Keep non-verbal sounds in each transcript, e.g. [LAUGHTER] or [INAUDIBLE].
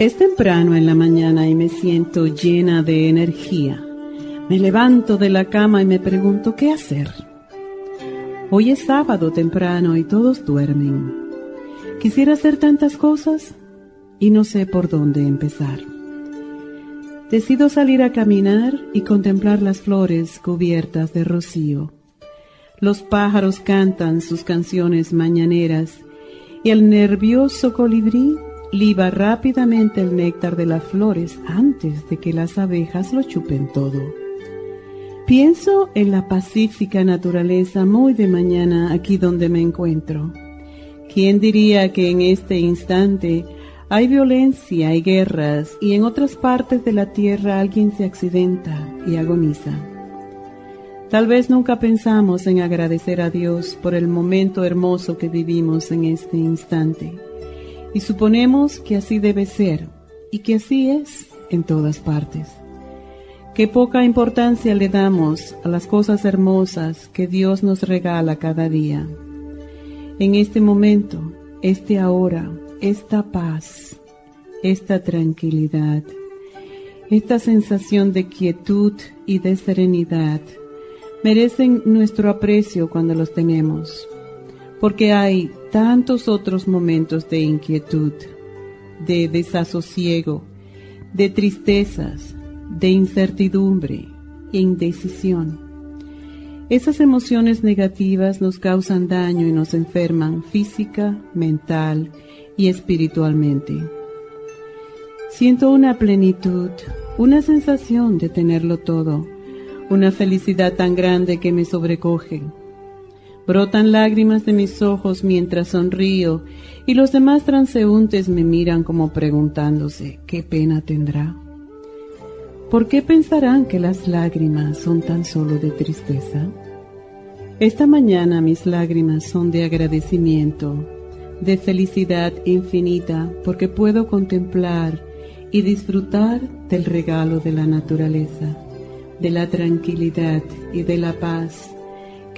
Es temprano en la mañana y me siento llena de energía. Me levanto de la cama y me pregunto qué hacer. Hoy es sábado temprano y todos duermen. Quisiera hacer tantas cosas y no sé por dónde empezar. Decido salir a caminar y contemplar las flores cubiertas de rocío. Los pájaros cantan sus canciones mañaneras y el nervioso colibrí liba rápidamente el néctar de las flores antes de que las abejas lo chupen todo. Pienso en la pacífica naturaleza muy de mañana aquí donde me encuentro. ¿Quién diría que en este instante hay violencia y guerras y en otras partes de la tierra alguien se accidenta y agoniza? Tal vez nunca pensamos en agradecer a Dios por el momento hermoso que vivimos en este instante y suponemos que así debe ser y que así es en todas partes. Qué poca importancia le damos a las cosas hermosas que Dios nos regala cada día. En este momento, este ahora, esta paz, esta tranquilidad, esta sensación de quietud y de serenidad merecen nuestro aprecio cuando los tenemos, porque hay tantos otros momentos de inquietud, de desasosiego, de tristezas, de incertidumbre e indecisión. Esas emociones negativas nos causan daño y nos enferman física, mental y espiritualmente. Siento una plenitud, una sensación de tenerlo todo, una felicidad tan grande que me sobrecoge Brotan lágrimas de mis ojos mientras sonrío y los demás transeúntes me miran como preguntándose qué pena tendrá. ¿Por qué pensarán que las lágrimas son tan solo de tristeza? Esta mañana mis lágrimas son de agradecimiento, de felicidad infinita, porque puedo contemplar y disfrutar del regalo de la naturaleza, de la tranquilidad y de la paz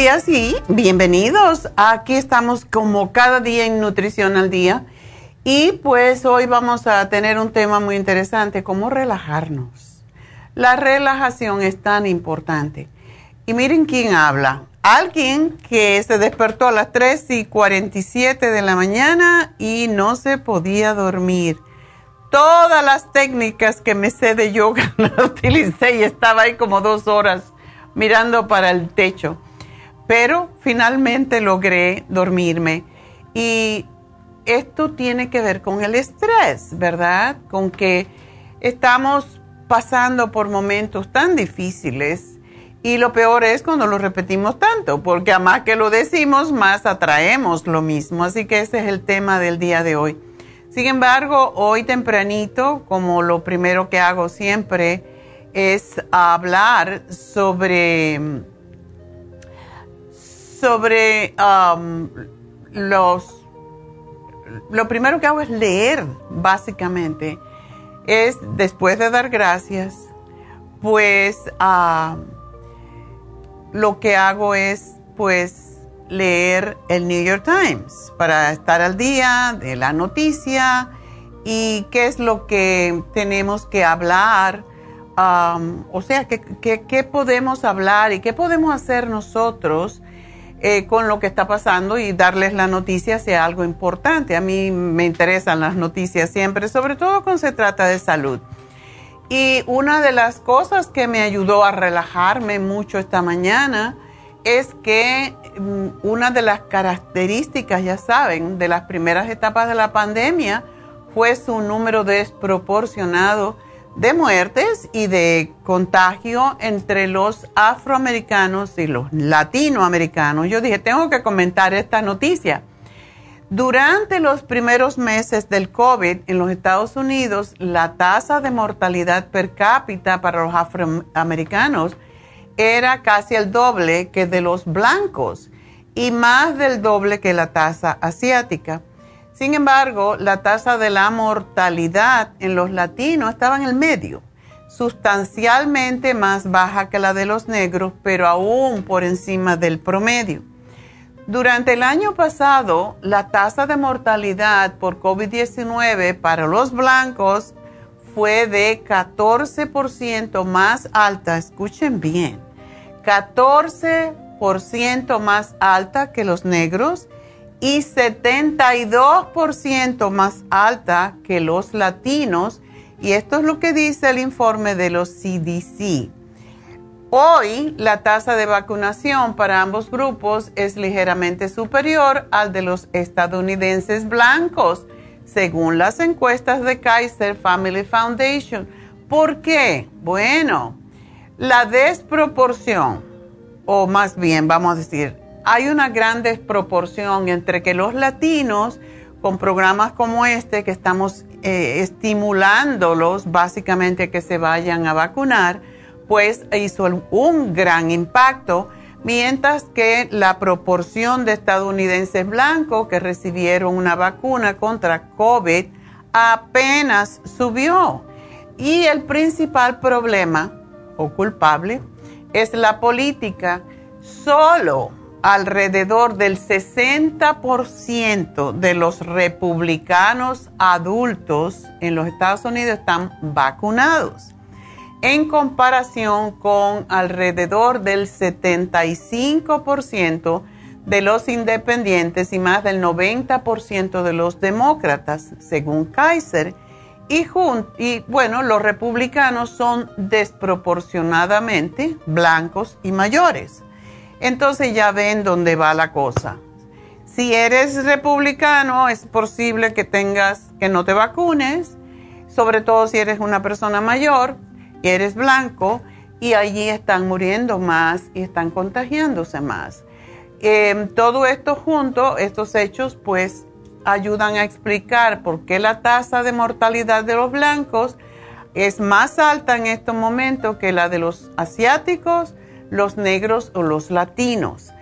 Días y bienvenidos. Aquí estamos como cada día en Nutrición al Día Y pues hoy vamos a tener un tema muy interesante, cómo relajarnos. La relajación es tan importante. Y miren quién habla. Alguien que se despertó a las 3 y 47 de la mañana y no se podía dormir. Todas las técnicas que me sé de yoga [LAUGHS] las utilicé y estaba ahí como dos horas mirando para el techo. Pero finalmente logré dormirme. Y esto tiene que ver con el estrés, ¿verdad? Con que estamos pasando por momentos tan difíciles y lo peor es cuando lo repetimos tanto, porque a más que lo decimos, más atraemos lo mismo. Así que ese es el tema del día de hoy. Sin embargo, hoy tempranito, como lo primero que hago siempre es hablar sobre, sobre um, los lo primero que hago es leer, básicamente. Es después de dar gracias, pues ah, lo que hago es pues leer el New York Times para estar al día de la noticia y qué es lo que tenemos que hablar. o sea, qué podemos hablar y qué podemos hacer nosotros eh, con lo que está pasando y darles la noticia sea algo importante. A mí me interesan las noticias siempre, sobre todo cuando se trata de salud. Y una de las cosas que me ayudó a relajarme mucho esta mañana es que mm, una de las características, ya saben, de las primeras etapas de la pandemia fue su número desproporcionado de muertes y de contagio entre los afroamericanos y los latinoamericanos. Yo dije, tengo que comentar esta noticia. Durante los primeros meses del COVID en los Estados Unidos, la tasa de mortalidad per cápita para los afroamericanos era casi el doble que de los blancos y más del doble que la tasa asiática. Sin embargo, la tasa de la mortalidad en los latinos estaba en el medio, sustancialmente más baja que la de los negros, pero aún por encima del promedio. Durante el año pasado, la tasa de mortalidad por COVID-19 para los blancos fue de 14% más alta, escuchen bien, 14% más alta que los negros y 72% más alta que los latinos. Y esto es lo que dice el informe de los CDC. Hoy la tasa de vacunación para ambos grupos es ligeramente superior al de los estadounidenses blancos, según las encuestas de Kaiser Family Foundation. ¿Por qué? Bueno, la desproporción, o más bien vamos a decir, hay una gran desproporción entre que los latinos, con programas como este, que estamos eh, estimulándolos básicamente que se vayan a vacunar, pues hizo un gran impacto, mientras que la proporción de estadounidenses blancos que recibieron una vacuna contra COVID apenas subió. Y el principal problema o culpable es la política. Solo alrededor del 60% de los republicanos adultos en los Estados Unidos están vacunados, en comparación con alrededor del 75% de los independientes y más del 90% de los demócratas, según Kaiser. Y, bueno, los republicanos son desproporcionadamente blancos y mayores. Entonces ya ven dónde va la cosa. Si eres republicano, es posible que tengas que no te vacunes, sobre todo si eres una persona mayor y eres blanco, y allí están muriendo más y están contagiándose más. Em, todo esto junto, estos hechos, pues ayudan a explicar por qué la tasa de mortalidad de los blancos es más alta en estos momentos que la de los asiáticos los negros o los latinos.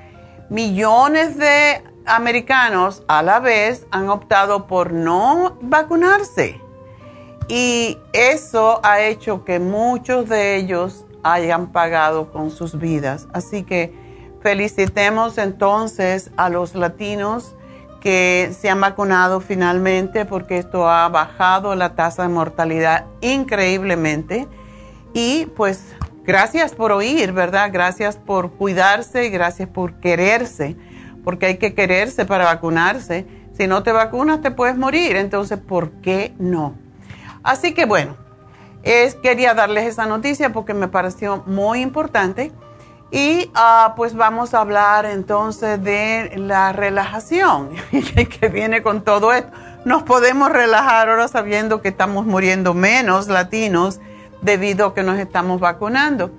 Millones de americanos a la vez han optado por no vacunarse y eso ha hecho que muchos de ellos hayan pagado con sus vidas. Así que felicitemos entonces a los latinos que se han vacunado finalmente porque esto ha bajado la tasa de mortalidad increíblemente. Y pues gracias por oír, ¿verdad? Gracias por cuidarse y gracias por quererse, porque hay que quererse para vacunarse. Si no te vacunas te puedes morir, entonces ¿por qué no? Así que bueno, es, quería darles esa noticia porque me pareció muy importante. Y ah, pues vamos a hablar entonces de la relajación [LAUGHS] que viene con todo esto. Nos podemos relajar ahora sabiendo que estamos muriendo menos latinos debido a que nos estamos vacunando.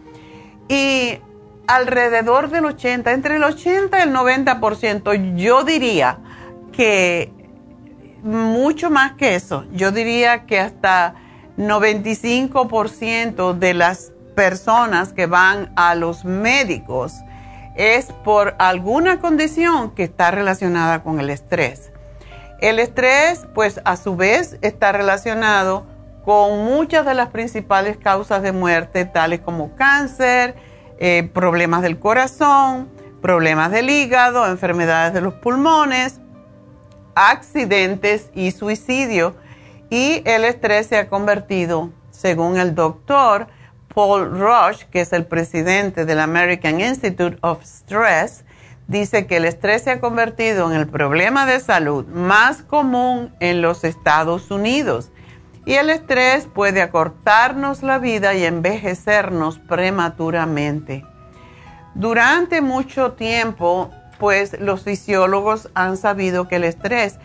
Y alrededor del 80, entre el 80 y el 90%, yo diría que mucho más que eso, yo diría que hasta 95% de las personas que van a los médicos es por alguna condición que está relacionada con el estrés. El estrés, pues a su vez, está relacionado con muchas de las principales causas de muerte, tales como cáncer, eh, problemas del corazón, problemas del hígado, enfermedades de los pulmones, accidentes y suicidio. Y el estrés se ha convertido, según el doctor, Paul Rush, que es el presidente del American Institute of Stress, dice que el estrés se ha convertido en el problema de salud más común en los Estados Unidos. Y el estrés puede acortarnos la vida y envejecernos prematuramente. Durante mucho tiempo, pues los fisiólogos han sabido que el estrés,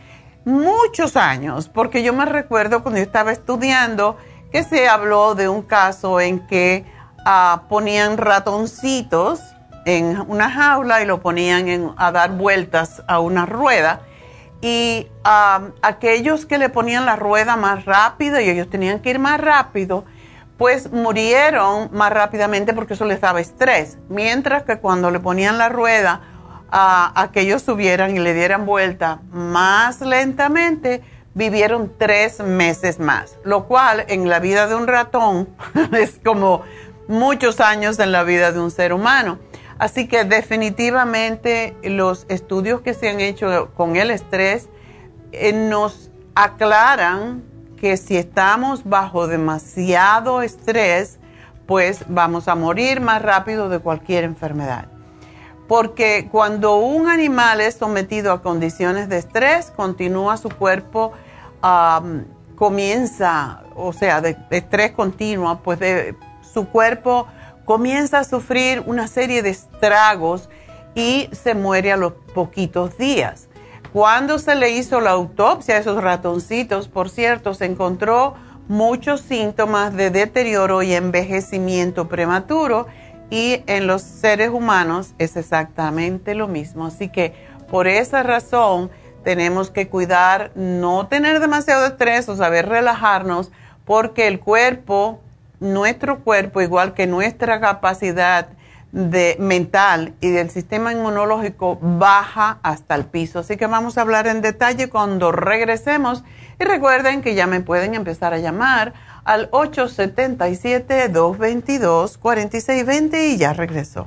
muchos años, porque yo me recuerdo cuando yo estaba estudiando, que se habló de un caso en que ah, ponían ratoncitos en una jaula y lo ponían a dar vueltas a una rueda. Y ah, aquellos que le ponían la rueda más rápido y ellos tenían que ir más rápido, pues murieron más rápidamente porque eso les daba estrés. Mientras que cuando le ponían la rueda a, a que ellos subieran y le dieran vuelta más lentamente, vivieron tres meses más, lo cual en la vida de un ratón [LAUGHS] es como muchos años en la vida de un ser humano. Así que definitivamente los estudios que se han hecho con el estrés eh, nos aclaran que si estamos bajo demasiado estrés, pues vamos a morir más rápido de cualquier enfermedad. Porque cuando un animal es sometido a condiciones de estrés, continúa su cuerpo comienza, o sea, de, estrés continuo, pues su cuerpo comienza a sufrir una serie de estragos y se muere a los poquitos días. Cuando se le hizo la autopsia a esos ratoncitos, por cierto, se encontró muchos síntomas de deterioro y envejecimiento prematuro y en los seres humanos es exactamente lo mismo. Así que por esa razón, tenemos que cuidar, no tener demasiado estrés o saber relajarnos, porque el cuerpo, nuestro cuerpo, igual que nuestra capacidad de mental y del sistema inmunológico baja hasta el piso. Así que vamos a hablar en detalle cuando regresemos. Y recuerden que ya me pueden empezar a llamar al 877-222-4620 y ya regresó.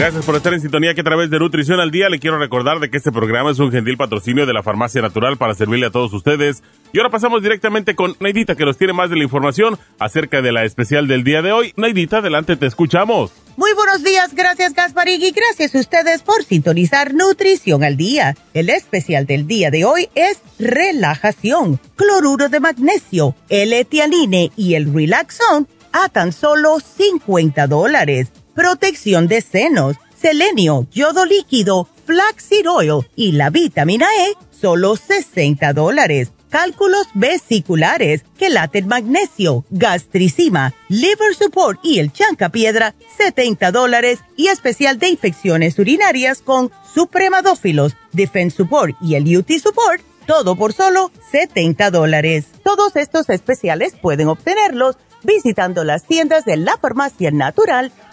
Gracias por estar en sintonía que a través de Nutrición al Día le quiero recordar de que este programa es un gentil patrocinio de la Farmacia Natural para servirle a todos ustedes. Y ahora pasamos directamente con Neidita que nos tiene más de la información acerca de la especial del día de hoy. Neidita, adelante, te escuchamos. Muy buenos días, gracias Gasparig y gracias a ustedes por sintonizar Nutrición al Día. El especial del día de hoy es relajación, cloruro de magnesio, L-etianine y el Relaxon a tan solo 50 dólares protección de senos, selenio, yodo líquido, flaxseed oil y la vitamina E, solo 60 dólares. Cálculos vesiculares, quelate magnesio, gastricima, liver support y el chancapiedra, 70 dólares. Y especial de infecciones urinarias con supremadófilos, defense support y el UT support, todo por solo 70 dólares. Todos estos especiales pueden obtenerlos visitando las tiendas de la farmacia natural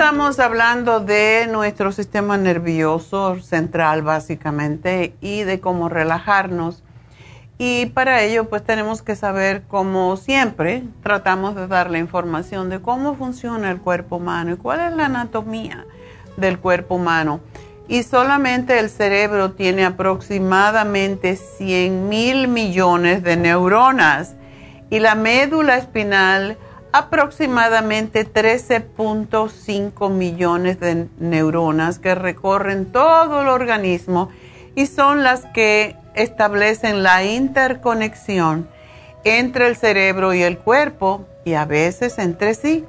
Estamos hablando de nuestro sistema nervioso central básicamente y de cómo relajarnos. Y para ello pues tenemos que saber, como siempre, tratamos de dar la información de cómo funciona el cuerpo humano y cuál es la anatomía del cuerpo humano. Y solamente el cerebro tiene aproximadamente 100 mil millones de neuronas y la médula espinal aproximadamente 13.5 millones de neuronas que recorren todo el organismo y son las que establecen la interconexión entre el cerebro y el cuerpo y a veces entre sí.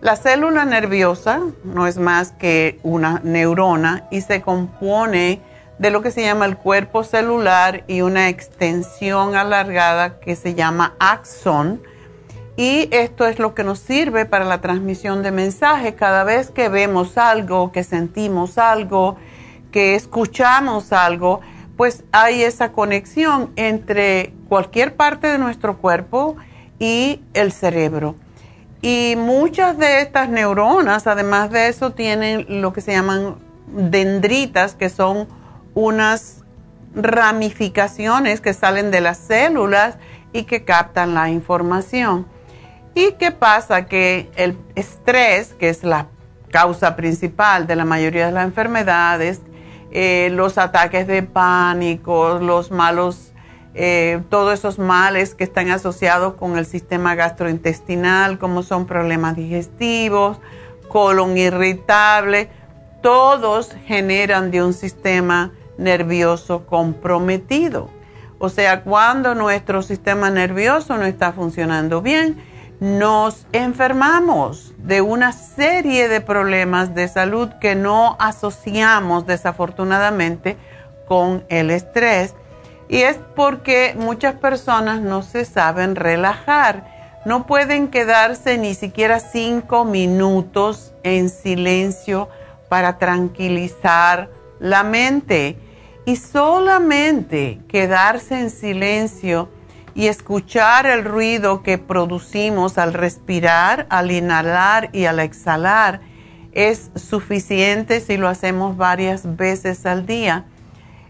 La célula nerviosa no es más que una neurona y se compone de lo que se llama el cuerpo celular y una extensión alargada que se llama axón y esto es lo que nos sirve para la transmisión de mensajes. Cada vez que vemos algo, que sentimos algo, que escuchamos algo, pues hay esa conexión entre cualquier parte de nuestro cuerpo y el cerebro. Y muchas de estas neuronas, además de eso, tienen lo que se llaman dendritas, que son unas ramificaciones que salen de las células y que captan la información. ¿Y qué pasa? Que el estrés, que es la causa principal de la mayoría de las enfermedades, eh, los ataques de pánico, los malos, eh, todos esos males que están asociados con el sistema gastrointestinal, como son problemas digestivos, colon irritable, todos generan de un sistema nervioso comprometido. O sea, cuando nuestro sistema nervioso no está funcionando bien, nos enfermamos de una serie de problemas de salud que no asociamos desafortunadamente con el estrés. Y es porque muchas personas no se saben relajar, no pueden quedarse ni siquiera cinco minutos en silencio para tranquilizar la mente. Y solamente quedarse en silencio y escuchar el ruido que producimos al respirar, al inhalar y al exhalar es suficiente si lo hacemos varias veces al día.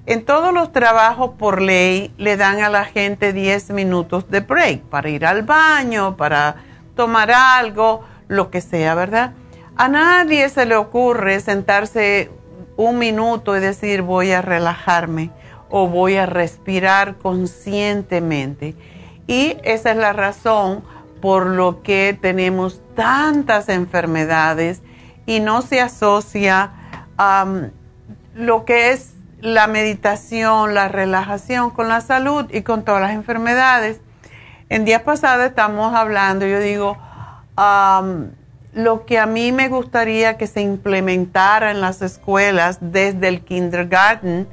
En todos los trabajos por ley le dan a la gente 10 minutos de break para ir al baño, para tomar algo, lo que sea, ¿verdad? A nadie se le ocurre sentarse un minuto y decir voy a relajarme o voy a respirar conscientemente. Y esa es la razón por lo que tenemos tantas enfermedades y no se asocia lo que es la meditación, la relajación con la salud y con todas las enfermedades. En días pasados estamos hablando, yo digo, lo que a mí me gustaría que se implementara en las escuelas desde el kindergarten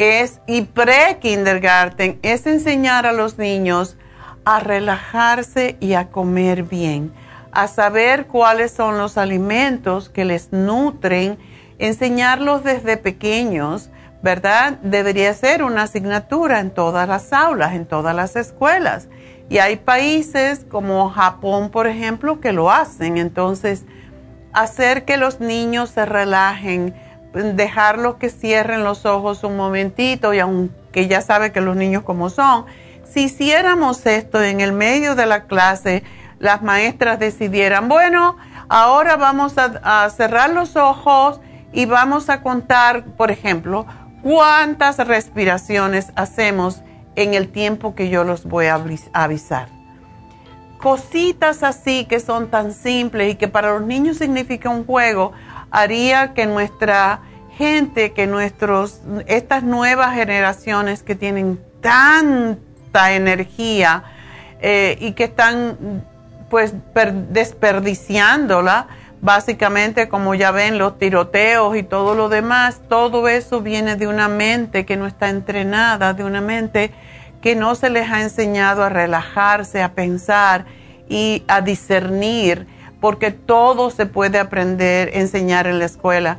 es, y pre-kindergarten, es enseñar a los niños a relajarse y a comer bien, a saber cuáles son los alimentos que les nutren, enseñarlos desde pequeños, ¿verdad? Debería ser una asignatura en todas las aulas, en todas las escuelas. Y hay países como Japón, por ejemplo, que lo hacen. Entonces, hacer que los niños se relajen, dejarlos que cierren los ojos un momentito, y aunque ya sabe que los niños como son, si hiciéramos esto en el medio de la clase, las maestras decidieran, bueno, ahora vamos a, a cerrar los ojos y vamos a contar, por ejemplo, cuántas respiraciones hacemos en el tiempo que yo los voy a avisar. Cositas así que son tan simples y que para los niños significa un juego, haría que nuestra gente, que nuestros, estas nuevas generaciones que tienen tanta energía eh, y que están pues desperdiciándola, básicamente como ya ven los tiroteos y todo lo demás, todo eso viene de una mente que no está entrenada, de una mente que no se les ha enseñado a relajarse, a pensar y a discernir, porque todo se puede aprender, enseñar en la escuela.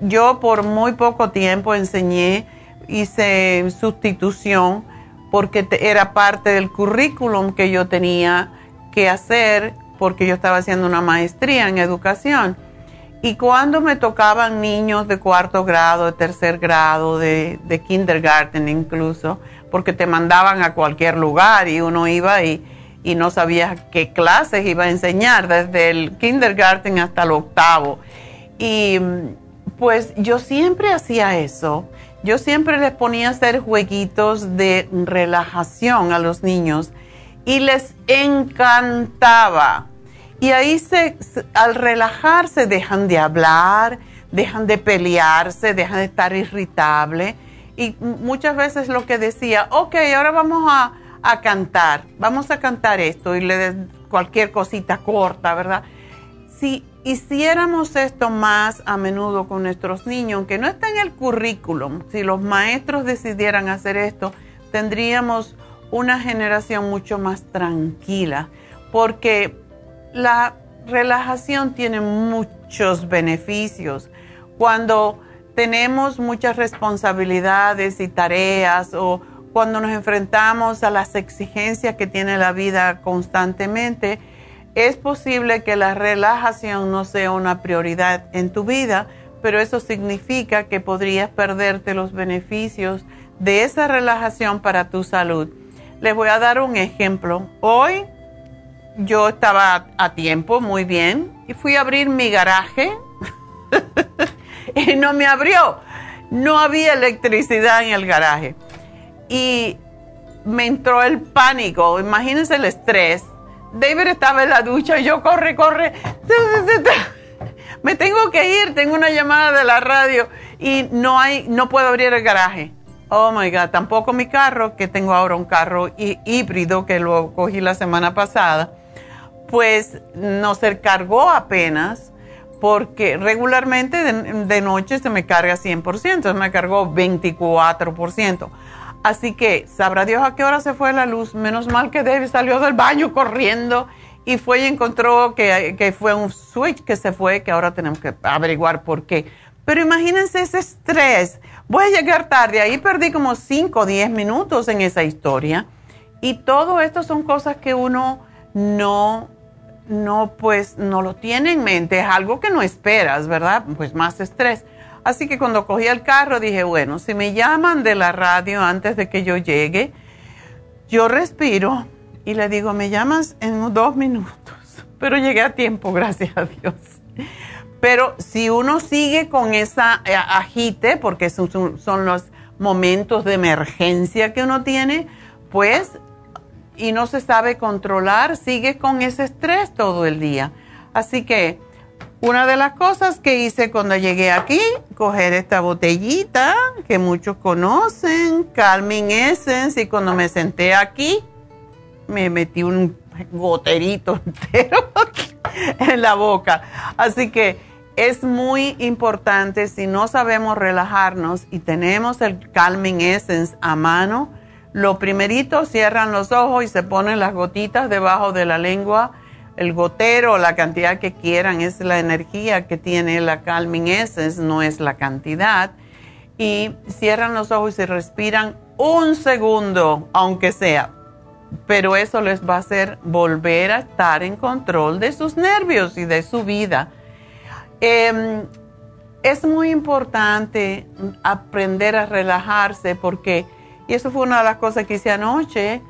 Yo por muy poco tiempo enseñé, hice sustitución, porque era parte del currículum que yo tenía que hacer porque yo estaba haciendo una maestría en educación. Y cuando me tocaban niños de cuarto grado, de tercer grado, de, kindergarten incluso, porque te mandaban a cualquier lugar y uno iba y, y no sabía qué clases iba a enseñar, desde el kindergarten hasta el octavo. Y pues yo siempre hacía eso. Yo siempre les ponía a hacer jueguitos de relajación a los niños y les encantaba. Y ahí se, al relajarse dejan de hablar, dejan de pelearse, dejan de estar irritable. Y muchas veces lo que decía, ok, ahora vamos a, a cantar, vamos a cantar esto y le des cualquier cosita corta, ¿verdad? Si hiciéramos esto más a menudo con nuestros niños, aunque no está en el currículum, si los maestros decidieran hacer esto, tendríamos una generación mucho más tranquila, porque la relajación tiene muchos beneficios. Cuando tenemos muchas responsabilidades y tareas o cuando nos enfrentamos a las exigencias que tiene la vida constantemente, es posible que la relajación no sea una prioridad en tu vida, pero eso significa que podrías perderte los beneficios de esa relajación para tu salud. Les voy a dar un ejemplo. Hoy yo estaba a tiempo, muy bien, y fui a abrir mi garaje [LAUGHS] y no me abrió. No había electricidad en el garaje. Y me entró el pánico, imagínense el estrés. David estaba en la ducha y yo corre, corre. Me tengo que ir, tengo una llamada de la radio y no hay, no puedo abrir el garaje. Oh my God, tampoco mi carro, que tengo ahora un carro híbrido que lo cogí la semana pasada, pues no se cargó apenas, porque regularmente de, noche se me carga 100%, se me cargó 24%. Así que sabrá Dios a qué hora se fue la luz. Menos mal que David salió del baño corriendo y fue y encontró que, que fue un switch que se fue, que ahora tenemos que averiguar por qué. Pero imagínense ese estrés voy a llegar tarde. Ahí perdí como 5 o 10 minutos en esa historia. Y todo esto son cosas que uno no, no, pues, no lo tiene en mente. Es algo que no esperas, ¿verdad? Pues más estrés. Así que cuando cogí el carro dije, bueno, si me llaman de la radio antes de que yo llegue, yo respiro y le digo, me llamas en dos minutos. [LAUGHS] Pero llegué a tiempo, [LAUGHS] gracias a Dios. Pero si uno sigue con esa eh, agite, porque son, son los momentos de emergencia que uno tiene, pues, y no se sabe controlar, sigue con ese estrés todo el día. Así que Una de las cosas que hice cuando llegué aquí, coger esta botellita que muchos conocen, Calming Essence, y cuando me senté aquí, me metí un goterito [LAUGHS] entero en la boca. Así que es muy importante si no sabemos relajarnos y tenemos el Calming Essence a mano, lo primerito cierran los ojos y se ponen las gotitas debajo de la lengua, el gotero, la cantidad que quieran, es la energía que tiene la Calming Essence, no es la cantidad. Y cierran los ojos y se respiran un segundo, aunque sea. Pero eso les va a hacer volver a estar en control de sus nervios y de su vida. Em, es muy importante aprender a relajarse porque y eso fue una de las cosas que hice anoche.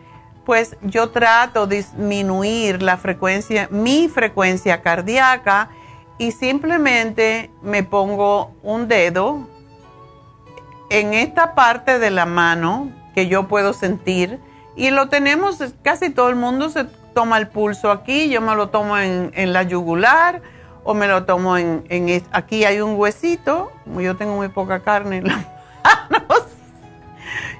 Pues yo trato de disminuir la frecuencia, mi frecuencia cardíaca y simplemente me pongo un dedo en esta parte de la mano que yo puedo sentir y lo tenemos, casi todo el mundo se toma el pulso aquí, yo me lo tomo en, la yugular o me lo tomo en, aquí hay un huesito, yo tengo muy poca carne en las [LAUGHS] manos,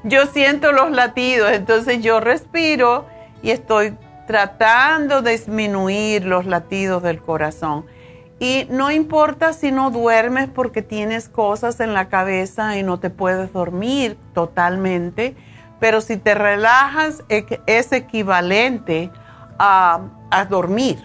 yo siento los latidos, entonces yo respiro y estoy tratando de disminuir los latidos del corazón. Y no importa si no duermes porque tienes cosas en la cabeza y no te puedes dormir totalmente, pero si te relajas es equivalente a, a dormir.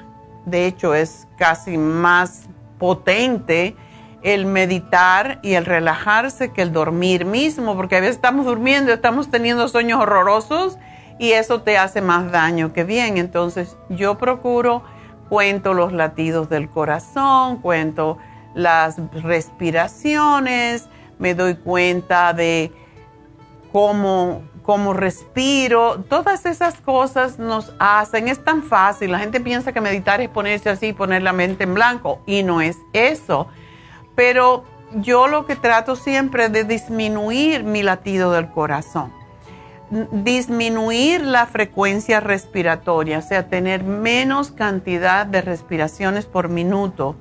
De hecho, es casi más potente el meditar y el relajarse que el dormir mismo, porque a veces estamos durmiendo, estamos teniendo sueños horrorosos y eso te hace más daño que bien. Entonces yo procuro, cuento los latidos del corazón, cuento las respiraciones, me doy cuenta de cómo, cómo respiro, todas esas cosas nos hacen, es tan fácil, la gente piensa que meditar es ponerse así, poner la mente en blanco y no es eso pero yo lo que trato siempre es de disminuir mi latido del corazón, disminuir la frecuencia respiratoria, o sea, tener menos cantidad de respiraciones por minuto.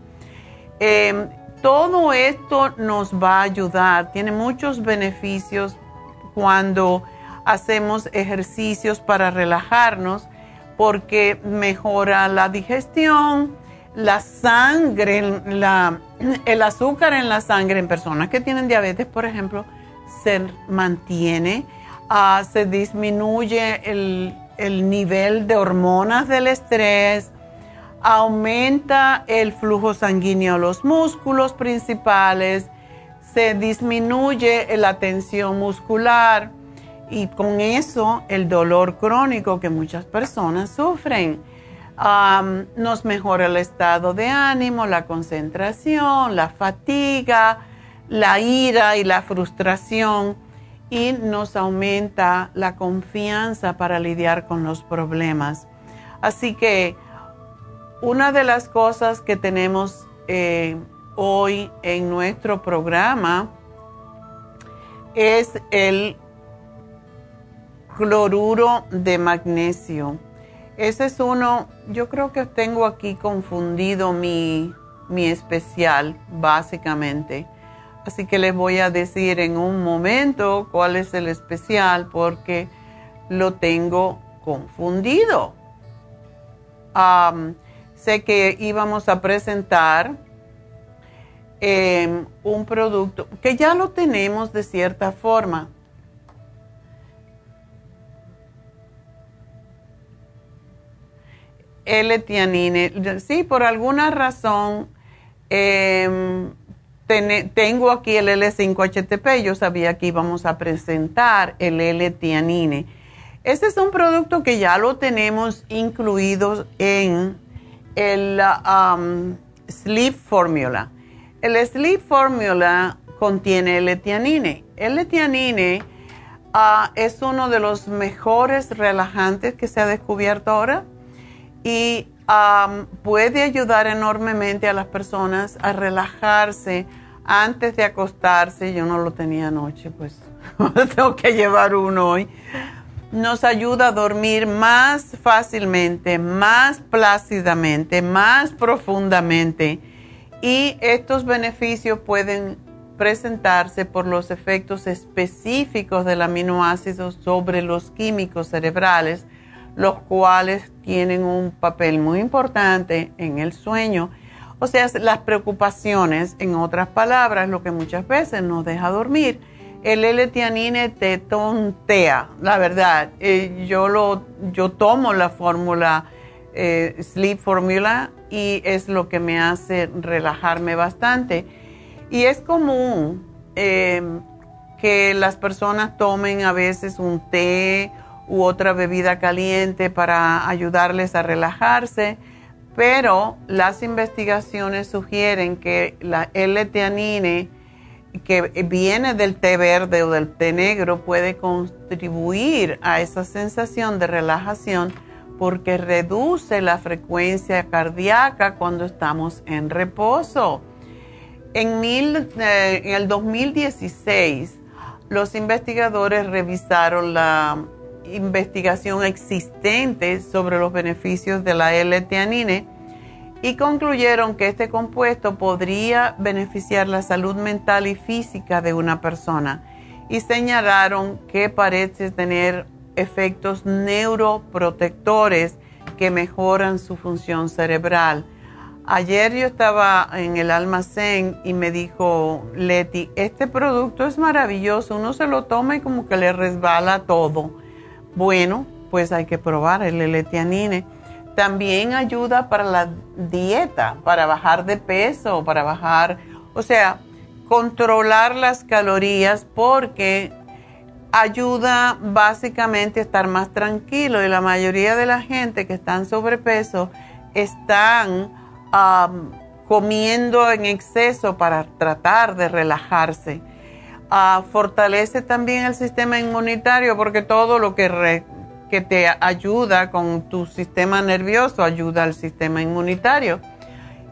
Em, todo esto nos va a ayudar, tiene muchos beneficios cuando hacemos ejercicios para relajarnos porque mejora la digestión, la sangre, el azúcar en la sangre en personas que tienen diabetes, por ejemplo, se mantiene, ah, se disminuye el, nivel de hormonas del estrés, aumenta el flujo sanguíneo a los músculos principales, se disminuye la tensión muscular y con eso el dolor crónico que muchas personas sufren nos mejora el estado de ánimo, la concentración, la fatiga, la ira y la frustración y nos aumenta la confianza para lidiar con los problemas. Así que una de las cosas que tenemos eh, hoy en nuestro programa es el cloruro de magnesio ese es uno, yo creo que tengo aquí confundido mi, especial, básicamente. Así que les voy a decir en un momento cuál es el especial porque lo tengo confundido. sé que íbamos a presentar em, un producto que ya lo tenemos de cierta forma L-tianine. Sí, por alguna razón em, tengo aquí el L5-HTP. Yo sabía que íbamos a presentar el L-tianine. Este es un producto que ya lo tenemos incluido en el Sleep Formula. El Sleep Formula contiene L-tianine. L-tianine ah, es uno de los mejores relajantes que se ha descubierto ahora y puede ayudar enormemente a las personas a relajarse antes de acostarse. Yo no lo tenía anoche, pues [LAUGHS] tengo que llevar uno hoy. Nos ayuda a dormir más fácilmente, más plácidamente, más profundamente Y estos beneficios pueden presentarse por los efectos específicos del aminoácido sobre los químicos cerebrales, los cuales tienen un papel muy importante en el sueño. O sea, las preocupaciones, en otras palabras, lo que muchas veces nos deja dormir. El L-tianine te tontea, la verdad. Eh, yo, lo, yo tomo la fórmula eh, Sleep Formula y es lo que me hace relajarme bastante. Y es común em, que las personas tomen a veces un té u otra bebida caliente para ayudarles a relajarse, pero las investigaciones sugieren que la L-teanine que viene del té verde o del té negro puede contribuir a esa sensación de relajación porque reduce la frecuencia cardíaca cuando estamos en reposo. En, eh, en el 2016, los investigadores revisaron la investigación existente sobre los beneficios de la L-teanine y concluyeron que este compuesto podría beneficiar la salud mental y física de una persona y señalaron que parece tener efectos neuroprotectores que mejoran su función cerebral. Ayer yo estaba en el almacén y me dijo Leti, este producto es maravilloso, uno se lo toma y como que le resbala todo. Bueno, pues hay que probar el Letianine. También ayuda para la dieta, para bajar de peso, para bajar, o sea, controlar las calorías porque ayuda básicamente a estar más tranquilo y la mayoría de la gente que está en sobrepeso están comiendo en exceso para tratar de relajarse. Fortalece también el sistema inmunitario porque todo lo que, que te ayuda con tu sistema nervioso ayuda al sistema inmunitario.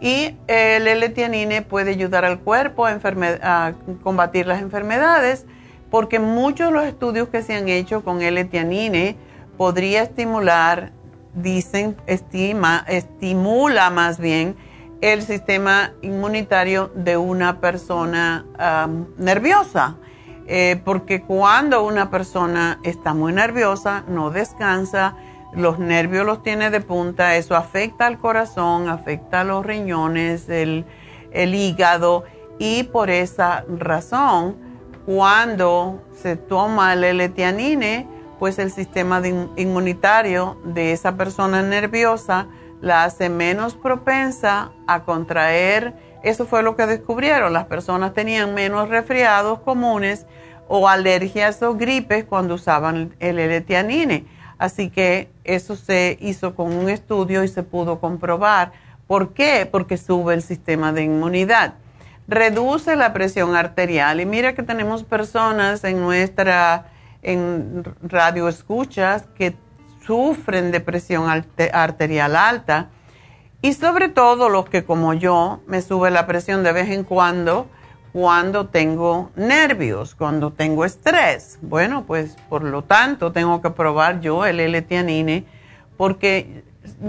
Y el L-tianine puede ayudar al cuerpo a, a combatir las enfermedades porque muchos de los estudios que se han hecho con L-tianine podría estimular, dicen, estima, estimula más bien el sistema inmunitario de una persona nerviosa. Eh, porque cuando una persona está muy nerviosa, no descansa, los nervios los tiene de punta, eso afecta al corazón, afecta a los riñones, el, hígado y por esa razón cuando se toma el L-tianine, pues el sistema inmunitario de esa persona nerviosa la hace menos propensa a contraer. Eso fue lo que descubrieron. Las personas tenían menos resfriados comunes o alergias o gripes cuando usaban el L-tianine. Así que eso se hizo con un estudio y se pudo comprobar. ¿Por qué? Porque sube el sistema de inmunidad reduce la presión arterial. Y mira que tenemos personas en nuestra en radio escuchas que sufren de presión arterial alta y sobre todo los que como yo me sube la presión de vez en cuando cuando tengo nervios, cuando tengo estrés. Bueno, pues por lo tanto tengo que probar yo el L-tianine porque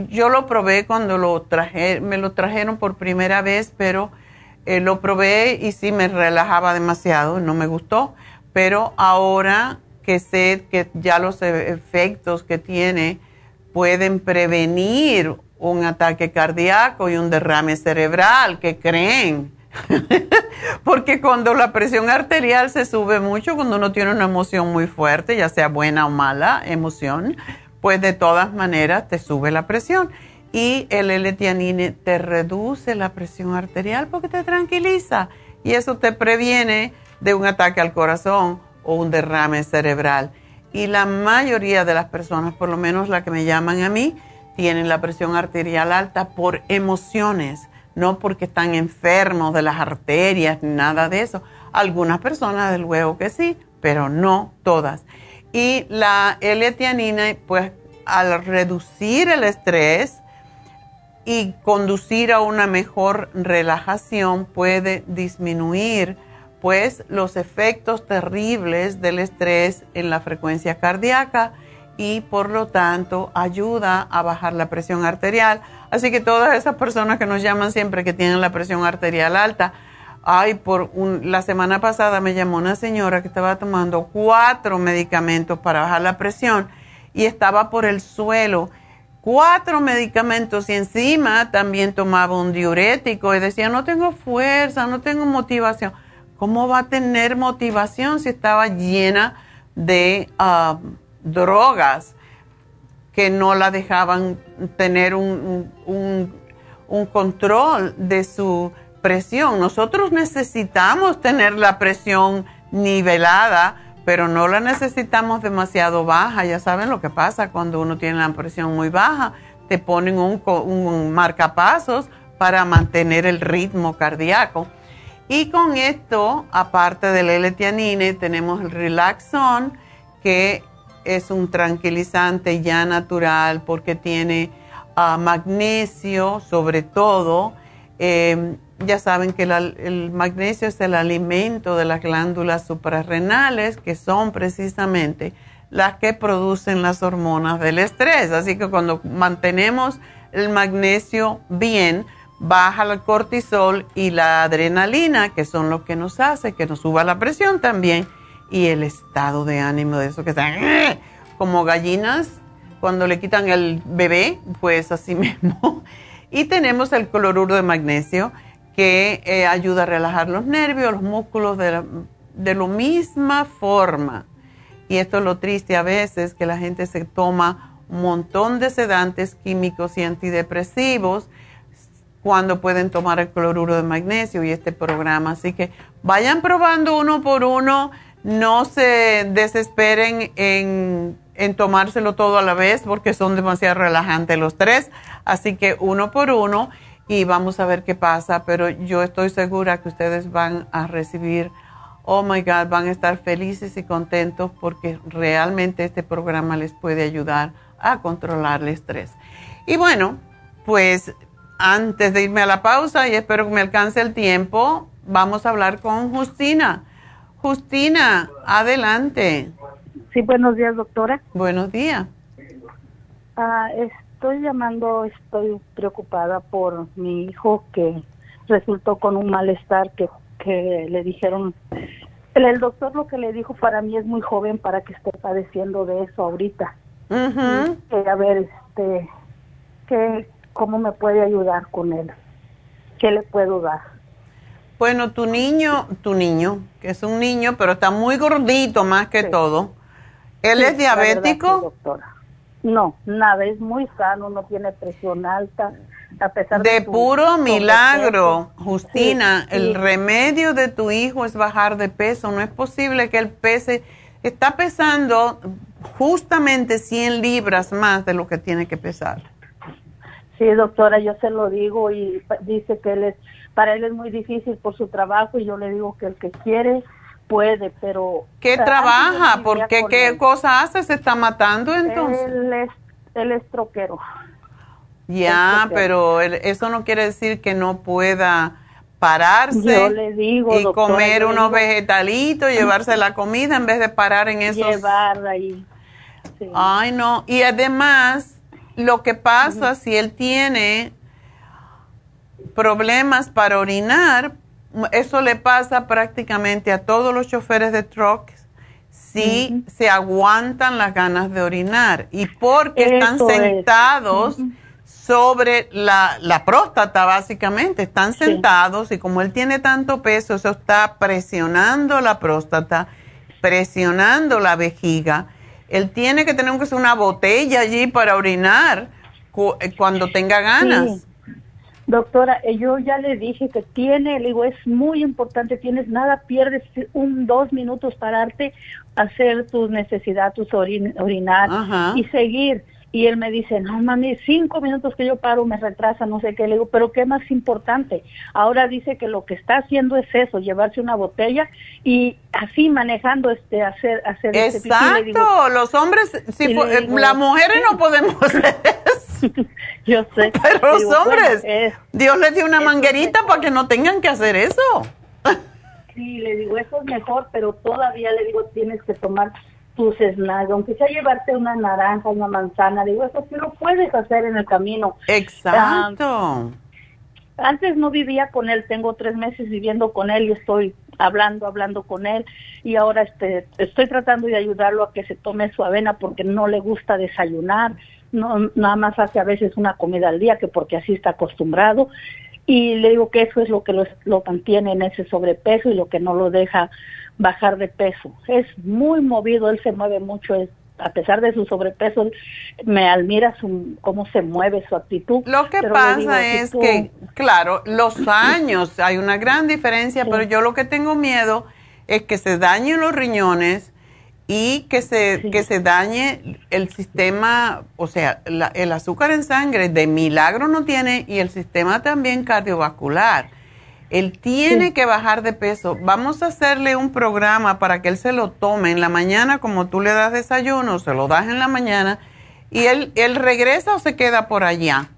yo lo probé cuando lo traje, me lo trajeron por primera vez, pero eh, lo probé y sí me relajaba demasiado, no me gustó, pero ahora que sé que ya los e-, efectos que tiene pueden prevenir un ataque cardíaco y un derrame cerebral, ¿qué creen? [LAUGHS] Porque cuando la presión arterial se sube mucho, cuando uno tiene una emoción muy fuerte, ya sea buena o mala emoción, pues de todas maneras te sube la presión y el L-tianine te reduce la presión arterial porque te tranquiliza y eso te previene de un ataque al corazón o un derrame cerebral. Y la mayoría de las personas, por lo menos las que me llaman a mí, tienen la presión arterial alta por emociones, no porque están enfermos de las arterias, nada de eso. Algunas personas, del luego que sí, pero no todas. Y la L-tianina, pues al reducir el estrés, y conducir a una mejor relajación puede disminuir pues los efectos terribles del estrés en la frecuencia cardíaca y por lo tanto ayuda a bajar la presión arterial. Así que todas esas personas que nos llaman siempre que tienen la presión arterial alta, ay, por la semana pasada me llamó una señora que estaba tomando cuatro medicamentos para bajar la presión y estaba por el suelo. Cuatro medicamentos y encima también tomaba un diurético y decía, no tengo fuerza, no tengo motivación. ¿Cómo va a tener motivación si estaba llena de ah, drogas que no la dejaban tener un, un control de su presión. Nosotros necesitamos tener la presión nivelada, pero no la necesitamos demasiado baja. Ya saben lo que pasa cuando uno tiene la presión muy baja. Te ponen un, un marcapasos para mantener el ritmo cardíaco. Y con esto, aparte del L-tianine, tenemos el Relaxon, que es un tranquilizante ya natural porque tiene ah, magnesio sobre todo. Eh, ya saben que el magnesio es el alimento de las glándulas suprarrenales, que son precisamente las que producen las hormonas del estrés. Así que cuando mantenemos el magnesio bien, baja el cortisol y la adrenalina, que son los que nos hace que nos suba la presión también, y el estado de ánimo de eso que están [LAUGHS] como gallinas cuando le quitan el bebé, pues así [LAUGHS] mismo. Y tenemos el cloruro de magnesio que eh, ayuda a relajar los nervios, los músculos de la, de la misma forma. Y esto es lo triste a veces, que la gente se toma un montón de sedantes químicos y antidepresivos cuando pueden tomar el cloruro de magnesio y este programa. Así que vayan probando uno por uno, no se desesperen en, en tomárselo todo a la vez porque son demasiado relajantes los tres. Así que uno por uno y vamos a ver qué pasa, pero yo estoy segura que ustedes van a recibir, oh my God, van a estar felices y contentos porque realmente este programa les puede ayudar a controlar el estrés. Y bueno, pues antes de irme a la pausa y espero que me alcance el tiempo, vamos a hablar con Justina. Justina, adelante. Sí, buenos días, doctora. Buenos días. Ah, estoy llamando, estoy preocupada por mi hijo que resultó con un malestar que, que le dijeron, el, doctor lo que le dijo para mí es muy joven para que esté padeciendo de eso ahorita. a ver, este, que, ¿cómo me puede ayudar con él? ¿Qué le puedo dar? Bueno, tu niño, tu niño, que es un niño, pero está muy gordito más que todo. ¿Él es diabético? doctora. No, nada, es muy sano, no tiene presión alta, a pesar de... De puro milagro, Justina, el remedio de tu hijo es bajar de peso, no es posible que él pese, está pesando justamente 100 libras más de lo que tiene que pesar. Sí, doctora, yo se lo digo y dice que él es, para él es muy difícil por su trabajo y yo le digo que el que quiere puede, pero... ¿Qué trabaja? ¿Por qué? ¿Qué cosa hace? ¿Se está matando entonces? Él es, él es troquero. Ya, pero eso no quiere decir que no pueda pararse y comer unos vegetalitos, llevarse la comida en vez de parar en eso. Llevar ahí. Ay, no. Y además, lo que pasa si él tiene problemas para orinar, eso le pasa prácticamente a todos los choferes de trucks si se aguantan las ganas de orinar y porque están sentados sobre la, la, próstata básicamente, están sentados y como él tiene tanto peso, eso está presionando la próstata, presionando la vejiga. Él tiene que tener una botella allí para orinar eh, cuando tenga ganas. Doctora, eh, yo ya le dije que tiene, le digo, es muy importante, tienes nada, pierdes un, dos minutos pararte, hacer tus necesidades, tus orinar y seguir. Y él me dice, no mami, cinco minutos que yo paro me retrasa, no sé qué. Le digo, pero ¿qué más importante? Ahora dice que lo que está haciendo es eso, llevarse una botella y así manejando, este, hacer, hacer este Exacto, los hombres, sí, las mujeres no podemos [LAUGHS] hacer Yo sé. [LAUGHS] Pero los hombres, Dios les dio una manguerita para que no tengan que hacer eso. sí, le digo, eso es mejor, pero todavía le digo, tienes que tomar tus snacks, aunque sea llevarte una naranja, una manzana, digo, eso sí lo puedes hacer en el camino. Exacto. Ah, antes no vivía con él, tengo tres meses viviendo con él y estoy hablando, hablando con él y ahora este, estoy tratando de ayudarlo a que se tome su avena porque no le gusta desayunar, no, nada más hace a veces una comida al día que porque así está acostumbrado y le digo que eso es lo que lo, lo mantiene en ese sobrepeso y lo que no lo deja bajar de peso. Es muy movido, él se mueve mucho, es, a pesar de su sobrepeso, me admira su, cómo se mueve, su actitud. Lo que pasa es que, claro, los años, hay una gran diferencia, pero yo lo que tengo miedo es que se dañen los riñones y que se, que se dañe el sistema, o sea, el azúcar en sangre de milagro no tiene y el sistema también cardiovascular. Él tiene que bajar de peso. Vamos a hacerle un programa para que él se lo tome en la mañana, como tú le das desayuno, se lo das en la mañana, y él, él regresa o se queda por allá.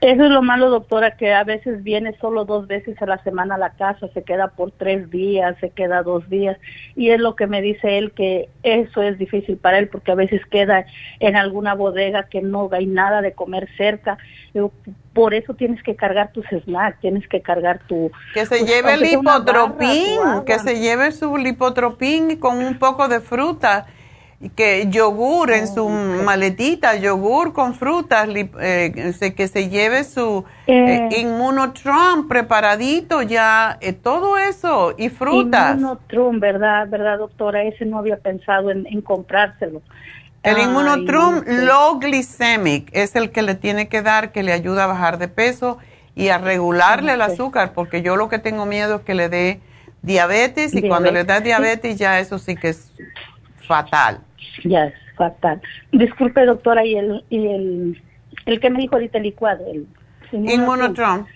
Eso es lo malo, doctora, que a veces viene solo dos veces a la semana a la casa, se queda por tres días, se queda dos días, y es lo que me dice él, que eso es difícil para él, porque a veces queda en alguna bodega que no hay nada de comer cerca. por eso tienes que cargar tus snacks, tienes que cargar tu... Que se pues, lleve el lipotropín, que se lleve su lipotropín con un poco de fruta que yogur en su oh, maletita, yogur con frutas, eh, que se lleve su eh, eh, inmunotron preparadito ya, eh, todo eso y frutas. Inmunotrum, ¿verdad, verdad, doctora? Ese no había pensado en, comprárselo. El inmunotrum low glycemic es el que le tiene que dar, que le ayuda a bajar de peso y a regularle el azúcar, porque yo lo que tengo miedo es que le dé diabetes, y cuando le da diabetes ya eso sí que es fatal. Ya es fatal. Disculpe, doctora, y el, y el, el que me dijo ahorita el licuado, el Inmunotron.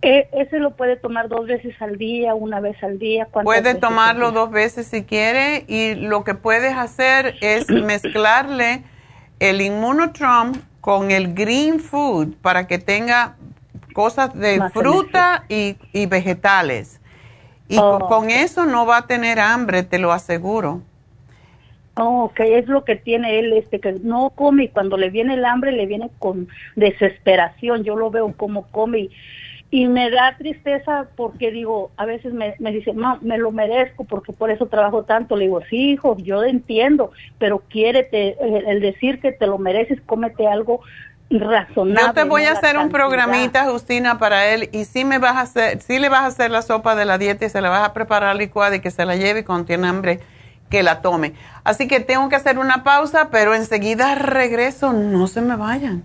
Eh, ese lo puede tomar dos veces al día, una vez al día. Puede tomarlo dos veces si quiere y lo que puedes hacer es [CLEARS THROAT] mezclarle el Immunotron con el Green Food para que tenga cosas de fruta y, y, vegetales. Y con eso no va a tener hambre, te lo aseguro. Oh, ok, es lo que tiene él, este, que no come y cuando le viene el hambre le viene con desesperación. Yo lo veo como come y, me da tristeza porque digo, a veces me, me dice, me lo merezco porque por eso trabajo tanto. Le digo, sí, hijo, yo entiendo, pero quiérete, el, decir que te lo mereces, cómete algo razonable. Yo te voy a hacer un programita, Justina, para él y sí me vas a hacer, sí le vas a hacer la sopa de la dieta y se la vas a preparar licuada y que se la lleve y cuando tiene hambre que la tome. Así que tengo que hacer una pausa, pero enseguida regreso, no se me vayan.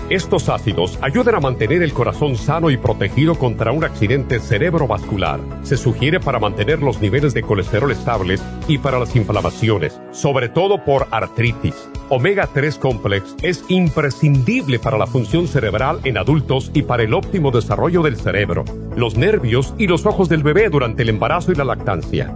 Estos ácidos ayudan a mantener el corazón sano y protegido contra un accidente cerebrovascular. Se sugiere para mantener los niveles de colesterol estables y para las inflamaciones, sobre todo por artritis. Omega 3 Complex es imprescindible para la función cerebral en adultos y para el óptimo desarrollo del cerebro, los nervios y los ojos del bebé durante el embarazo y la lactancia.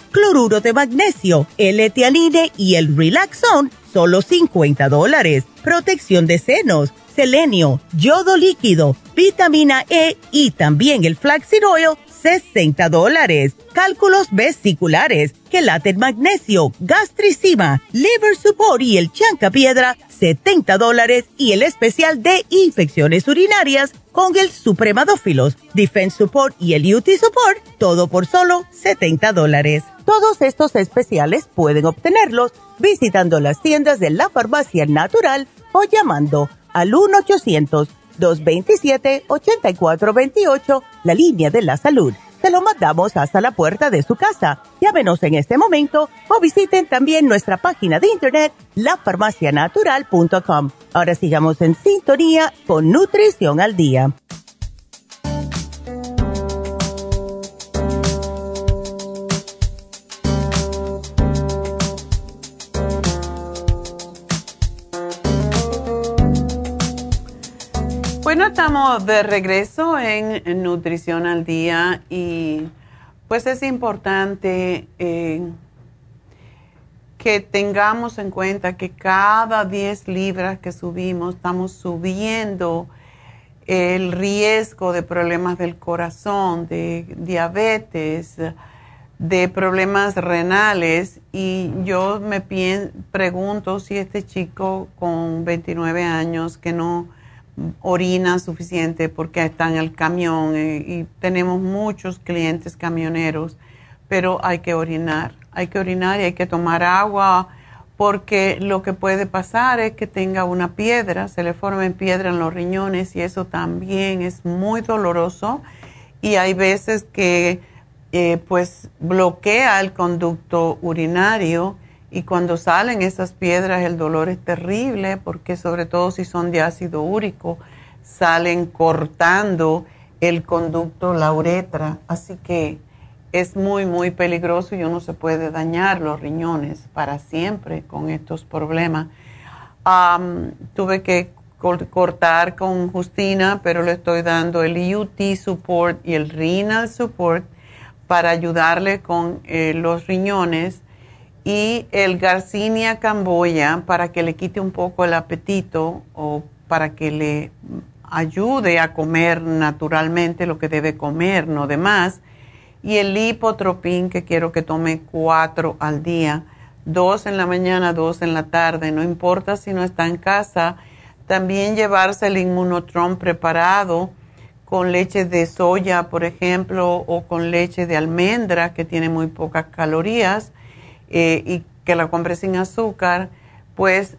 cloruro de magnesio, L-etianine y el Relaxon, solo 50 dólares. Protección de senos, selenio, yodo líquido, vitamina E y también el flaxseed oil, 60 dólares. Cálculos vesiculares, quelate magnesio, gastricima, liver support y el chanca piedra, 70 dólares. Y el especial de infecciones urinarias con el supremadófilos, defense support y el UT support, todo por solo 70 dólares. Todos estos especiales pueden obtenerlos visitando las tiendas de la farmacia natural o llamando al 1 800 227-8428, la línea de la salud. Se lo mandamos hasta la puerta de su casa. Llámenos en este momento o visiten también nuestra página de internet, lafarmacianatural.com. Ahora sigamos en sintonía con Nutrición al Día. Estamos de regreso en Nutrición al Día y pues es importante eh, que tengamos en cuenta que cada 10 libras que subimos estamos subiendo el riesgo de problemas del corazón, de diabetes, de problemas renales. Y yo me pregunto si este chico con 29 años que no orina suficiente porque está en el camión eh, y tenemos muchos clientes camioneros, pero hay que orinar, hay que orinar y hay que tomar agua porque lo que puede pasar es que tenga una piedra, se le formen piedra en los riñones y eso también es muy doloroso y hay veces que eh, pues bloquea el conducto urinario y cuando salen esas piedras el dolor es terrible porque sobre todo si son de ácido úrico salen cortando el conducto, la uretra, así que es muy muy peligroso y uno se puede dañar los riñones para siempre con estos problemas. tuve que cortar con Justina, pero le estoy dando el UT Support y el Renal Support para ayudarle con eh, los riñones y el Garcinia camboya para que le quite un poco el apetito o para que le ayude a comer naturalmente lo que debe comer, no de más. Y el lipotropín que quiero que tome cuatro al día, dos en la mañana, dos en la tarde, no importa si no está en casa. También llevarse el inmunotron preparado con leche de soya, por ejemplo, o con leche de almendra que tiene muy pocas calorías eh, y que la compre sin azúcar, pues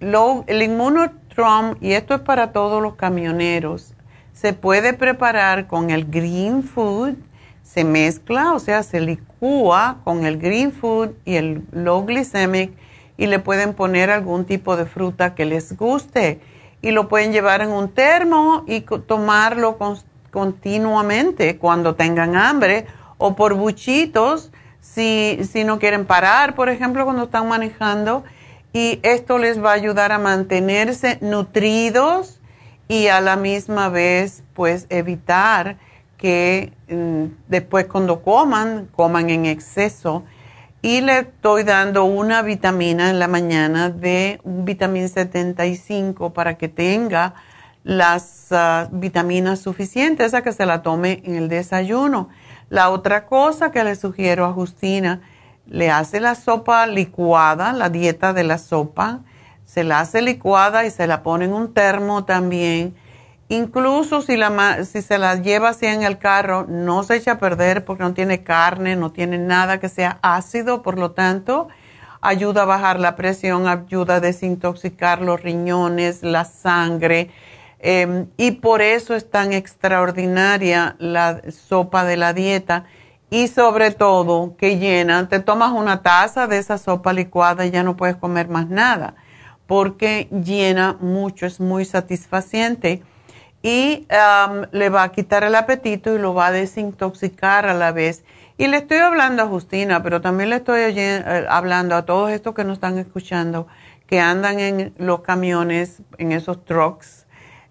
el inmunotrom, y esto es para todos los camioneros, se puede preparar con el green food, se mezcla, o sea, se licúa con el green food y el low glycemic y le pueden poner algún tipo de fruta que les guste y lo pueden llevar en un termo y tomarlo continuamente cuando tengan hambre o por buchitos si, si no quieren parar, por ejemplo, cuando están manejando. Y esto les va a ayudar a mantenerse nutridos y a la misma vez, pues, evitar que mm, después cuando coman, coman en exceso. Y le estoy dando una vitamina en la mañana de vitamina 75 para que tenga las ah, vitaminas suficientes, a que se la tome en el desayuno. La otra cosa que le sugiero a Justina, le hace la sopa licuada, la dieta de la sopa, se la hace licuada y se la pone en un termo también. Incluso si, la, si se la lleva así en el carro, no se echa a perder porque no tiene carne, no tiene nada que sea ácido, por lo tanto, ayuda a bajar la presión, ayuda a desintoxicar los riñones, la sangre Em, y por eso es tan extraordinaria la sopa de la dieta y sobre todo que llena, te tomas una taza de esa sopa licuada y ya no puedes comer más nada porque llena mucho, es muy satisfaciente y le va a quitar el apetito y lo va a desintoxicar a la vez. Y le estoy hablando a Justina, pero también le estoy eh, hablando a todos estos que nos están escuchando, que andan en los camiones, en esos trucks,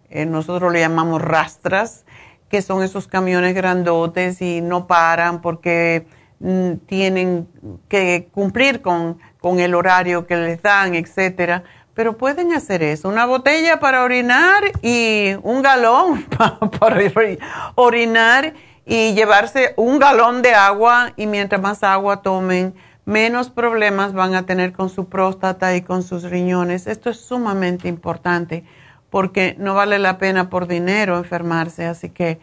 eh, nosotros le llamamos rastras, que son esos camiones grandotes y no paran porque mm, tienen que cumplir con, con el horario que les dan, etcétera pero pueden hacer eso, una botella para orinar y un galón [LAUGHS] para orinar y llevarse un galón de agua y mientras más agua tomen, menos problemas van a tener con su próstata y con sus riñones. Esto es sumamente importante porque no vale la pena por dinero enfermarse, así que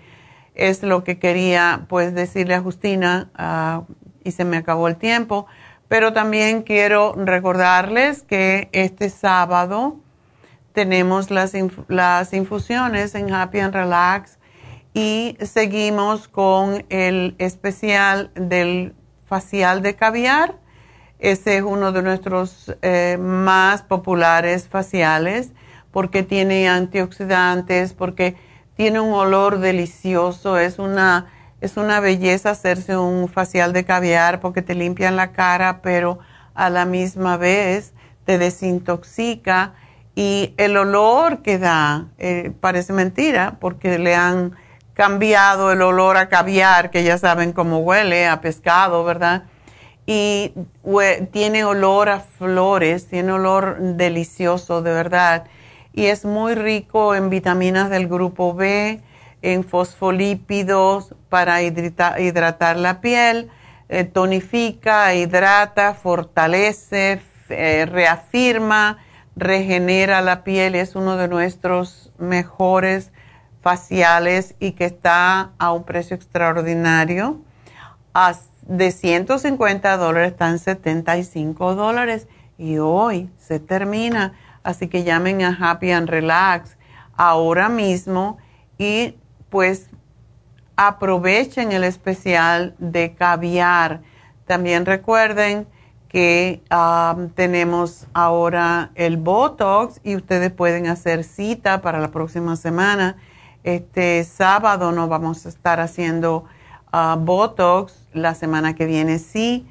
es lo que quería pues decirle a Justina ah, y se me acabó el tiempo. Pero también quiero recordarles que este sábado tenemos las, las infusiones en Happy and Relax y seguimos con el especial del facial de caviar. Ese es uno de nuestros eh, más populares faciales porque tiene antioxidantes, porque tiene un olor delicioso, es una es una belleza hacerse un facial de caviar porque te limpian la cara, pero a la misma vez te desintoxica y el olor que da eh, parece mentira porque le han cambiado el olor a caviar, que ya saben cómo huele, a pescado, ¿verdad? Y tiene olor a flores, tiene olor delicioso, de verdad. Y es muy rico en vitaminas del grupo B, en fosfolípidos para hidratar, la piel, eh, tonifica, hidrata, fortalece, eh, reafirma, regenera la piel. Es uno de nuestros mejores faciales y que está a un precio extraordinario. de 150 dólares están 75 dólares y hoy se termina. Así que llamen a Happy and Relax ahora mismo y pues aprovechen el especial de caviar. También recuerden que tenemos ahora el Botox y ustedes pueden hacer cita para la próxima semana. Este sábado no vamos a estar haciendo ah, Botox, la semana que viene sí.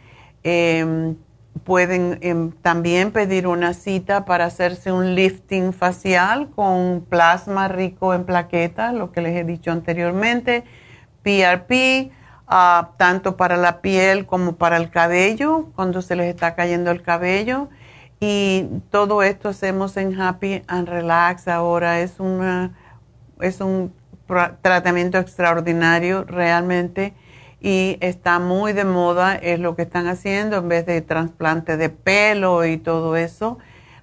Em, pueden em, también pedir una cita para hacerse un lifting facial con plasma rico en plaquetas, lo que les he dicho anteriormente, PRP, ah, tanto para la piel como para el cabello, cuando se les está cayendo el cabello. Y todo esto hacemos en Happy and Relax ahora. Es, una, es un tratamiento extraordinario realmente y está muy de moda, es lo que están haciendo en vez de trasplante de pelo y todo eso.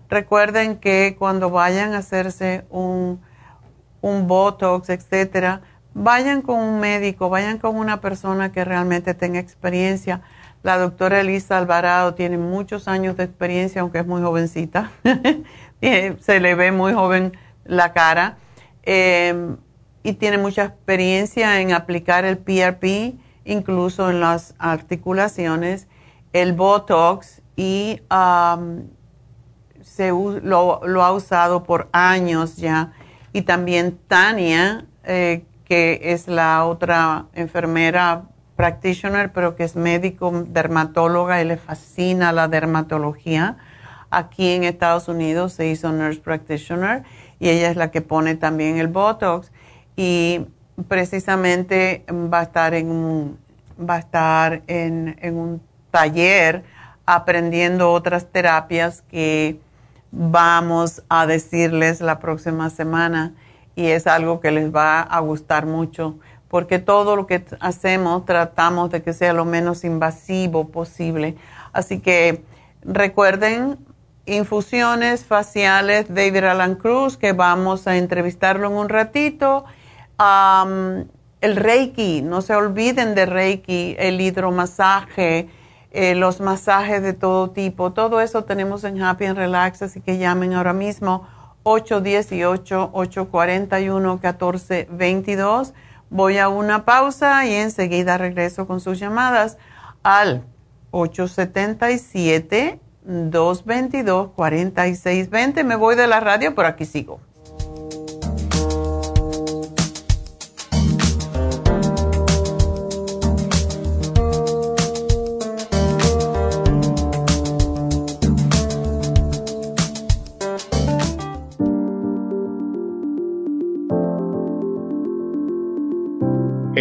Recuerden que cuando vayan a hacerse un, un Botox, etcétera, vayan con un médico, vayan con una persona que realmente tenga experiencia. La doctora Elisa Alvarado tiene muchos años de experiencia, aunque es muy jovencita. [LAUGHS] Se le ve muy joven la cara. Eh, y tiene mucha experiencia en aplicar el PRP incluso en las articulaciones, el Botox y se, lo, ha usado por años ya. Y también Tania, eh, que es la otra enfermera practitioner, pero que es médico dermatóloga y le fascina la dermatología. Aquí en Estados Unidos se hizo nurse practitioner y ella es la que pone también el Botox. Y precisamente va a estar en un, va a estar en, un taller aprendiendo otras terapias que vamos a decirles la próxima semana y es algo que les va a gustar mucho porque todo lo que hacemos tratamos de que sea lo menos invasivo posible. Así que recuerden infusiones faciales David Alan Cruz que vamos a entrevistarlo en un ratito el Reiki, no se olviden de Reiki, el hidromasaje, eh, los masajes de todo tipo, todo eso tenemos en Happy and Relax, así que llamen ahora mismo 818-841-1422. Voy a una pausa y enseguida regreso con sus llamadas al 877-222-4620. Me voy de la radio, pero aquí sigo.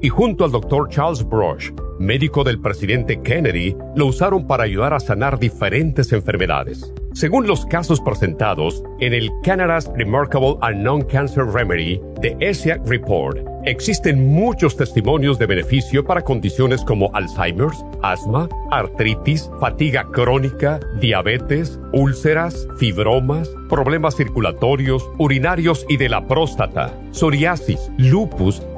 y junto al doctor Charles Brush, médico del presidente Kennedy, lo usaron para ayudar a sanar diferentes enfermedades. Según los casos presentados en el Canada's Remarkable and Non-Cancer Remedy de ESIAC Report, existen muchos testimonios de beneficio para condiciones como Alzheimer's, asma, artritis, fatiga crónica, diabetes, úlceras, fibromas, problemas circulatorios, urinarios y de la próstata, psoriasis, lupus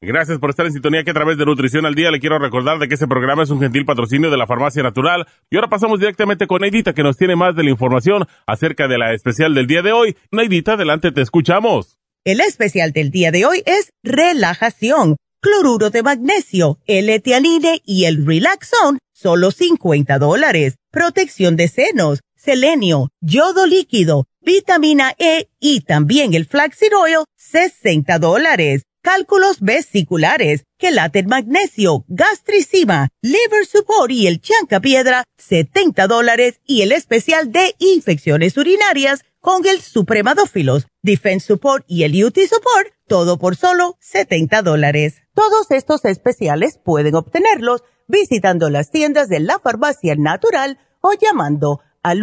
Gracias por estar en sintonía que a través de Nutrición al Día le quiero recordar de que este programa es un gentil patrocinio de la Farmacia Natural. Y ahora pasamos directamente con Neidita que nos tiene más de la información acerca de la especial del día de hoy. Neidita, adelante, te escuchamos. El especial del día de hoy es relajación cloruro de magnesio, L-etianine y el Relaxon, solo 50 dólares. Protección de senos, selenio, yodo líquido, vitamina E y también el flaxseed oil, 60 dólares. Cálculos vesiculares, quelate magnesio, gastricima, liver support y el chanca-piedra, 70 dólares. Y el especial de infecciones urinarias con el supremadófilos, defense support y el UT support, todo por solo 70 dólares. Todos estos especiales pueden obtenerlos visitando las tiendas de la farmacia natural o llamando al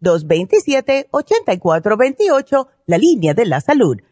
1-800-227-8428, la línea de la salud.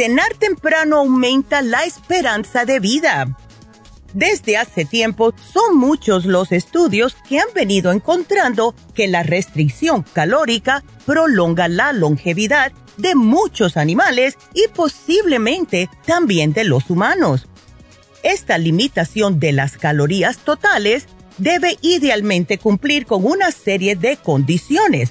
Cenar temprano aumenta la esperanza de vida. Desde hace tiempo son muchos los estudios que han venido encontrando que la restricción calórica prolonga la longevidad de muchos animales y posiblemente también de los humanos. Esta limitación de las calorías totales debe idealmente cumplir con una serie de condiciones.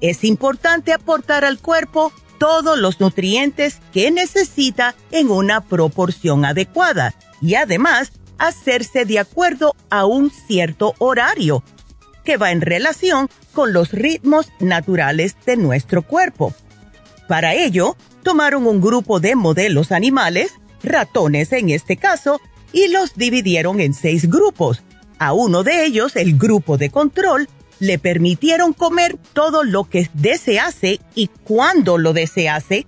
Es importante aportar al cuerpo todos los nutrientes que necesita en una proporción adecuada y además hacerse de acuerdo a un cierto horario que va en relación con los ritmos naturales de nuestro cuerpo. Para ello, tomaron un grupo de modelos animales, ratones en este caso, y los dividieron en seis grupos. A uno de ellos, el grupo de control, le permitieron comer todo lo que desease y cuando lo desease,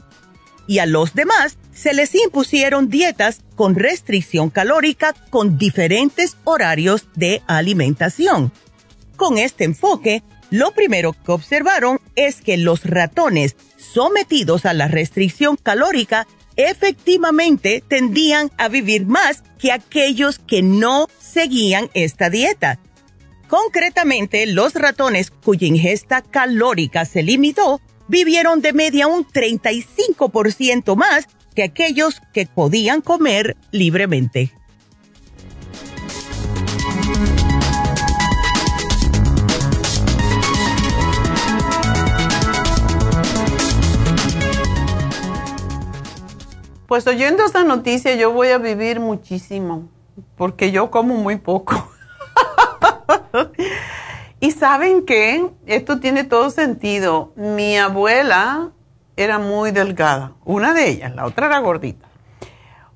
y a los demás se les impusieron dietas con restricción calórica con diferentes horarios de alimentación. Con este enfoque, lo primero que observaron es que los ratones sometidos a la restricción calórica efectivamente tendían a vivir más que aquellos que no seguían esta dieta Concretamente, los ratones cuya ingesta calórica se limitó vivieron de media un 35% más que aquellos que podían comer libremente. Pues oyendo esta noticia yo voy a vivir muchísimo, porque yo como muy poco. [LAUGHS] y saben que esto tiene todo sentido. Mi abuela era muy delgada, una de ellas, la otra era gordita.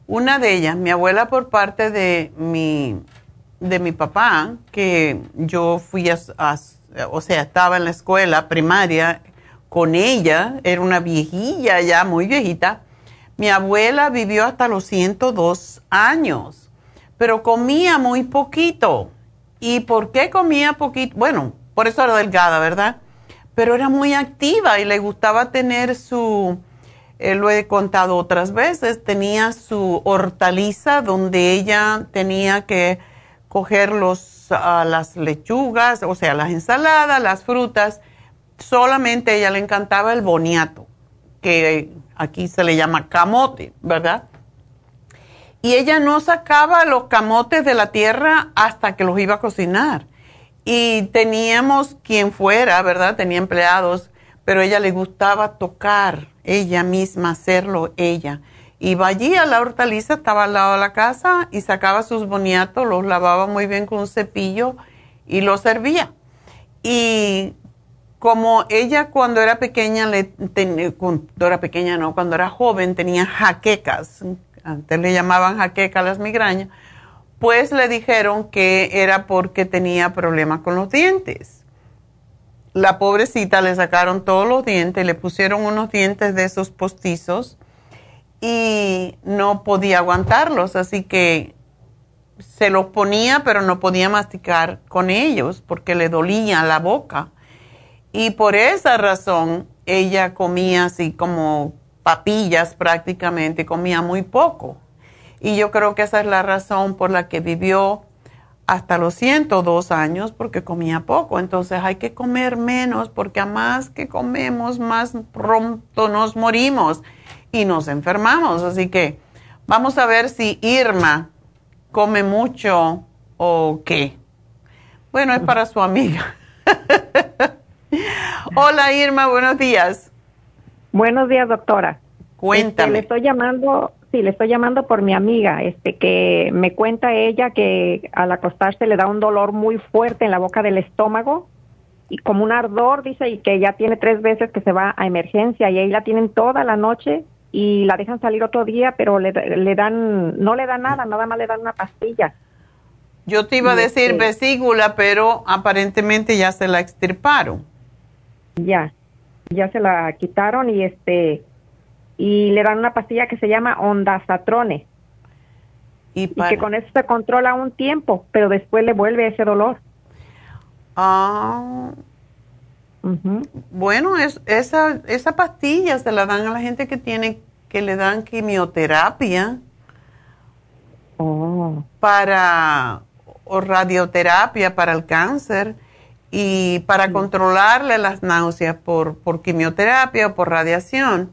Una de ellas, mi abuela por parte de mi, de mi papá, que yo fui a, o sea, estaba en la escuela primaria con ella, era una viejilla ya, muy viejita. Mi abuela vivió hasta los 102 años, pero comía muy poquito. ¿Y por qué comía poquito? Bueno, por eso era delgada, ¿verdad? Pero era muy activa y le gustaba tener su, eh, lo he contado otras veces, tenía su hortaliza donde ella tenía que coger los, ah, las lechugas, o sea, las ensaladas, las frutas. Solamente a ella le encantaba el boniato, que aquí se le llama camote, ¿verdad? Y ella no sacaba los camotes de la tierra hasta que los iba a cocinar. Y teníamos quien fuera, ¿verdad? Tenía empleados, pero ella le gustaba tocar ella misma, hacerlo ella. Iba allí a la hortaliza, estaba al lado de la casa y sacaba sus boniatos, los lavaba muy bien con un cepillo y los servía. Y como ella cuando era pequeña, le cuando era pequeña no, cuando era joven tenía jaquecas, antes le llamaban jaquecas las migrañas, pues le dijeron que era porque tenía problemas con los dientes la pobrecita le sacaron todos los dientes, le pusieron unos dientes de esos postizos y no podía aguantarlos, así que se los ponía pero no podía masticar con ellos porque le dolía la boca. Y por esa razón ella comía así como papillas prácticamente, comía muy poco. Y yo creo que esa es la razón por la que vivió hasta los 102 años porque comía poco. Entonces hay que comer menos porque a más que comemos, más pronto nos morimos y nos enfermamos. Así que vamos a ver si Irma come mucho o qué. Bueno, es para su amiga. [LAUGHS] Hola Irma, buenos días. Buenos días, doctora. Cuéntame. Este, le estoy llamando Sí, le estoy llamando por mi amiga, este, que me cuenta ella que al acostarse le da un dolor muy fuerte en la boca del estómago y como un ardor, dice, y que ya tiene tres veces que se va a emergencia y ahí la tienen toda la noche y la dejan salir otro día, pero le, dan, no le dan nada, nada más le dan una pastilla. Yo te iba a decir este vesícula, pero aparentemente ya se la extirparon. Ya, ya se la quitaron y este y le dan una pastilla que se llama ondasatrone. Y, que con eso se controla un tiempo, pero después le vuelve ese dolor. Ah. Bueno, es, esa, esa pastilla se la dan a la gente que tiene, que le dan quimioterapia. Oh. Para, o radioterapia para el cáncer y para controlarle las náuseas por, por quimioterapia o por radiación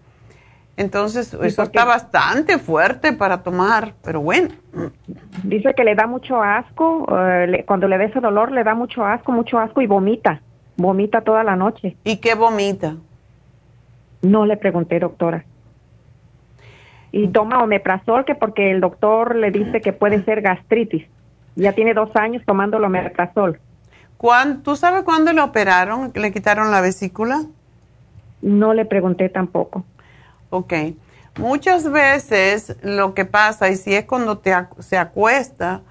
entonces, eso está bastante fuerte para tomar, pero bueno. Dice que le da mucho asco, eh, cuando le da ese dolor le da mucho asco, mucho asco y vomita, vomita toda la noche. ¿Y qué vomita? No le pregunté, doctora. Y toma omeprazol, que porque el doctor le dice que puede ser gastritis. Ya tiene dos años tomando el omeprazol. ¿Tú sabes cuándo le operaron? ¿Le quitaron la vesícula? No le pregunté tampoco. Ok. Muchas veces lo que pasa, y si es cuando te, se acuesta,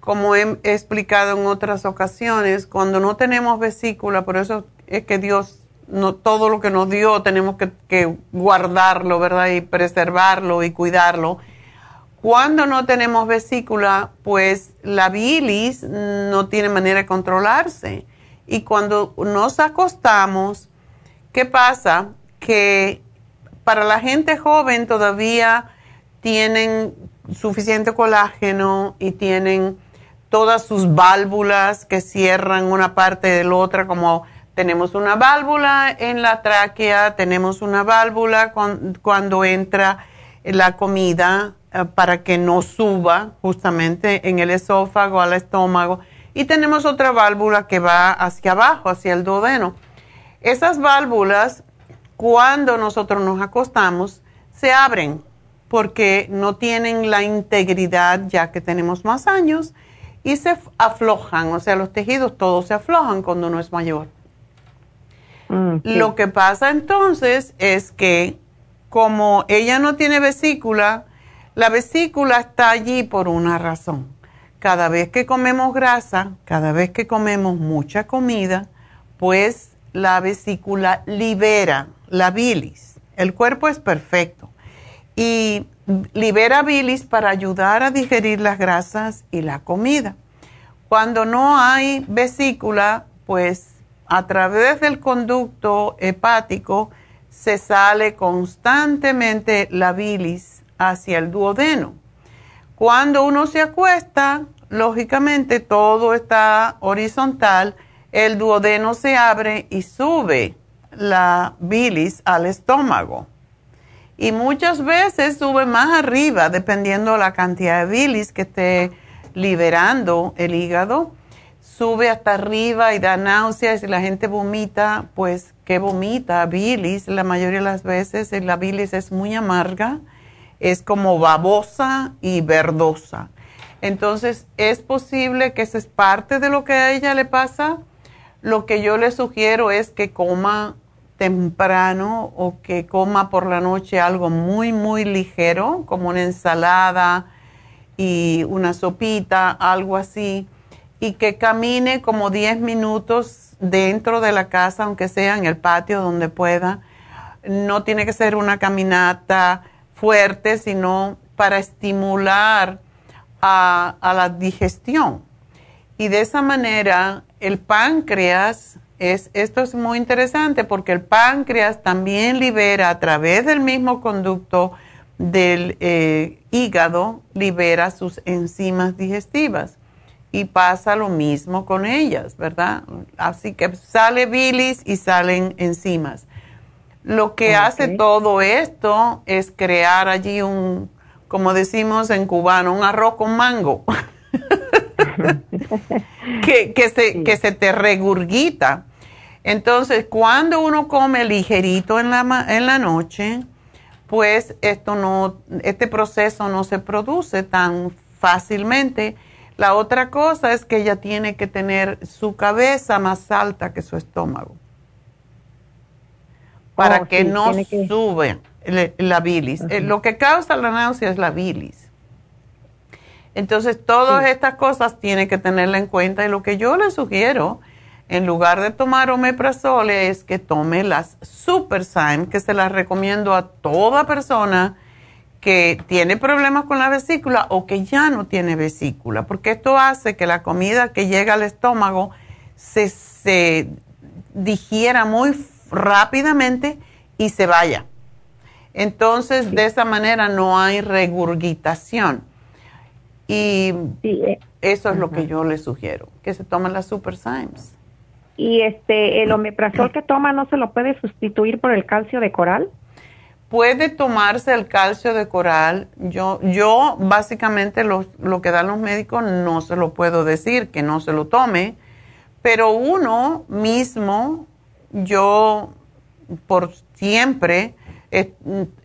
como he, explicado en otras ocasiones, cuando no tenemos vesícula, por eso es que Dios, no, todo lo que nos dio tenemos que, que guardarlo, ¿verdad? Y preservarlo y cuidarlo. Cuando no tenemos vesícula, pues la bilis no tiene manera de controlarse. Y cuando nos acostamos, ¿qué pasa? Que para la gente joven todavía tienen suficiente colágeno y tienen todas sus válvulas que cierran una parte de la otra, como tenemos una válvula en la tráquea, tenemos una válvula cuando entra la comida para que no suba justamente en el esófago al estómago y tenemos otra válvula que va hacia abajo, hacia el duodeno. Esas válvulas cuando nosotros nos acostamos, se abren porque no tienen la integridad ya que tenemos más años y se aflojan, o sea, los tejidos todos se aflojan cuando uno es mayor. Mm, Lo que pasa entonces es que como ella no tiene vesícula, La vesícula está allí por una razón. Cada vez que comemos grasa, cada vez que comemos mucha comida, pues la vesícula libera la bilis. El cuerpo es perfecto y libera bilis para ayudar a digerir las grasas y la comida. Cuando no hay vesícula, pues a través del conducto hepático se sale constantemente la bilis hacia el duodeno. Cuando uno se acuesta, lógicamente todo está horizontal, el duodeno se abre y sube la bilis al estómago. Y muchas veces sube más arriba, dependiendo la cantidad de bilis que esté liberando el hígado. Sube hasta arriba y da náuseas y la gente vomita, pues que vomita bilis la mayoría de las veces. La bilis es muy amarga, es como babosa y verdosa. Entonces, es posible que eso es parte de lo que a ella le pasa. Lo que yo le sugiero es que coma temprano o que coma por la noche algo muy, muy ligero, como una ensalada y una sopita, algo así, y que camine como 10 minutos dentro de la casa, aunque sea en el patio donde pueda. No tiene que ser una caminata fuerte, sino para estimular a, la digestión. Y de esa manera el páncreas esto es muy interesante porque el páncreas también libera a través del mismo conducto del eh, hígado, libera sus enzimas digestivas y pasa lo mismo con ellas, ¿verdad? Así que sale bilis y salen enzimas. Lo que hace todo esto es crear allí un, como decimos en cubano, un arroz con mango. [LAUGHS] que, se, que se te regurgita. Entonces, cuando uno come ligerito en la, en la noche, pues esto no, este proceso no se produce tan fácilmente. La otra cosa es que ella tiene que tener su cabeza más alta que su estómago para oh, que no sube la bilis. Eh, lo que causa la náusea es la bilis. Entonces, todas estas cosas tiene que tenerla en cuenta y lo que yo le sugiero, en lugar de tomar omeprazol, es que tome las Super que se las recomiendo a toda persona que tiene problemas con la vesícula o que ya no tiene vesícula, porque esto hace que la comida que llega al estómago se, se digiera muy rápidamente y se vaya. Entonces, de esa manera no hay regurgitación. Y eh, eso es lo que yo le sugiero, que se tomen las Super Symes. ¿Y este, el omeprazol que toma no se lo puede sustituir por el calcio de coral? Puede tomarse el calcio de coral. Yo, yo básicamente lo, lo que dan los médicos no se lo puedo decir, que no se lo tome, pero uno mismo, yo por siempre,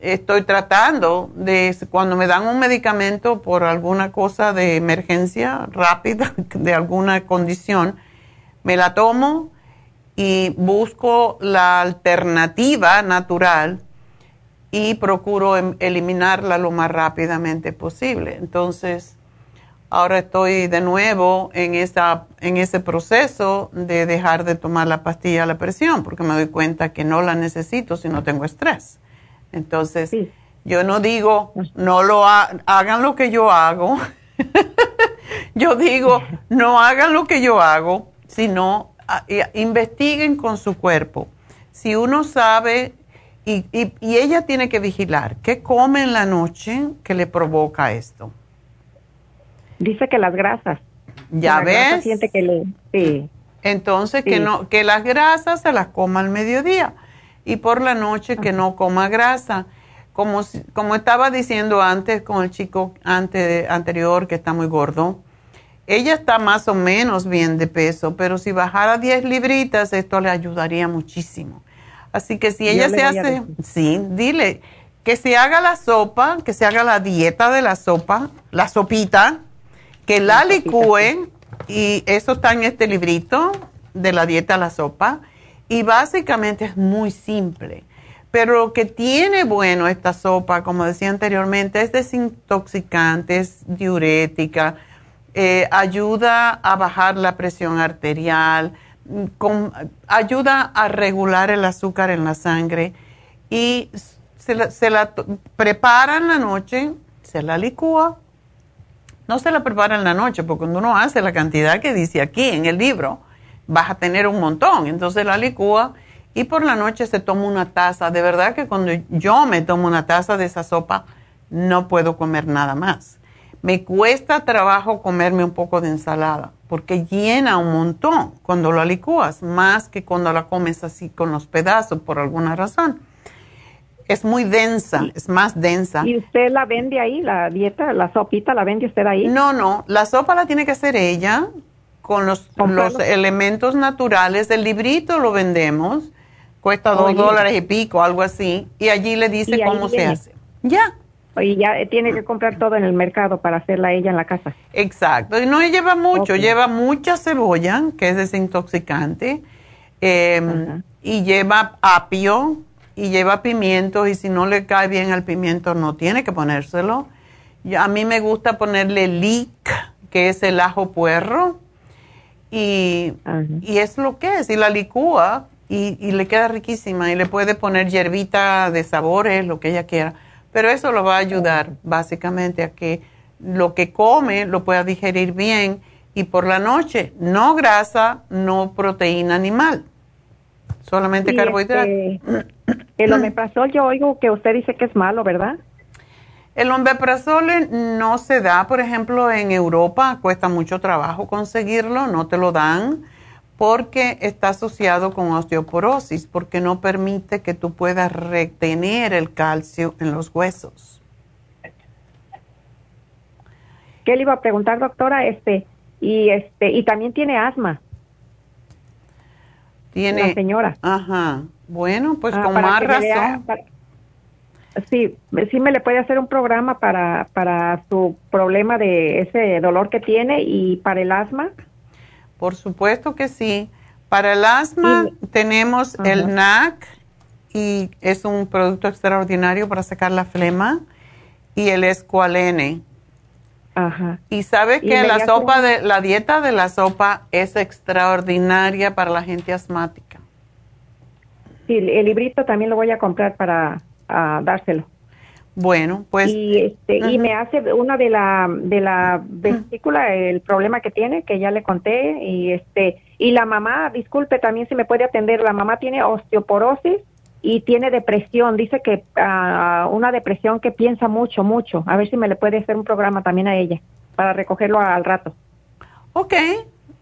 estoy tratando de, cuando me dan un medicamento por alguna cosa de emergencia rápida, [LAUGHS] de alguna condición, me la tomo y busco la alternativa natural y procuro em, eliminarla lo más rápidamente posible. Entonces, ahora estoy de nuevo en, esa, en ese proceso de dejar de tomar la pastilla a la presión, porque me doy cuenta que no la necesito si no tengo estrés. Entonces, yo no digo, no lo hagan lo que yo hago. [LAUGHS] yo digo, no hagan lo que yo hago, sino investiguen con su cuerpo. Si uno sabe, y, ella tiene que vigilar, ¿qué come en la noche que le provoca esto? Dice que las grasas. ¿Ya ves? Siente que le, sí. Entonces, que, no, que las grasas se las coma al mediodía y por la noche que no coma grasa. Como, como estaba diciendo antes con el chico anterior que está muy gordo, ella está más o menos bien de peso, pero si bajara 10 libritas, esto le ayudaría muchísimo. Así que si ella se hace, sí, dile que se haga la sopa, que se haga la dieta de la sopa, la sopita, que la, licúen, y eso está en este librito de la dieta a la sopa y básicamente es muy simple. pero lo que tiene bueno esta sopa, como decía anteriormente, es desintoxicante, es diurética, eh, ayuda a bajar la presión arterial, ayuda a regular el azúcar en la sangre y se la, se la prepara en la noche, se la licúa. No se la prepara en la noche, porque cuando uno hace la cantidad que dice aquí en el libro, vas a tener un montón. Entonces la licúa y por la noche se toma una taza. De verdad que cuando yo me tomo una taza de esa sopa, no puedo comer nada más. Me cuesta trabajo comerme un poco de ensalada porque llena un montón cuando la licúas, más que cuando la comes así con los pedazos por alguna razón. Es muy densa, es más densa. ¿Y usted la vende ahí, la dieta, la sopita, la vende usted ahí? No, no, la sopa la tiene que hacer ella con los, los elementos naturales. El librito lo vendemos, cuesta dos dólares y pico, algo así, y allí le dice cómo se hace. Ya. Y ya tiene que comprar todo en el mercado para hacerla ella en la casa. Exacto. Y no lleva mucho, lleva mucha cebolla, que es desintoxicante, em, y lleva apio, y lleva pimiento, y si no le cae bien el pimiento, no tiene que ponérselo. a mí me gusta ponerle leek, que es el ajo puerro, y, y es lo que es, y la licúa, y, y le queda riquísima, y le puede poner hierbita de sabores, lo que ella quiera. Pero eso lo va a ayudar básicamente a que lo que come lo pueda digerir bien y por la noche no grasa, no proteína animal, solamente carbohidratos. Este, el omeprazol yo oigo que usted dice que es malo, ¿verdad? El omeprazol no se da, por ejemplo, en Europa, cuesta mucho trabajo conseguirlo, no te lo dan porque está asociado con osteoporosis, porque no permite que tú puedas retener el calcio en los huesos. ¿Qué le iba a preguntar, doctora? Este, y este, y también tiene asma. Tiene. La señora. Ajá. Bueno, pues ah, con más razón. sí, sí me le puede hacer un programa para, para su problema de ese dolor que tiene y para el asma. Por supuesto que sí. Para el asma tenemos el NAC y es un producto extraordinario para sacar la flema y el escualene. Ajá. Y sabe que la sopa de la dieta de la sopa es extraordinaria para la gente asmática. Sí, el librito también lo voy a comprar para ah, dárselo. Bueno, pues. Y, este, y me hace una de la, de la vesícula, el problema que tiene, que ya le conté, y este, y la mamá, disculpe también si me puede atender, la mamá tiene osteoporosis y tiene depresión, dice que uh, una depresión que piensa mucho, mucho, a ver si me le puede hacer un programa también a ella, para recogerlo al rato. Ok,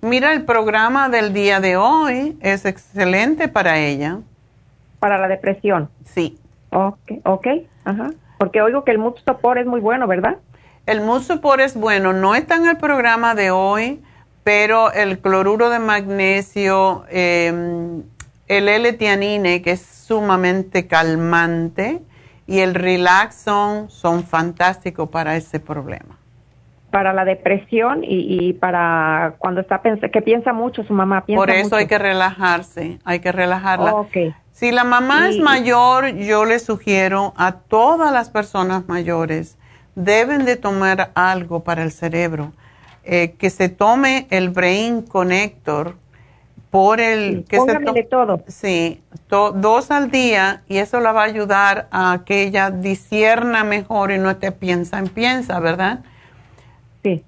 mira, el programa del día de hoy es excelente para ella. Para la depresión. Sí. Ok, ok, ajá. Porque oigo que el Mustopor es muy bueno, ¿verdad? El Mustopor es bueno, no está en el programa de hoy, pero el cloruro de magnesio, em, el L-tianine, que es sumamente calmante, y el Relaxon son fantásticos para ese problema. Para la depresión y, para cuando está que piensa mucho su mamá. Piensa Por eso hay que relajarse, hay que relajarla. Okay. Si la mamá es mayor, yo le sugiero a todas las personas mayores, deben de tomar algo para el cerebro. Eh, que se tome el Brain Connector por el... que se todo. Sí, dos al día y eso la va a ayudar a que ella disierna mejor y no esté piensa en piensa, ¿verdad? Sí.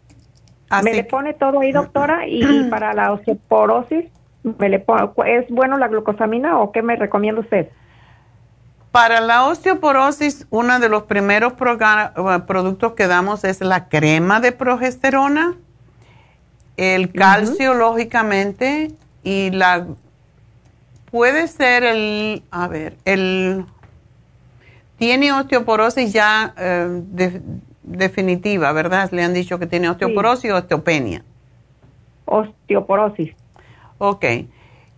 Me le pone todo ahí, [CLEARS THROAT] doctora, y para la osteoporosis ¿Es bueno la glucosamina o qué me recomienda usted? Para la osteoporosis, uno de los primeros eh, productos que damos es la crema de progesterona, el calcio, lógicamente, y la. Puede ser el. A ver, el. Tiene osteoporosis ya eh, definitiva, ¿verdad? Le han dicho que tiene osteoporosis o osteopenia. Osteoporosis. Ok.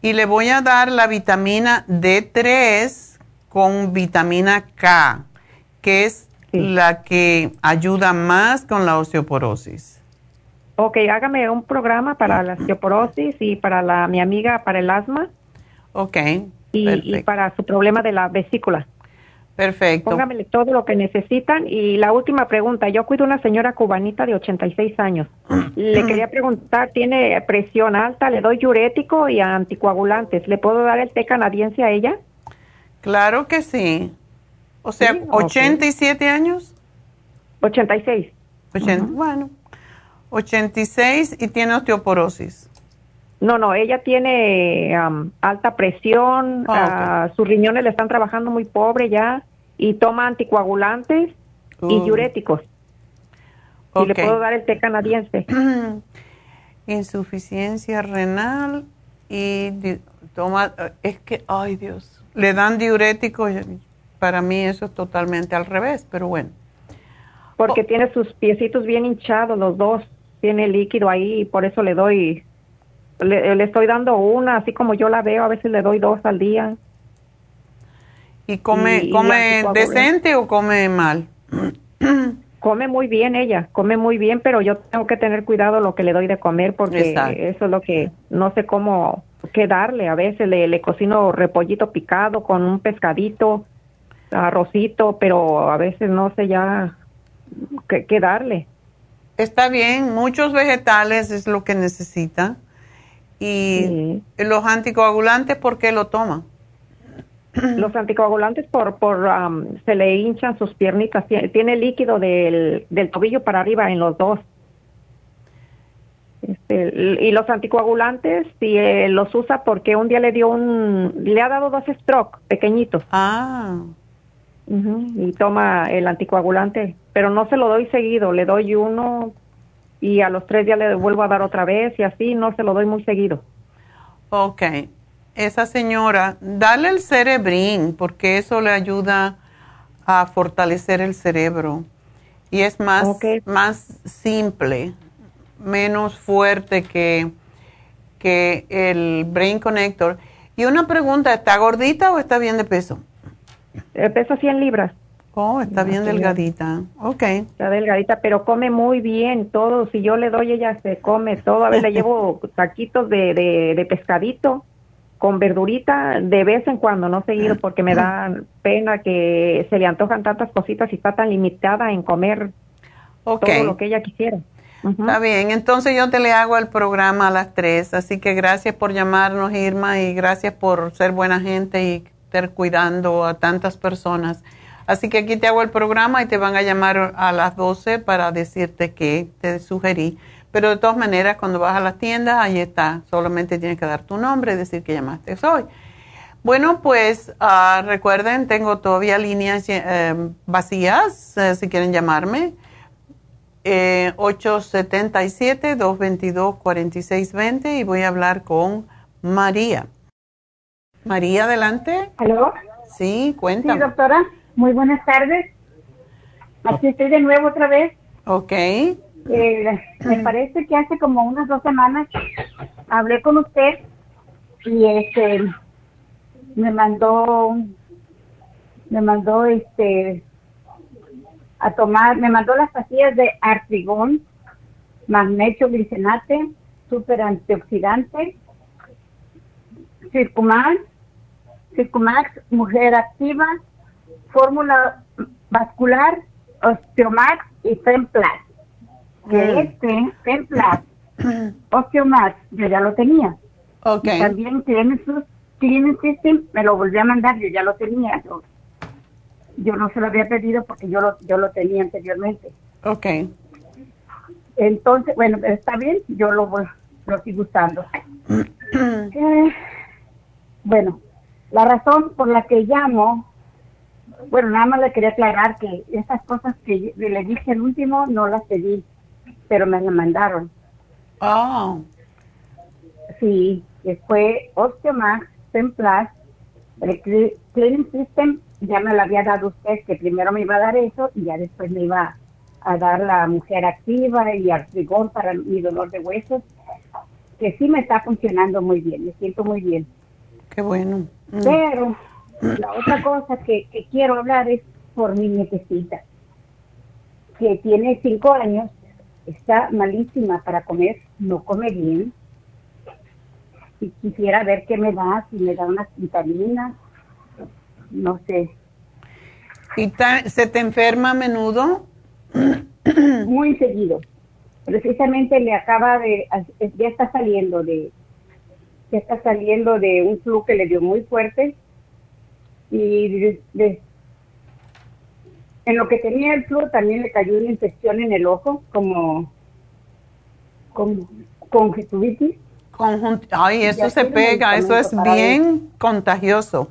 Y le voy a dar la vitamina D3 con vitamina K, que es la que ayuda más con la osteoporosis. Ok, hágame un programa para la osteoporosis y para la, mi amiga para el asma. Ok. Y, y, para su problema de la vesícula. Perfecto. Póngamele todo lo que necesitan. Y la última pregunta, yo cuido una señora cubanita de 86 años. Le quería preguntar, ¿tiene presión alta? ¿Le doy diurético y anticoagulantes? ¿Le puedo dar el té canadiense a ella? Claro que sí. O sea, 87 años. 86. Bueno, 86 y tiene osteoporosis. No, no, ella tiene alta presión, ah, sus riñones le están trabajando muy pobre ya y toma anticoagulantes y diuréticos. Y le puedo dar el té canadiense. [CLEARS THROAT] Insuficiencia renal y toma, es que, ay Dios, le dan diuréticos, para mí eso es totalmente al revés, pero bueno. Porque oh. tiene sus piecitos bien hinchados los dos, tiene líquido ahí y por eso le doy le, estoy dando una, así como yo la veo, a veces le doy dos al día. ¿Y come, come decente o come mal? [CLEARS THROAT] come muy bien ella, come muy bien, pero yo tengo que tener cuidado lo que le doy de comer porque eso es lo que no sé cómo qué darle. A veces le, le cocino repollito picado con un pescadito, arrocito, pero a veces no sé ya qué, qué darle. Está bien, muchos vegetales es lo que necesita. ¿Y los anticoagulantes por qué lo toma? [CLEARS THROAT] Los anticoagulantes por, por se le hinchan sus piernitas, tiene, líquido del, del, tobillo para arriba en los dos. Este, y los anticoagulantes si eh, los usa porque un día le dio un, le ha dado dos stroke pequeñitos. Ah. Y toma el anticoagulante, pero no se lo doy seguido, le doy uno y a los tres días le vuelvo a dar otra vez y así no se lo doy muy seguido. Ok, esa señora, dale el cerebrín porque eso le ayuda a fortalecer el cerebro y es más, más simple, menos fuerte que, que el Brain Connector. Y una pregunta, ¿está gordita o está bien de peso? El peso 100 libras. Oh, está bien delgadita. Ok. Está delgadita, pero come muy bien todo. Si yo le doy, ella se come todo. A veces le [LAUGHS] llevo taquitos de, de, pescadito con verdurita de vez en cuando, no seguido, porque me da pena que se le antojan tantas cositas y está tan limitada en comer todo lo que ella quisiera. Está bien, entonces yo te le hago el programa a las tres, así que gracias por llamarnos, Irma, y gracias por ser buena gente y estar cuidando a tantas personas. Así que aquí te hago el programa y te van a llamar a las 12 para decirte que te sugerí. Pero de todas maneras, cuando vas a las tiendas, ahí está. Solamente tienes que dar tu nombre y decir que llamaste hoy. Bueno, pues ah, recuerden, tengo todavía líneas eh, vacías eh, si quieren llamarme. 877-222-4620 eh, y voy a hablar con María. María, adelante. ¿Aló? Sí, cuéntame. Sí, doctora. Muy buenas tardes. Aquí estoy de nuevo otra vez. Ok. Eh, me parece que hace como unas dos semanas hablé con usted y este me mandó me mandó este a tomar, me mandó las pastillas de artrigón, magnesio glicenate, super antioxidante, Circumax, Circumax, mujer activa, fórmula vascular, Osteomax y Femplas. Que mm. este, Femplas, Osteomax, yo ya lo tenía. Okay. también tiene su Cleaning System, me lo volví a mandar, yo ya lo tenía. Yo, no se lo había pedido porque yo lo, yo lo tenía anteriormente. Ok. Entonces, bueno, está bien, yo lo, lo sigo usando. [CLEARS THROAT] Eh, bueno, la razón por la que llamo bueno, nada más le quería aclarar que esas cosas que le dije el último no las pedí, pero me las mandaron. Oh. Sí, que fue Osteomax, Templas, el Cleaning System, ya me lo había dado usted, que primero me iba a dar eso y ya después me iba a dar la mujer activa y artrigón para mi dolor de huesos, que sí me está funcionando muy bien, me siento muy bien. Qué bueno. Mm. Pero la otra cosa que, quiero hablar es por mi nietecita, que tiene cinco años, está malísima para comer, no come bien. Y quisiera ver qué me da, si me da unas vitaminas, no sé. ¿Y se te enferma a menudo? Muy seguido. Precisamente le acaba de, ya está saliendo de, ya está saliendo de un flu que le dio muy fuerte y en lo que tenía el flu también le cayó una infección en el ojo como con conjuntivitis. Ay, eso se pega, eso es bien contagioso.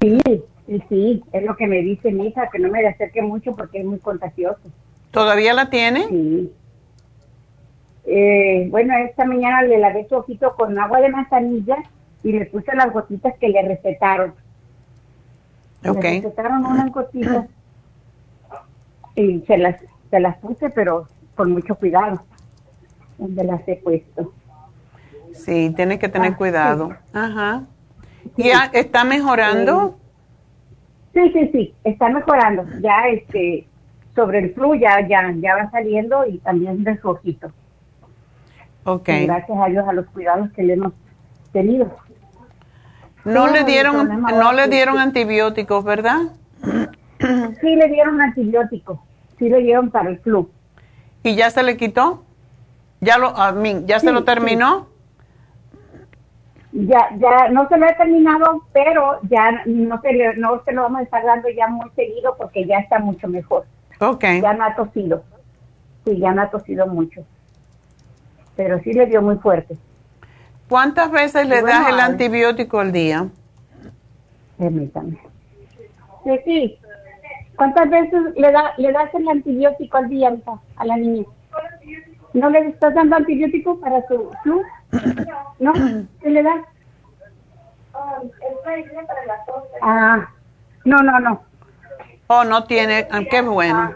Sí, sí, sí, es lo que me dice mi hija, que no me acerque mucho porque es muy contagioso. ¿Todavía la tiene? Sí. Eh, bueno, esta mañana le lavé su ojito con agua de manzanilla y le puse las gotitas que le recetaron. Ok. Le recetaron unas gotitas y se las, se las puse, pero con mucho cuidado, donde las he puesto. Sí, tiene que tener ah, cuidado. Ajá. ¿Y está mejorando? Sí, sí, sí, está mejorando. Ya este sobre el flu ya ya ya va saliendo y también de su ojito. Okay. gracias a Dios a los cuidados que le hemos tenido. No le dieron no le dieron antibióticos, ¿verdad? Sí le dieron antibióticos. Sí le dieron para el flu. ¿Y ya se le quitó? ¿Ya lo ya se lo terminó? Ya, ya no se lo he terminado, pero ya no se, le, no se lo vamos a estar dando ya muy seguido porque ya está mucho mejor. Ok. Ya no ha tosido. Sí, ya no ha tosido mucho. Pero sí le dio muy fuerte. ¿Cuántas veces le das el antibiótico al día? Permítame. Sí, sí. ¿Cuántas veces le, da, le das el antibiótico al día a la niña? ¿No le estás dando antibiótico para su flu? ¿No? ¿Qué le das? Ah, no, no, no. Oh, no tiene, ah, qué bueno.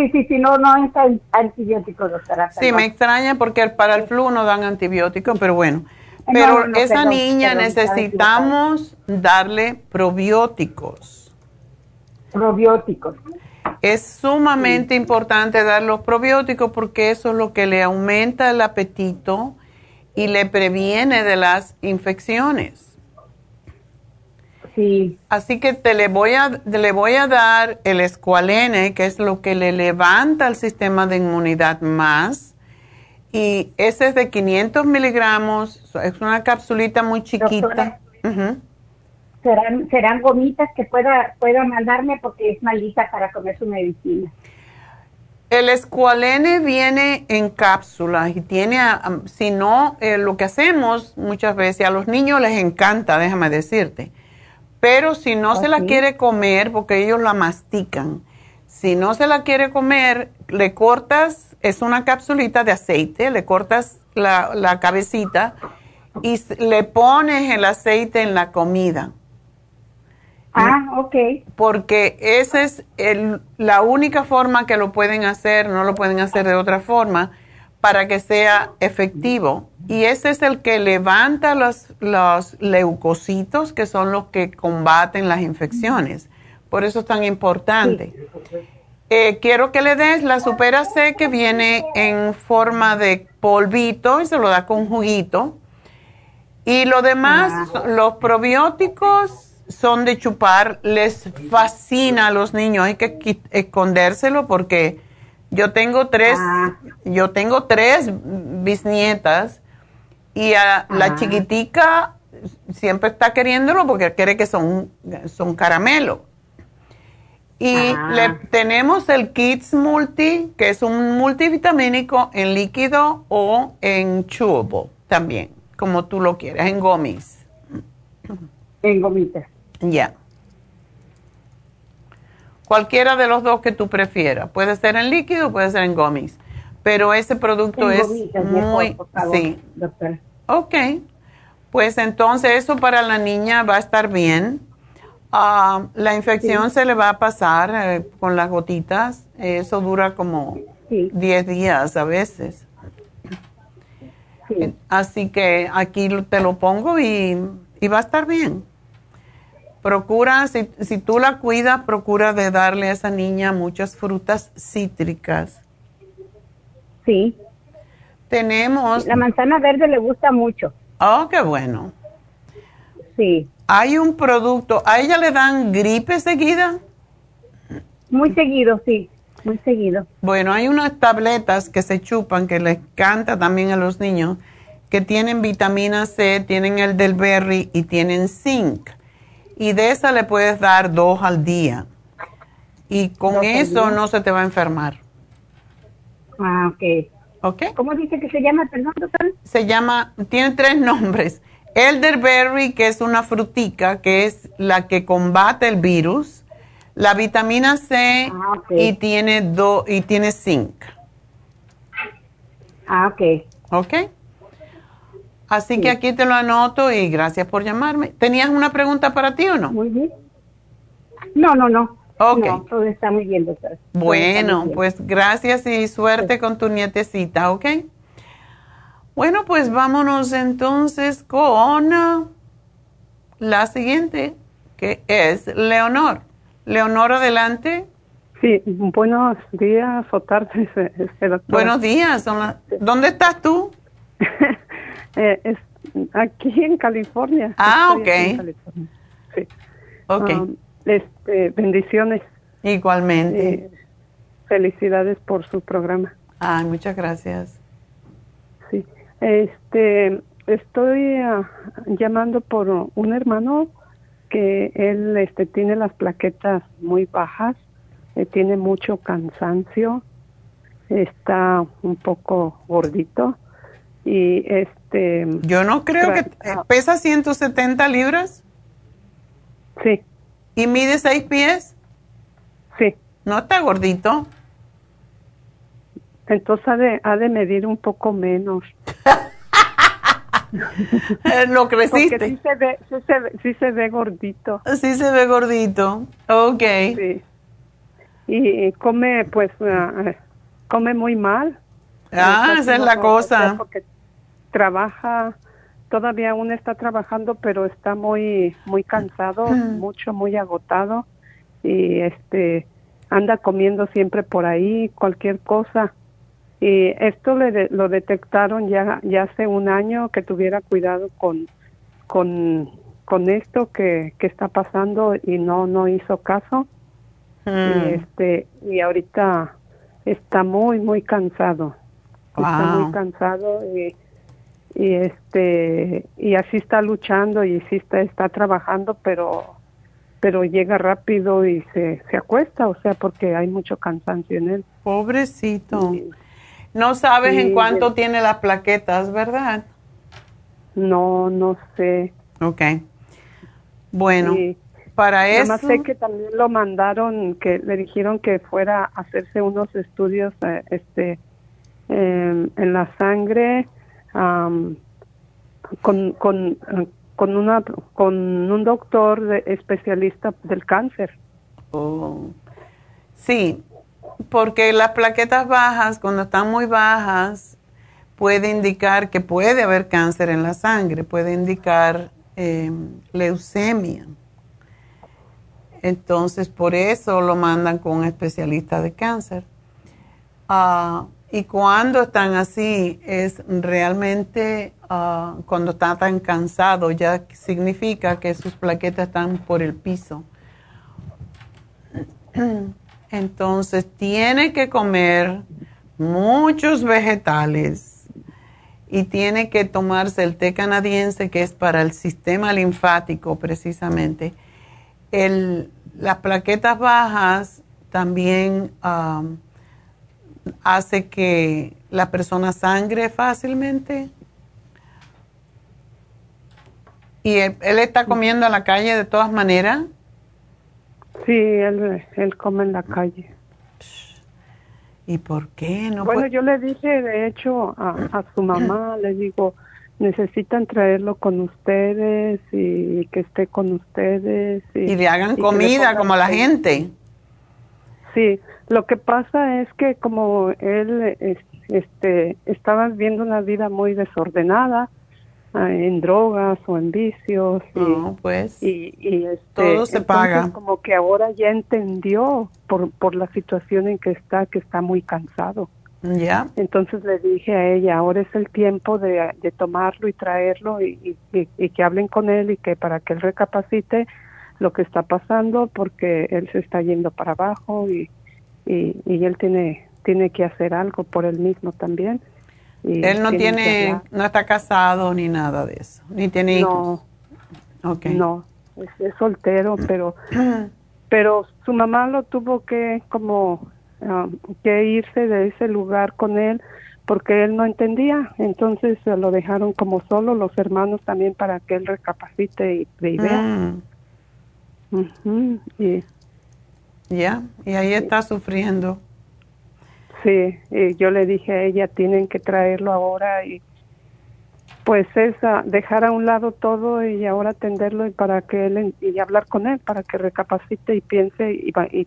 Sí, sí, sí, no, no está antibiótico, doctora. Sí, me extraña porque para el flu no dan antibiótico, pero bueno. Pero esa niña necesitamos darle probióticos. Probióticos. Es sumamente importante dar los probióticos porque eso es lo que le aumenta el apetito y le previene de las infecciones. Sí. Así que te le voy a le voy a dar el escualene, que es lo que le levanta el sistema de inmunidad más. Y ese es de 500 miligramos, es una capsulita muy chiquita serán, serán gomitas que pueda, pueda mandarme porque es malita para comer su medicina. El escualene viene en cápsulas y tiene, si no, eh, lo que hacemos muchas veces, a los niños les encanta, déjame decirte, pero si no se la quiere comer, porque ellos la mastican, si no se la quiere comer, le cortas, es una capsulita de aceite, le cortas la, la cabecita y le pones el aceite en la comida Ah, ok. Porque esa es el, la única forma que lo pueden hacer, no lo pueden hacer de otra forma, para que sea efectivo. Y ese es el que levanta los, los leucocitos, que son los que combaten las infecciones. Por eso es tan importante. Eh, quiero que le des la Supera C que viene en forma de polvito y se lo da con juguito. Y lo demás, ah. los probióticos son de chupar, les fascina a los niños, hay que escondérselo porque yo tengo tres, ah. yo tengo tres bisnietas y a la ah. chiquitica siempre está queriéndolo porque cree que son, son caramelo. Y ah. le, tenemos el Kids Multi, que es un multivitamínico en líquido o en chewable también, como tú lo quieras, en gomis. En gomitas. Ya. Cualquiera de los dos que tú prefieras. Puede ser en líquido, puede ser en gummies. Pero ese producto es muy... sí. Ok. Pues entonces eso para la niña va a estar bien. Ah, la infección se le va a pasar eh, con las gotitas. Eso dura como 10 días a veces. Así que aquí te lo pongo y va a estar bien. Procura, si, si tú la cuidas, procura de darle a esa niña muchas frutas cítricas. Sí. Tenemos... La manzana verde le gusta mucho. Oh, qué bueno. Sí. hay un producto, ¿a ella le dan gripe seguida? Muy seguido, sí, muy seguido. Bueno, hay unas tabletas que se chupan, que les canta también a los niños, que tienen vitamina C, tienen el del berry y tienen zinc. Y de esa le puedes dar dos al día. Y con eso no se te va a enfermar. Ah, ok. ¿Ok? ¿Cómo dice que se llama, perdón, doctor? Se llama, tiene tres nombres. Elderberry, que es una frutica, que es la que combate el virus. La vitamina C Ah, y tiene do, y tiene zinc. Ah, ok. ¿Ok? Así que aquí te lo anoto y gracias por llamarme. ¿Tenías una pregunta para ti o no? Muy bien. No, no, no. Ok. No, todo está muy bien, doctor. Bueno, bien. pues gracias y suerte con tu nietecita, ¿ok? Bueno, pues vámonos entonces con ah, la siguiente, que es Leonor. Leonor, adelante. Sí, buenos días o tardes, eh, este. Buenos días. son las- ¿Dónde estás tú? [LAUGHS] Eh, es aquí en California. Ah, Estoy aquí en ok. California. Sí. Ok. Um, este, bendiciones. Igualmente. Eh, felicidades por su programa. Ay, muchas gracias. Sí. Este, estoy ah, llamando por un hermano que él este, tiene las plaquetas muy bajas, eh, tiene mucho cansancio, está un poco gordito y este... Yo no creo que pesa 170 libras Sí, y mide 6 pies. sí. No está gordito. Entonces ha de, ha de medir un poco menos. Eh, Lo creciste. Porque sí se ve, sí se ve, sí se ve gordito. Sí se ve gordito. Ok. Sí. Y come, pues, ah, come muy mal. Ah, esa es la cosa. porque trabaja, todavía aún está trabajando, pero está muy, muy cansado, mucho, muy agotado. Y este, anda comiendo siempre por ahí, cualquier cosa. Y esto le de- lo detectaron ya, ya hace un año que tuviera cuidado con, con, con esto que, que está pasando y no, no hizo caso. Y Mm. este, y ahorita está muy, muy cansado. Está muy cansado y, y este, y así está luchando y sí está, está trabajando, pero, pero llega rápido y se, se acuesta, o sea, porque hay mucho cansancio en él. Pobrecito. No sabes en cuánto de- tiene las plaquetas, ¿verdad? No, no sé. Ok. Bueno, para eso. más sé que también lo mandaron, que le dijeron que fuera a hacerse unos estudios eh, este, em, en la sangre am, con, con, con, una, con un doctor especialista del cáncer. Oh. Sí, porque las plaquetas bajas, cuando están muy bajas, puede indicar que puede haber cáncer en la sangre, puede indicar eh, leucemia. Entonces, por eso lo mandan con un especialista de cáncer. Ah, y cuando están así, es realmente ah, cuando está tan cansado, ya significa que sus plaquetas están por el piso. [CLEARS THROAT] Entonces, tiene que comer muchos vegetales y tiene que tomarse el té canadiense, que es para el sistema linfático precisamente. Las plaquetas bajas también um, hace que la persona sangre fácilmente. Y él, él está comiendo en la calle de todas maneras. Sí, él, él come en la calle. ¿Y por qué no? bueno, yo le dije, de hecho, a, a su mamá, le digo, necesitan traerlo con ustedes y que esté con ustedes. Y, y le hagan y que le comida como la gente. Sí, lo que pasa es que como él es- este, estaba viviendo una vida muy desordenada, ah, en drogas o en vicios. Y, No, pues. y, y, este, Todo se paga. Como que ahora ya entendió por, por la situación en que está, que está muy cansado. Ya. Entonces le dije a ella, ahora es el tiempo de, tomarlo y traerlo y, que hablen con él y que para que él recapacite lo que está pasando porque él se está yendo para abajo y, y, él tiene, tiene que hacer algo por él mismo también. él no tiene, no está casado ni nada de eso, ni tiene hijos. No, okay. no es, soltero, pero, [CLEARS THROAT] pero su mamá lo tuvo que como Ah, que irse de ese lugar con él porque él no entendía, entonces lo dejaron como solo los hermanos también para que él recapacite y, vea. Mm. y, ya, y ahí está sufriendo. Sí, y yo le dije a ella, tienen que traerlo ahora y pues esa dejar a un lado todo y ahora atenderlo y para que él y hablar con él para que recapacite y piense y, y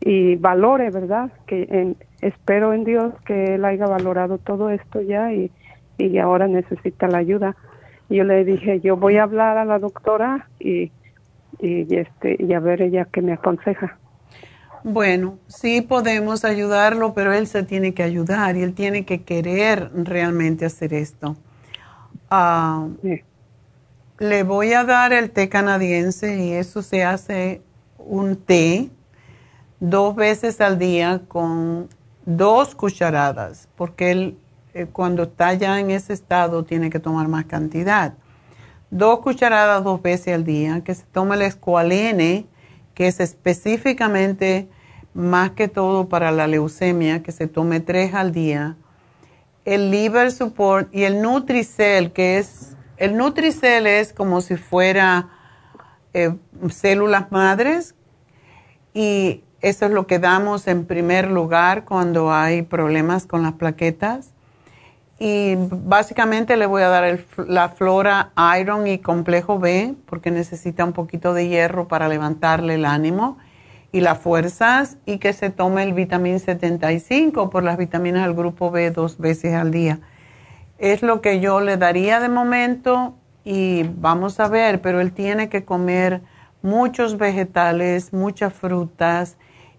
y valore, ¿verdad? Que espero en Dios que él haya valorado todo esto ya y, y ahora necesita la ayuda. Yo le dije, yo voy a hablar a la doctora y, y, este, y a ver ella qué me aconseja. Bueno, sí podemos ayudarlo, pero él se tiene que ayudar y él tiene que querer realmente hacer esto. Ah, le voy a dar el té canadiense y eso se hace un té dos veces al día con dos cucharadas, porque él eh, cuando está ya en ese estado tiene que tomar más cantidad. Dos cucharadas dos veces al día, que se tome el escualene, que es específicamente más que todo para la leucemia, que se tome tres al día. El liver support y el Nutricel, que es, el Nutricel es como si fuera eh, células madres y eso es lo que damos en primer lugar cuando hay problemas con las plaquetas. Y básicamente le voy a dar la flora iron y complejo B porque necesita un poquito de hierro para levantarle el ánimo y las fuerzas y que se tome el vitamín 75 por las vitaminas del grupo B dos veces al día. Es lo que yo le daría de momento y vamos a ver, pero él tiene que comer muchos vegetales, muchas frutas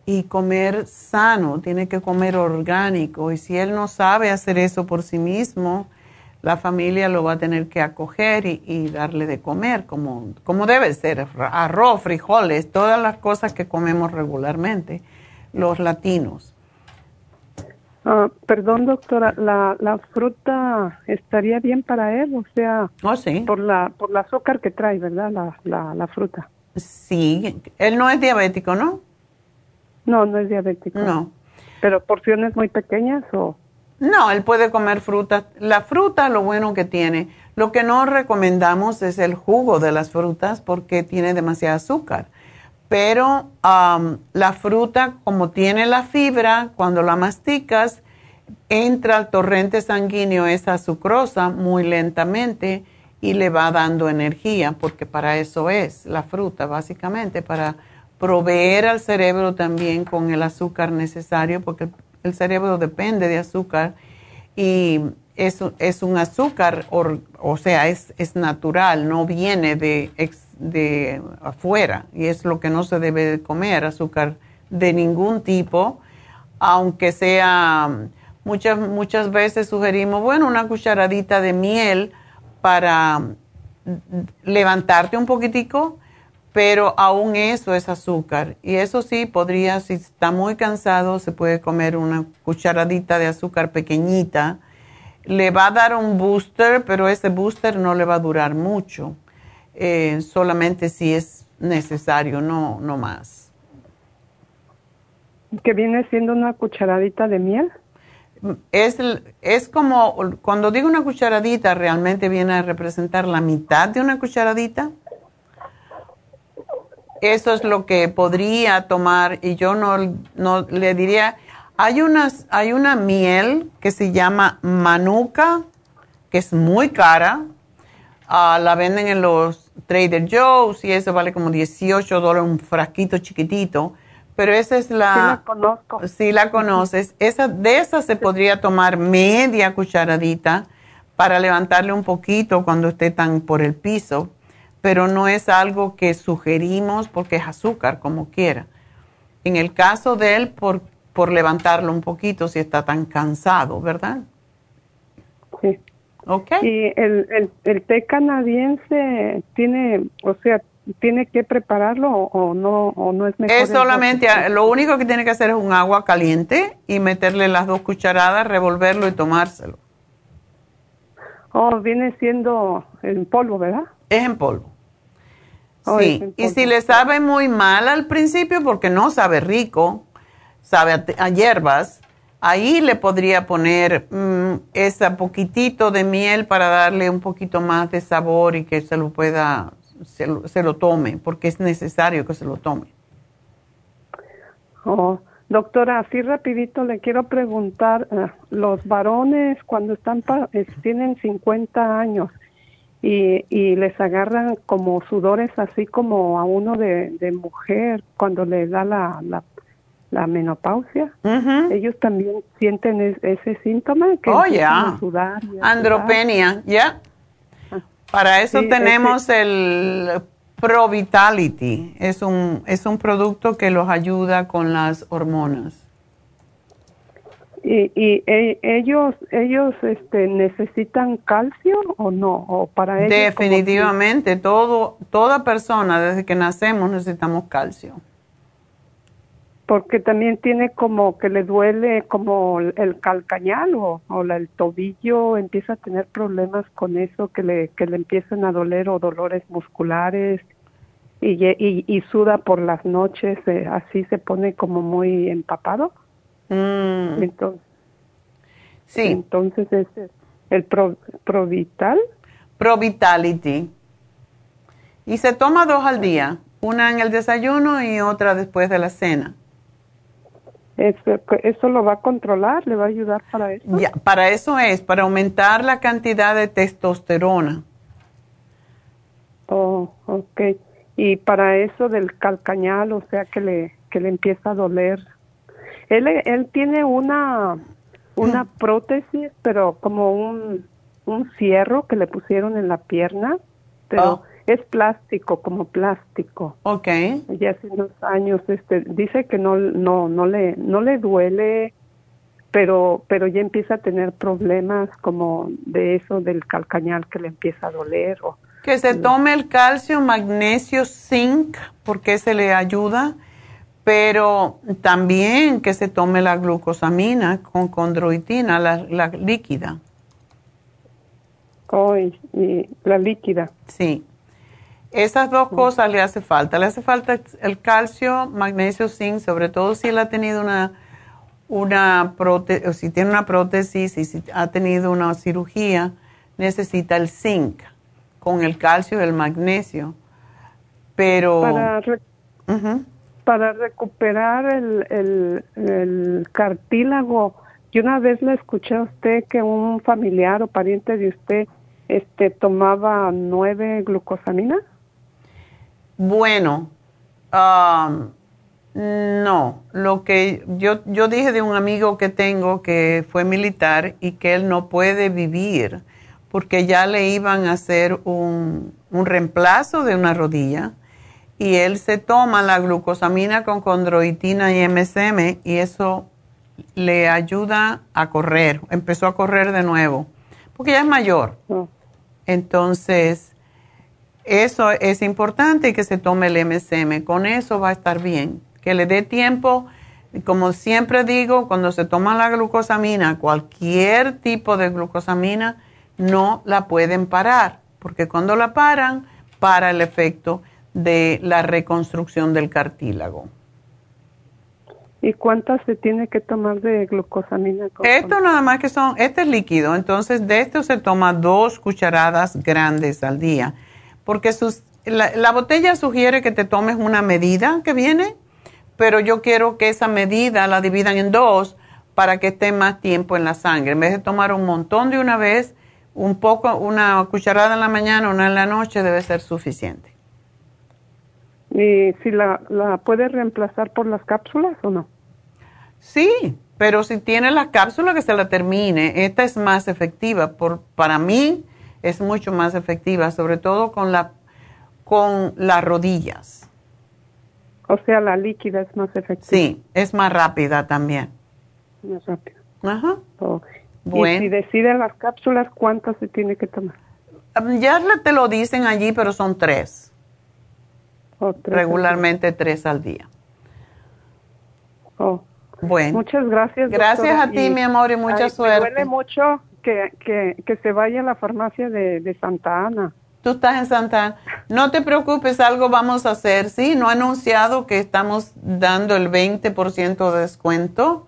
y comer sano, tiene que comer orgánico. Y si él no sabe hacer eso por sí mismo, la familia lo va a tener que acoger y, darle de comer, como, como debe ser, arroz, frijoles, todas las cosas que comemos regularmente los latinos. Ah, perdón, doctora, la, la, fruta estaría bien para él, o sea, oh, sí. por la por el azúcar que trae, ¿verdad? La, la, la fruta. Sí, él no es diabético, ¿no? No, no es diabético. No. ¿Pero porciones muy pequeñas o...? No, él puede comer fruta. La fruta, lo bueno que tiene, lo que no recomendamos es el jugo de las frutas porque tiene demasiado azúcar. Pero la fruta, como tiene la fibra, cuando la masticas, entra al torrente sanguíneo esa sucrosa muy lentamente y le va dando energía, porque para eso es la fruta, básicamente, para proveer al cerebro también con el azúcar necesario, porque el cerebro depende de azúcar y es, es un azúcar, o, sea, es, es, natural, no viene de, de afuera y es lo que no se debe comer, azúcar de ningún tipo, aunque sea, muchas, muchas veces sugerimos, bueno, una cucharadita de miel para levantarte un poquitico pero aún eso es azúcar. Y eso sí, podría, si está muy cansado, se puede comer una cucharadita de azúcar pequeñita. Le va a dar un booster, pero ese booster no le va a durar mucho. Eh, solamente si es necesario, no, no más. ¿Que viene siendo una cucharadita de miel? Es, es como, cuando digo una cucharadita, realmente viene a representar la mitad de una cucharadita eso es lo que podría tomar y yo no, no le diría, hay, unas, hay una miel que se llama manuka, que es muy cara, ah, la venden en los Trader Joe's y eso vale como 18 dólares, un frasquito chiquitito, pero esa es la... Sí la conozco. Si la conoces, esa, de esa se podría tomar media cucharadita para levantarle un poquito cuando esté tan por el piso pero no es algo que sugerimos porque es azúcar, como quiera. En el caso de él, por, por levantarlo un poquito si está tan cansado, ¿verdad? Sí. Ok. Y el, el, el té canadiense tiene, o sea, tiene que prepararlo o no o no es mejor. Es solamente, lo único que tiene que hacer es un agua caliente y meterle las dos cucharadas, revolverlo y tomárselo. Oh, viene siendo en polvo, ¿verdad? Es en polvo. Sí, y si le sabe muy mal al principio, porque no sabe rico, sabe a, hierbas, ahí le podría poner mm, ese poquitito de miel para darle un poquito más de sabor y que se lo pueda se lo, tome, porque es necesario que se lo tome. Oh, doctora, así rapidito le quiero preguntar, eh, los varones cuando están tienen 50 años y, y les agarran como sudores así como a uno de, mujer cuando le da la, la, menopausia, ellos también sienten ese síntoma que oh, sudar. Andropenia, ya. Para eso tenemos el Pro Vitality. Es un, es un producto que los ayuda con las hormonas. ¿Y, y e, ellos ellos este, necesitan calcio o no? ¿O para ellos Definitivamente, todo, toda persona desde que nacemos necesitamos calcio porque también tiene como que le duele como el calcañal o, o el tobillo, empieza a tener problemas con eso, que le, que le empiezan a doler o dolores musculares y, y, y suda por las noches, eh, así se pone como muy empapado. Mm. Entonces, sí. Entonces es el Pro, Provital. Provitality. Y se toma dos al día, una en el desayuno y otra después de la cena. Eso, lo va a controlar? ¿Le va a ayudar para eso? Ya, para eso es, para aumentar la cantidad de testosterona. Oh, ok. Y para eso del calcañal, o sea, que le, que le empieza a doler. Él, él tiene una, una prótesis, pero como un, un cierro que le pusieron en la pierna, pero oh es plástico, como plástico. Ok. Ya hace unos años, este, dice que no, no, no le, no le duele, pero, pero ya empieza a tener problemas como de eso del calcañal que le empieza a doler. O, que se tome el calcio, magnesio, zinc, porque se le ayuda, pero también que se tome la glucosamina con condroitina, la, la líquida. Oh, y la líquida. Sí. Esas dos cosas le hace falta. Le hace falta el calcio, magnesio, zinc, sobre todo si él ha tenido una, una prótesis, si tiene una prótesis y si ha tenido una cirugía, necesita el zinc con el calcio y el magnesio. Pero... Para, recuperar el, cartílago, yo una vez le escuché a usted que un familiar o pariente de usted este tomaba nueve glucosaminas. Bueno, um, no. Lo que yo, yo dije de un amigo que tengo que fue militar y que él no puede vivir porque ya le iban a hacer un, un reemplazo de una rodilla y él se toma la glucosamina con condroitina y MSM y eso le ayuda a correr. Empezó a correr de nuevo porque ya es mayor. Oh. Entonces, eso es importante que se tome el MSM. Con eso va a estar bien. Que le dé tiempo. Como siempre digo, cuando se toma la glucosamina, cualquier tipo de glucosamina, no la pueden parar. Porque cuando la paran, para el efecto de la reconstrucción del cartílago. ¿Y cuántas se tiene que tomar de glucosamina? Esto nada más que son, este es líquido, entonces de esto se toma dos cucharadas grandes al día porque sus, la, botella sugiere que te tomes una medida que viene, pero yo quiero que esa medida la dividan en dos para que esté más tiempo en la sangre. En vez de tomar un montón de una vez, un poco, una cucharada en la mañana, una en la noche debe ser suficiente. ¿Y si la, la puede reemplazar por las cápsulas o no? Sí, pero si tiene la cápsula que se la termine, esta es más efectiva. Por, para mí, es mucho más efectiva, sobre todo con, la, con las rodillas. O sea, la líquida es más efectiva. Sí, es más rápida también. Más rápida. Ajá. Bueno. Y si deciden las cápsulas, ¿cuántas se tiene que tomar? Ya te lo dicen allí, pero son tres. Oh, Regularmente tres al día. Oh. Bueno. Muchas gracias. Gracias a ti, mi amor, y mucha suerte. Me duele mucho que, que, que, se vaya a la farmacia de, de, Santa Ana. Tú estás en Santa Ana. No te preocupes, algo vamos a hacer. Sí, no ha anunciado que estamos dando el 20% de descuento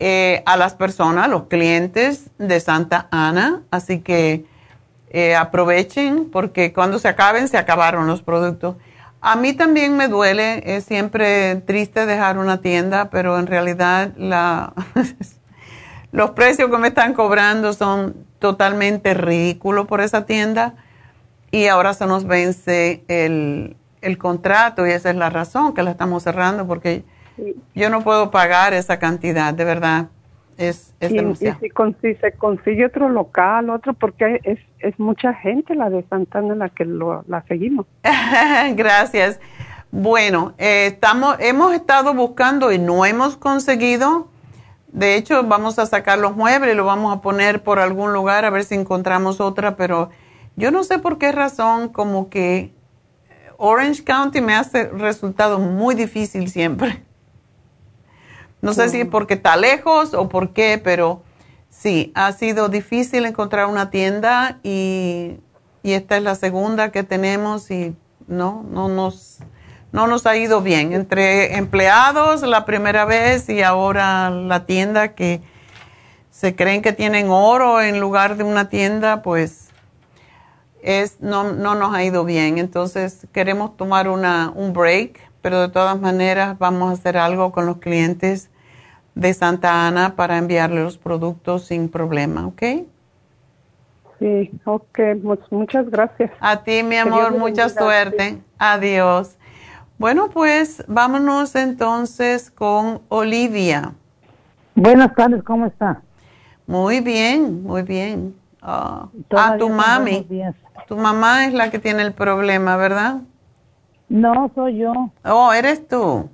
eh, a las personas, los clientes de Santa Ana. Así que eh, aprovechen porque cuando se acaben, se acabaron los productos. A mí también me duele, es siempre triste dejar una tienda, pero en realidad la, [LAUGHS] los precios que me están cobrando son totalmente ridículos por esa tienda y ahora se nos vence el, el contrato y esa es la razón que la estamos cerrando porque yo no puedo pagar esa cantidad, de verdad. Es, es y, si, se consigue otro local, otro, porque es, es mucha gente la de Santana la que lo, la seguimos. [LAUGHS] Gracias. Bueno, eh, estamos, hemos estado buscando y no hemos conseguido. De hecho, vamos a sacar los muebles y lo vamos a poner por algún lugar a ver si encontramos otra, pero yo no sé por qué razón, como que Orange County me hace resultado muy difícil siempre. No sé si es porque está lejos o por qué, pero sí, ha sido difícil encontrar una tienda y, esta es la segunda que tenemos y no, no nos, no nos ha ido bien. Entre empleados la primera vez y ahora la tienda que se creen que tienen oro en lugar de una tienda, pues es, no, no nos ha ido bien. Entonces queremos tomar una, un break, pero de todas maneras vamos a hacer algo con los clientes de Santa Ana para enviarle los productos sin problema, ¿ok? Sí, ok, muchas gracias. A ti, mi amor, mucha suerte. Adiós. Bueno, pues vámonos entonces con Olivia. Buenas tardes, ¿cómo está? Muy bien, muy bien. a ah, tu mami. Tu mamá es la que tiene el problema, ¿verdad? No, soy yo. Oh, ¿eres tú?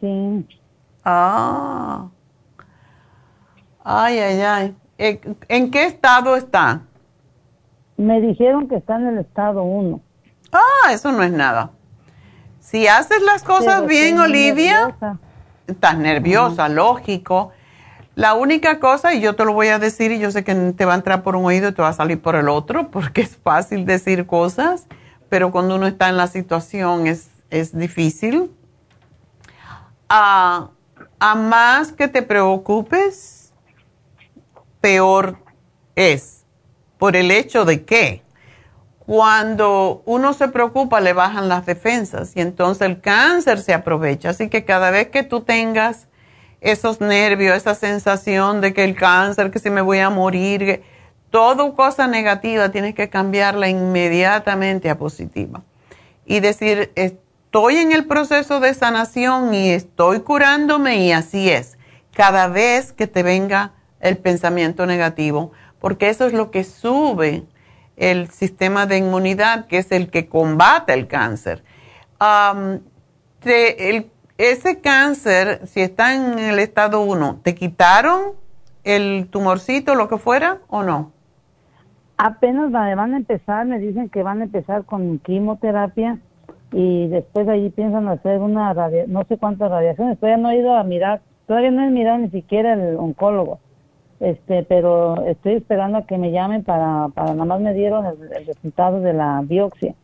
Sí. Ah. Ay, ay, ay. ¿En qué estado está? Me dijeron que está en el estado 1. Ah, eso no es nada. Si haces las cosas bien, Olivia, estás nerviosa, lógico. La única cosa, y yo te lo voy a decir, y yo sé que te va a entrar por un oído y te va a salir por el otro, [LAUGHS] porque es fácil decir cosas, pero cuando uno está en la situación es, es difícil. Ah, a más que te preocupes, peor es. Por el hecho de que cuando uno se preocupa le bajan las defensas y entonces el cáncer se aprovecha. Así que cada vez que tú tengas esos nervios, esa sensación de que el cáncer, que si me voy a morir, todo cosa negativa tienes que cambiarla inmediatamente a positiva. Y decir, estoy en el proceso de sanación y estoy curándome y así es. Cada vez que te venga el pensamiento negativo, porque eso es lo que sube el sistema de inmunidad, que es el que combate el cáncer. ese cáncer, si está en el estado 1, ¿te quitaron el tumorcito, lo que fuera, o no? Apenas van a empezar, me dicen que van a empezar con quimioterapia y después de allí piensan hacer una no sé cuántas radiaciones, todavía no he ido a mirar, todavía no he mirado ni siquiera el oncólogo, este, pero estoy esperando a que me llamen para, para nada más me dieron el, resultado de la biopsia.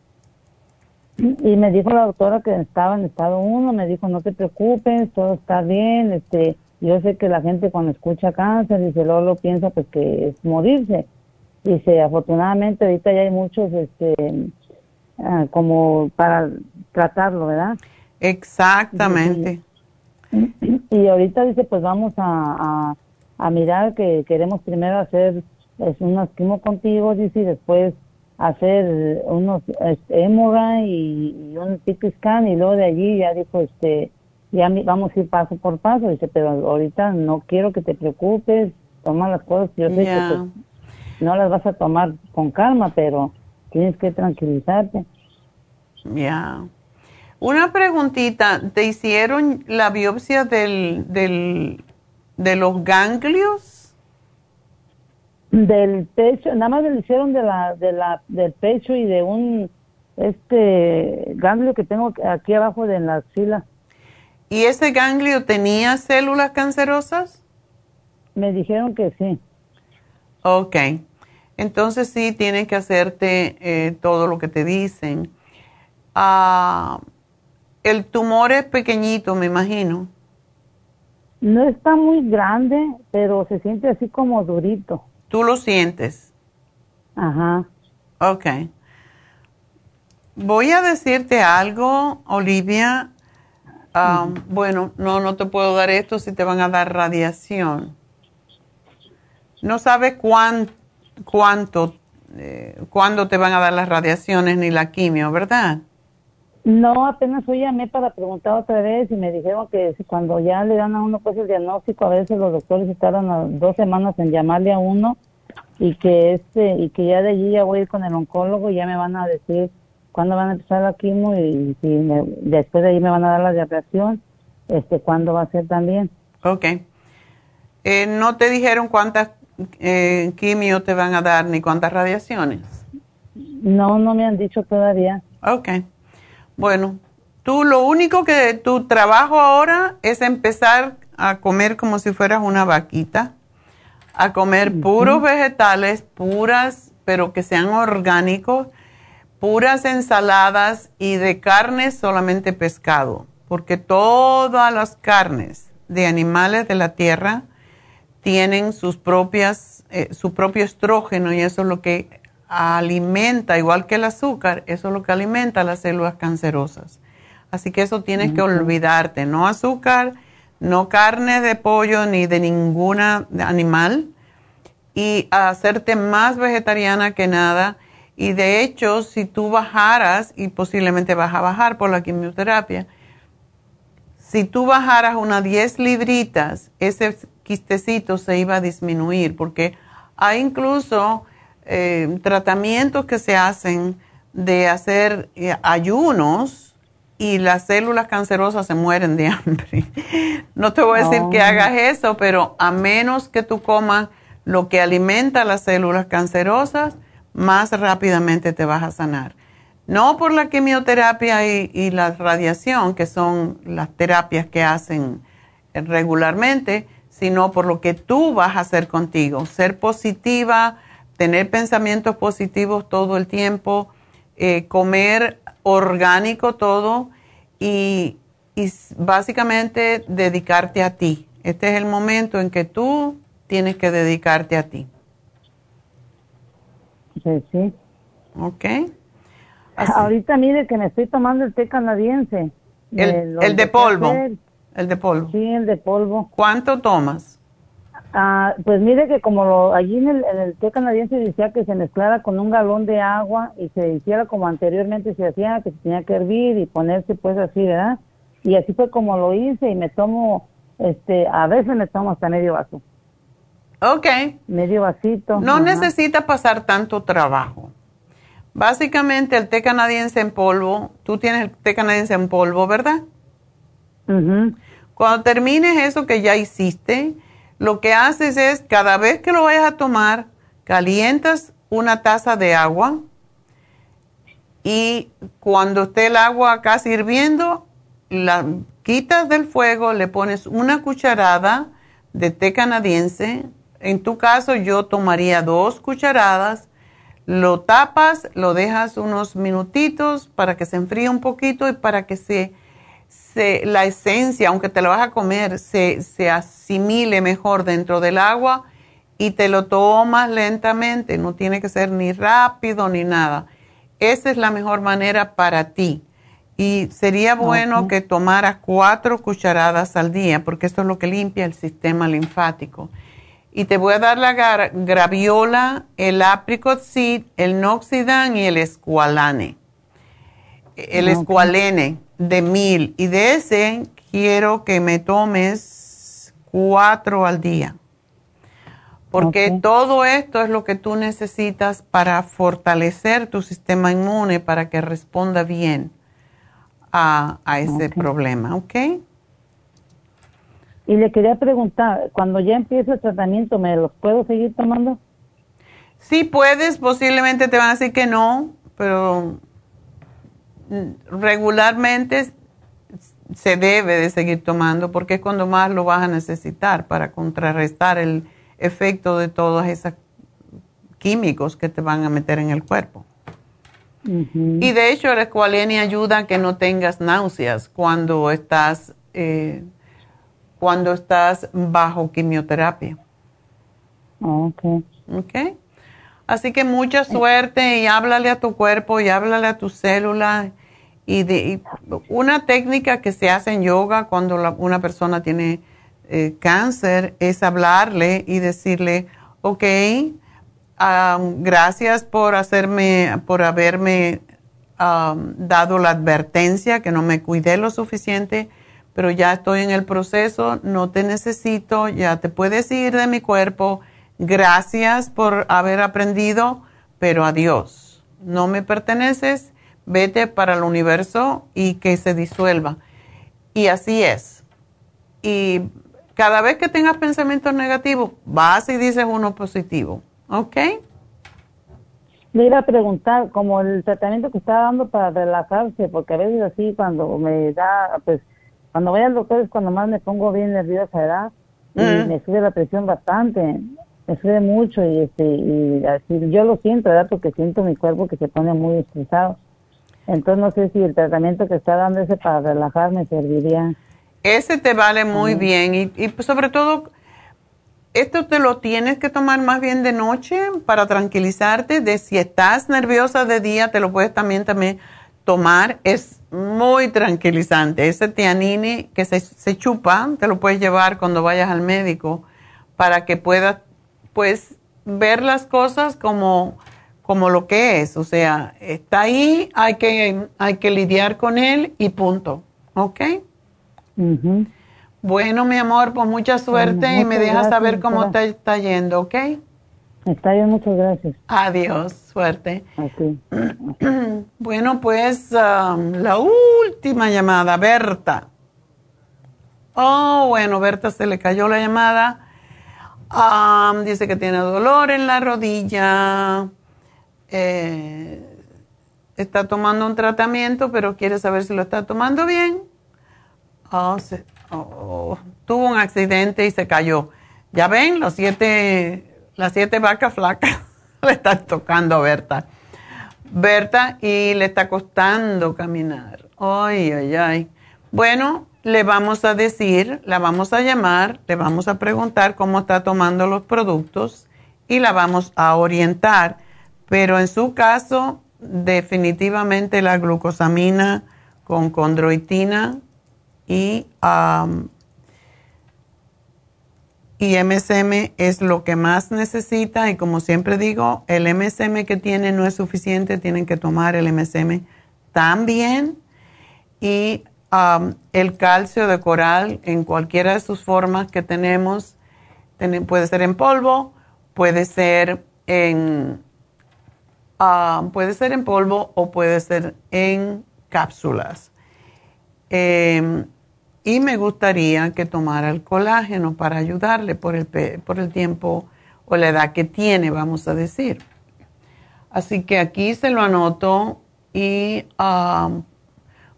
Y me dijo la doctora que estaba en estado 1, me dijo no te preocupes, todo está bien, este, yo sé que la gente cuando escucha cáncer, dice, luego lo piensa pues que es morirse. Dice, afortunadamente ahorita ya hay muchos, este, Ah, como para tratarlo, ¿verdad? Exactamente. Y, ahorita dice, pues vamos a, a, mirar que queremos primero hacer es, unos quimo contigo, dice, y después hacer unos este, y, un CT scan y luego de allí ya dijo, este, ya vamos a ir paso por paso, dice, pero ahorita no quiero que te preocupes, toma las cosas, yo sé que pues, no las vas a tomar con calma, pero tienes que tranquilizarte. Ya. Una preguntita, ¿te hicieron la biopsia del, del, de los ganglios? Del pecho, nada más le hicieron de la, de la, del pecho y de un este ganglio que tengo aquí abajo de la axila. ¿Y ese ganglio tenía células cancerosas? Me dijeron que sí. Ok. Entonces sí, tienen que hacerte eh, todo lo que te dicen. Ah, el tumor es pequeñito, me imagino. No está muy grande, pero se siente así como durito. ¿Tú lo sientes? Ajá. Ok. Voy a decirte algo, Olivia. Bueno, no, no te puedo dar esto si te van a dar radiación. No sabes cuánto, cuánto eh, cuándo te van a dar las radiaciones ni la quimio, ¿verdad? No, apenas hoy llamé para preguntar otra vez y me dijeron que cuando ya le dan a uno pues el diagnóstico, a veces los doctores tardan dos semanas en llamarle a uno y que este y que ya de allí ya voy a ir con el oncólogo y ya me van a decir cuándo van a empezar la quimio y si después de ahí me van a dar la radiación, este cuándo va a ser también. Ok. Eh, ¿No te dijeron cuántas eh, quimio te van a dar ni cuántas radiaciones? No, no me han dicho todavía. Ok. Bueno, tú lo único que tu trabajo ahora es empezar a comer como si fueras una vaquita, a comer puros vegetales, puras, pero que sean orgánicos, puras ensaladas y de carne solamente pescado, porque todas las carnes de animales de la tierra tienen sus propias, eh, su propio estrógeno y eso es lo que alimenta, igual que el azúcar, eso es lo que alimenta las células cancerosas. Así que eso tienes que olvidarte, no azúcar, no carne de pollo ni de ninguna animal y hacerte más vegetariana que nada. Y de hecho, si tú bajaras, y posiblemente vas a bajar por la quimioterapia, si tú bajaras unas 10 libritas, ese quistecito se iba a disminuir, porque hay incluso eh, tratamientos que se hacen de hacer eh, ayunos y las células cancerosas se mueren de [LAUGHS] hambre. no te voy a decir que oh. hagas eso, pero a menos que tú comas lo que alimenta las células cancerosas, más rápidamente te vas a sanar. No por la quimioterapia y la radiación, que son las terapias que hacen regularmente, sino por lo que tú vas a hacer contigo. Ser positiva, tener pensamientos positivos todo el tiempo, eh, comer orgánico todo y, básicamente dedicarte a ti. Este es el momento en que tú tienes que dedicarte a ti. Sí, sí. Ok. Ahorita mire que me estoy tomando el té canadiense. El, el de polvo. El de polvo. Sí, el de polvo. ¿Cuánto tomas? Ah, pues mire que como lo, allí en el, en el té canadiense decía que se mezclara con un galón de agua y se hiciera como anteriormente se hacía, que se tenía que hervir y ponerse pues así, ¿verdad? Y así fue como lo hice y me tomo, este, a veces me tomo hasta medio vaso. Ok. Medio vasito. No necesita pasar tanto trabajo. Básicamente el té canadiense en polvo, tú tienes el té canadiense en polvo, ¿verdad? Cuando termines eso que ya hiciste, lo que haces es, cada vez que lo vayas a tomar, calientas una taza de agua y cuando esté el agua casi hirviendo, la quitas del fuego, le pones una cucharada de té canadiense. En tu caso yo tomaría dos cucharadas, lo tapas, lo dejas unos minutitos para que se enfríe un poquito y para que se la esencia, aunque te lo vas a comer, se, se asimile mejor dentro del agua y te lo tomas lentamente. No tiene que ser ni rápido ni nada. Esa es la mejor manera para ti. Y sería bueno que tomaras cuatro cucharadas al día, porque esto es lo que limpia el sistema linfático. Y te voy a dar la graviola, el apricot seed, el noxidan y el escualane. El escualene de mil y de ese quiero que me tomes cuatro al día. Porque todo esto es lo que tú necesitas para fortalecer tu sistema inmune para que responda bien a, ese problema, ¿ok? Y le quería preguntar, cuando ya empiece el tratamiento, ¿me los puedo seguir tomando? Sí puedes, posiblemente te van a decir que no, pero regularmente se debe de seguir tomando porque es cuando más lo vas a necesitar para contrarrestar el efecto de todos esos químicos que te van a meter en el cuerpo. Y de hecho, la escualenia ayuda a que no tengas náuseas cuando estás, eh, cuando estás bajo quimioterapia. Ok. Ok. Así que mucha suerte y háblale a tu cuerpo y háblale a tus células. Y, de, una técnica que se hace en yoga cuando una persona tiene eh, cáncer es hablarle y decirle, ok, gracias por hacerme, por haberme dado la advertencia que no me cuidé lo suficiente, pero ya estoy en el proceso, no te necesito, ya te puedes ir de mi cuerpo. Gracias por haber aprendido, pero adiós. No me perteneces, vete para el universo y que se disuelva. Y así es. Y cada vez que tengas pensamientos negativos, vas y dices uno positivo ¿Ok? Le iba a preguntar, como el tratamiento que está dando para relajarse, porque a veces así cuando me da, pues, cuando voy al doctor es cuando más me pongo bien nerviosa, ¿verdad? Y mm. me sube la presión bastante, me sube mucho y este, y así, yo lo siento, ¿verdad? Porque siento mi cuerpo que se pone muy estresado. Entonces no sé si el tratamiento que está dando ese para relajarme serviría. Ese te vale muy bien y, y pues, sobre todo esto te lo tienes que tomar más bien de noche para tranquilizarte. De si estás nerviosa de día, te lo puedes también, también tomar. Es muy tranquilizante. Ese tianine que se, se chupa, te lo puedes llevar cuando vayas al médico para que puedas, pues, ver las cosas como, como lo que es. O sea, está ahí, hay que, hay que lidiar con él y punto. ¿Ok? Bueno, mi amor, pues mucha suerte y me dejas saber cómo te está yendo, ¿ok? Está bien, muchas gracias. Adiós, suerte. [CLEARS THROAT] bueno, pues um, la última llamada, Berta. Oh, bueno, Berta se le cayó la llamada. Um, dice que tiene dolor en la rodilla. Eh, está tomando un tratamiento, pero quiere saber si lo está tomando bien. Oh, Oh, tuvo un accidente y se cayó. Ya ven, los siete, las siete vacas flacas [LAUGHS] le están tocando a Berta. Berta y le está costando caminar. Ay, ay, ay. Bueno, le vamos a decir, la vamos a llamar, le vamos a preguntar cómo está tomando los productos y la vamos a orientar. Pero en su caso, definitivamente la glucosamina con condroitina y, y MSM es lo que más necesita. Y como siempre digo, el MSM que tiene no es suficiente, tienen que tomar el MSM también. Y el calcio de coral en cualquiera de sus formas que tenemos, puede ser en polvo, puede ser en, puede ser en polvo o puede ser en cápsulas. Em, y me gustaría que tomara el colágeno para ayudarle por el, por el tiempo o la edad que tiene, vamos a decir. Así que aquí se lo anoto y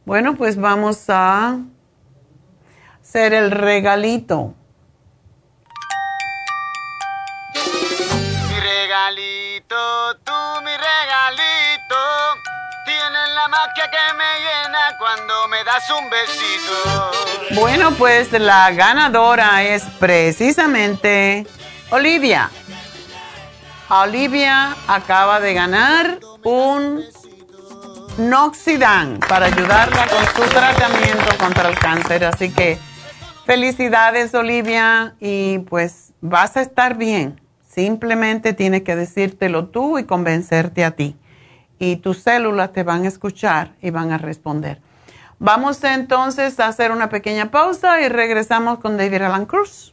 bueno, pues vamos a hacer el regalito. Tú mi regalito, tienes la magia que me llena cuando me das un besito. Bueno, pues la ganadora es precisamente Olivia. Olivia acaba de ganar un Noxidan para ayudarla con su tratamiento contra el cáncer. Así que felicidades Olivia y pues vas a estar bien. Simplemente tienes que decírtelo tú y convencerte a ti. Y tus células te van a escuchar y van a responder. Vamos entonces a hacer una pequeña pausa y regresamos con David Alan Cruz.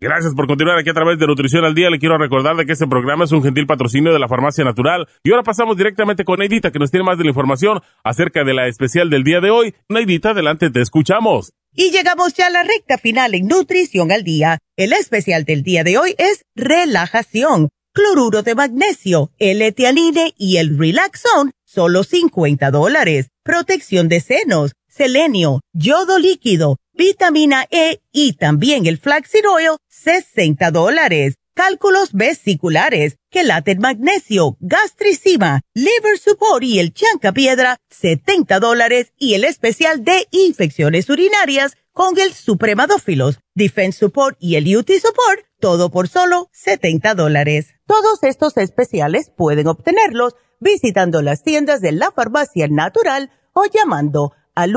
Gracias por continuar aquí a través de Nutrición al Día. Le quiero recordar de que este programa es un gentil patrocinio de la Farmacia Natural. Y ahora pasamos directamente con Neidita, que nos tiene más de la información acerca de la especial del día de hoy. Neidita, adelante, te escuchamos. Y llegamos ya a la recta final en Nutrición al Día. El especial del día de hoy es relajación, cloruro de magnesio, L-etianine y el Relaxon, solo 50 dólares. Protección de senos, selenio, yodo líquido, vitamina E y también el flaxseed oil, 60 dólares. Cálculos vesiculares, quelate magnesio, gastricima, liver support y el chanca piedra, 70 dólares. Y el especial de infecciones urinarias con el supremadófilos, defense support y el UT support, todo por solo 70 dólares. Todos estos especiales pueden obtenerlos visitando las tiendas de la farmacia natural o llamando al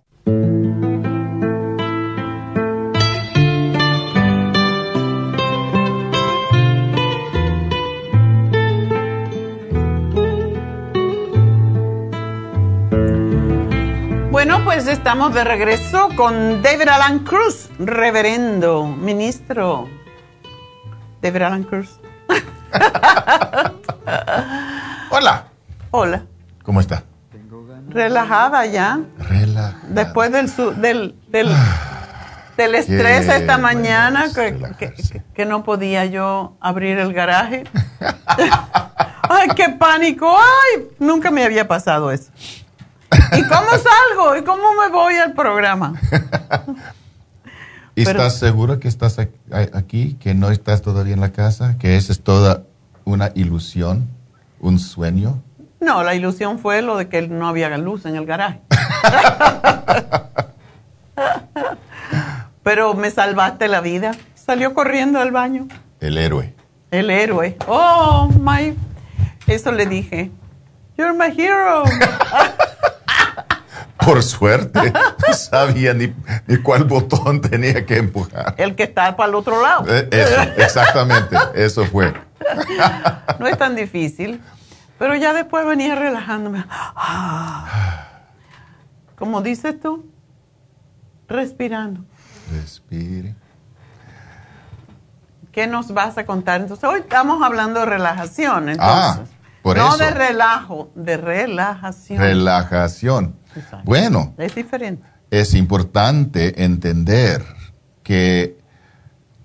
Bueno, pues estamos de regreso con David Alan Cruz, reverendo ministro. David Alan Cruz. [LAUGHS] Hola. Hola. ¿Cómo está? Relajada ya. Relajada. Después del, su- del, del, del estrés Qué esta mañana que, que- que no podía yo abrir el garaje. [LAUGHS] Ay, qué pánico. Ay, nunca me había pasado eso. [LAUGHS] ¿Y cómo salgo? ¿Y cómo me voy al programa? ¿Y Pero- estás segura que estás aquí, que no estás todavía en la casa, que esa es toda una ilusión, un sueño? No, la ilusión fue lo de que no había luz en el garaje. [LAUGHS] Pero me salvaste la vida. Salió corriendo al baño. El héroe. El héroe. Oh, my. Eso le dije. You're my hero. [LAUGHS] Por suerte, no sabía ni, ni cuál botón tenía que empujar. El que está para el otro lado. Eh, Eso, exactamente, eso fue. No es tan difícil. Pero ya después venía relajándome. Ah. Como dices tú, respirando. Respire. ¿Qué nos vas a contar? Entonces, hoy estamos hablando de relajación. Ah, por no eso. de relajo, de relajación. Relajación. Bueno, Es diferente. es importante entender que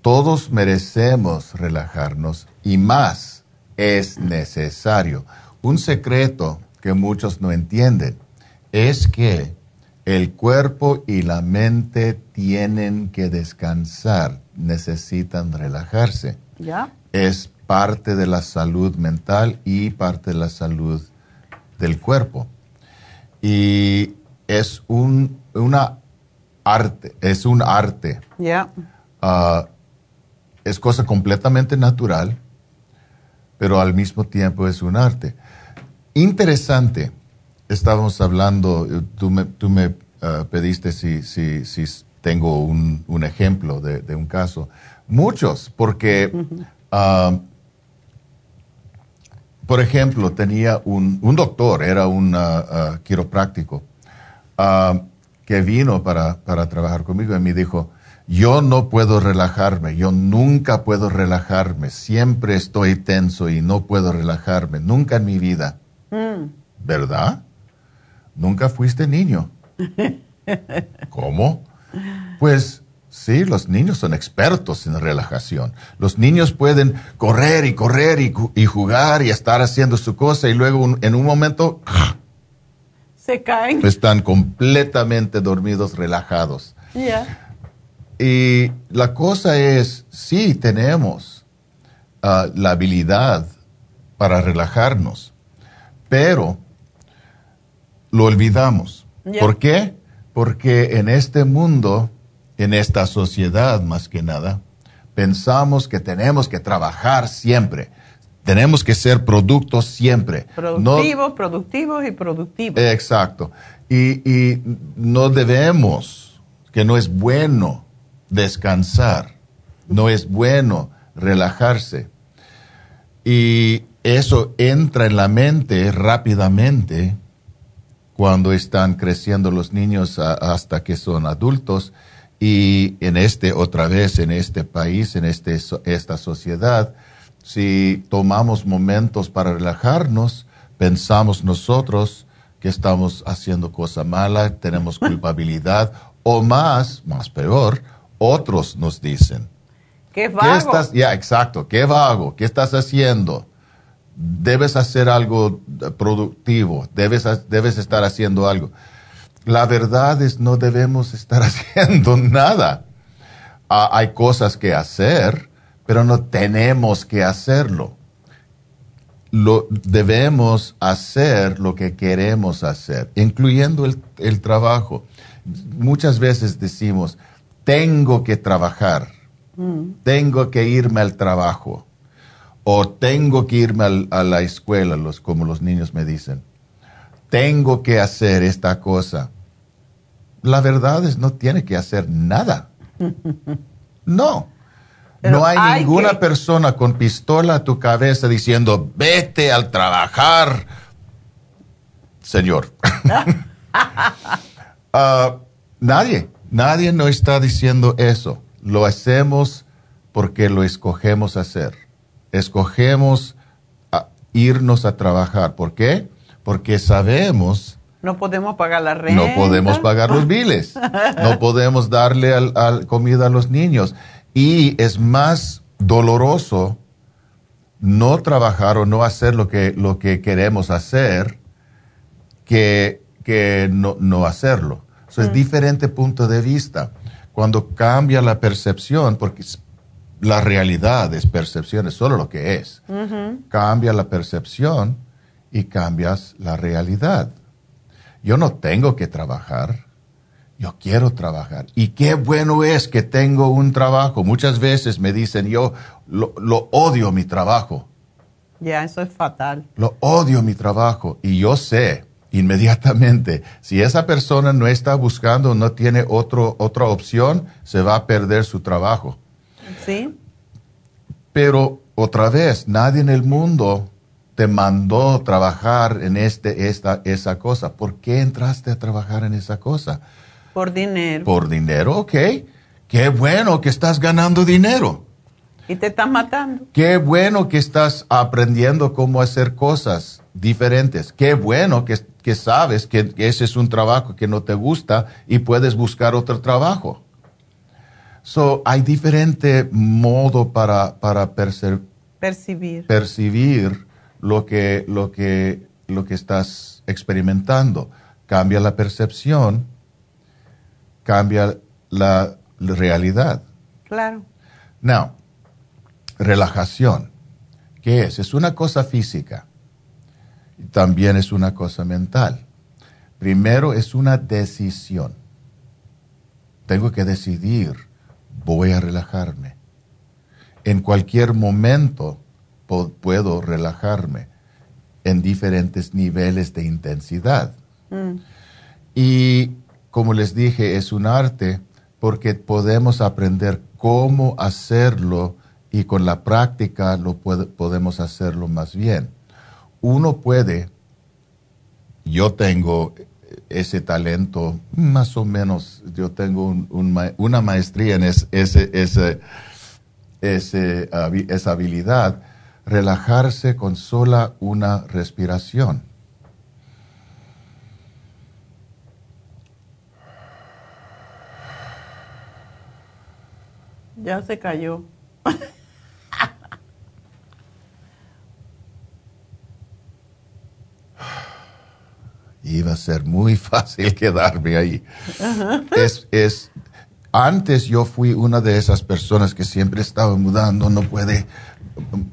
todos merecemos relajarnos y más es necesario. Un secreto que muchos no entienden es que el cuerpo y la mente tienen que descansar, necesitan relajarse. ¿Ya? Es parte de la salud mental y parte de la salud del cuerpo. Y es un, una arte, es un arte. ¿Ya? Ah, es cosa completamente natural, pero al mismo tiempo es un arte. Interesante, estábamos hablando, tú me, tú me, ah, pediste si, si, si tengo un, un ejemplo de, de, un caso. Muchos, porque, uh, [LAUGHS] por ejemplo, tenía un, un doctor, era un uh, quiropráctico, que vino para, para trabajar conmigo y me dijo, yo no puedo relajarme, yo nunca puedo relajarme, siempre estoy tenso y no puedo relajarme, nunca en mi vida. Mm. ¿Verdad? Nunca fuiste niño. [LAUGHS] ¿Cómo? Pues sí, los niños son expertos en relajación. Los niños pueden correr y correr y, jugar y estar haciendo su cosa y luego en un momento se caen. Están completamente dormidos, relajados. Y la cosa es, sí tenemos ah, la habilidad para relajarnos, pero lo olvidamos. ¿Por qué? Porque en este mundo, en esta sociedad más que nada, pensamos que tenemos que trabajar siempre. Tenemos que ser productos siempre. Productivos, productivos y productivos. Exacto. Y, y no debemos, que no es bueno descansar, no es bueno relajarse. Y eso entra en la mente rápidamente cuando están creciendo los niños hasta que son adultos y en este otra vez en este país en este esta sociedad si tomamos momentos para relajarnos pensamos nosotros que estamos haciendo cosa mala tenemos [LAUGHS] culpabilidad o más más peor otros nos dicen. Qué vago estás ya exacto qué vago qué estás haciendo debes hacer algo productivo, debes, debes estar haciendo algo. La verdad es no debemos estar [LAUGHS] haciendo nada. Ah, hay cosas que hacer, pero no tenemos que hacerlo. Lo, debemos hacer lo que queremos hacer, incluyendo el, el trabajo. Muchas veces decimos, tengo que trabajar, mm. tengo que irme al trabajo o tengo que irme a la escuela, los, como los niños me dicen. Tengo que hacer esta cosa. La verdad es no tiene que hacer nada. No. no hay, ninguna persona con pistola a tu cabeza diciendo, vete al trabajar, señor. [LAUGHS] Ah, nadie, nadie no está diciendo eso. Lo hacemos porque lo escogemos hacer escogemos irnos a trabajar. ¿Por qué? Porque sabemos... No podemos pagar la renta. No podemos pagar los biles. no [LAUGHS] podemos darle al, comida a los niños. Y es más doloroso no trabajar o no hacer lo que, lo que queremos hacer que, que no, no hacerlo. Es mm. diferente punto de vista. Cuando cambia la percepción, porque la realidad es percepción, es solo lo que es. Cambia la percepción y cambias la realidad. Yo no tengo que trabajar, yo quiero trabajar. Y qué bueno es que tengo un trabajo. Muchas veces me dicen, yo lo, odio mi trabajo. Ya, eso es fatal. Lo odio mi trabajo. Y yo sé inmediatamente, si esa persona no está buscando, no tiene otro, otra opción, se va a perder su trabajo. Sí. Pero otra vez, nadie en el mundo te mandó trabajar en este, esta, esa cosa. ¿Por qué entraste a trabajar en esa cosa? Por dinero. Por dinero, ok. Qué bueno que estás ganando dinero. Y te están matando. Qué bueno que estás aprendiendo cómo hacer cosas diferentes. Qué bueno que, que sabes que ese es un trabajo que no te gusta y puedes buscar otro trabajo. So, hay diferente modo para, para percibir. percibir lo que, lo, que, lo que estás experimentando. Cambia la percepción, cambia la, realidad. Claro. Now, relajación. ¿Qué es? Es una cosa física. También es una cosa mental. Primero es una decisión. Tengo que decidir voy a relajarme. En cualquier momento puedo relajarme en diferentes niveles de intensidad. Mm. Y como les dije, es un arte porque podemos aprender cómo hacerlo y con la práctica lo podemos hacerlo más bien. Uno puede, yo tengo ese talento, más o menos, yo tengo una maestría en ese, esa habilidad, relajarse con sola una respiración. Ya se cayó. Iba a ser muy fácil quedarme ahí. Es, es, antes yo fui una de esas personas que siempre estaba mudando, no puede,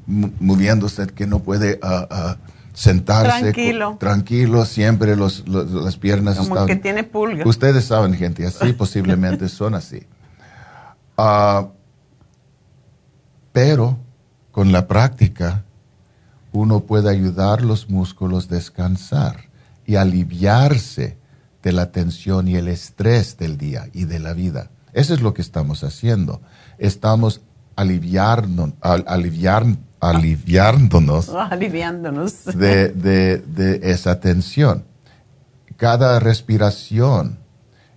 moviéndose, que no puede uh, uh, sentarse. Tranquilo. Tranquilo, siempre los, las piernas Como estaban. que tiene pulgas. Ustedes saben, gente, así [LAUGHS] posiblemente son así. Uh, pero con la práctica uno puede ayudar los músculos a descansar y aliviarse de la tensión y el estrés del día y de la vida. Eso es lo que estamos haciendo. Estamos aliviarnos, aliviar, aliviándonos, [LAUGHS] aliviándonos. De, de, de esa tensión. Cada respiración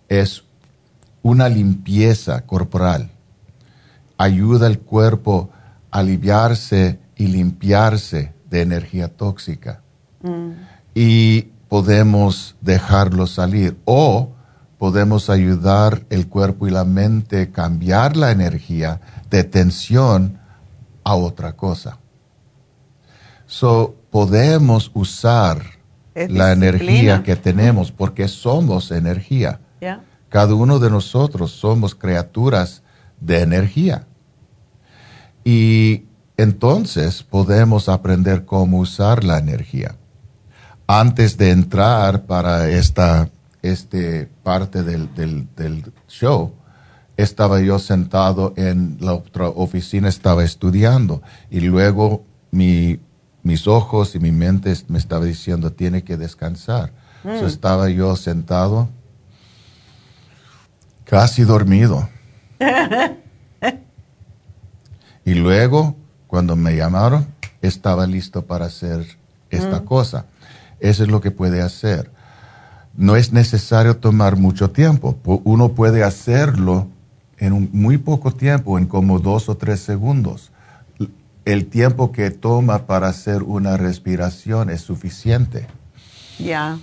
es una limpieza corporal. Ayuda al cuerpo a aliviarse y limpiarse de energía tóxica. Mm. Y podemos dejarlo salir o podemos ayudar el cuerpo y la mente a cambiar la energía de tensión a otra cosa. So, podemos usar la energía que tenemos porque somos energía. Cada uno de nosotros somos criaturas de energía. Y entonces podemos aprender cómo usar la energía. Antes de entrar para esta este parte del, del, show, estaba yo sentado en la otra oficina, estaba estudiando y luego mi, mis ojos y mi mente me estaba diciendo, tiene que descansar. Mm. estaba yo sentado, casi dormido. [LAUGHS] y luego, cuando me llamaron, estaba listo para hacer esta mm. cosa. Eso es lo que puede hacer no es necesario tomar mucho tiempo. Uno puede hacerlo en un muy poco tiempo, en como dos o tres segundos. El tiempo que toma para hacer una respiración es suficiente. Ya.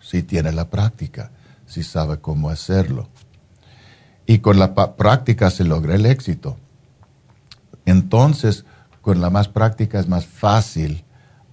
Si tiene la práctica, si sabe cómo hacerlo. Y con la práctica se logra el éxito. Entonces, con la más práctica es más fácil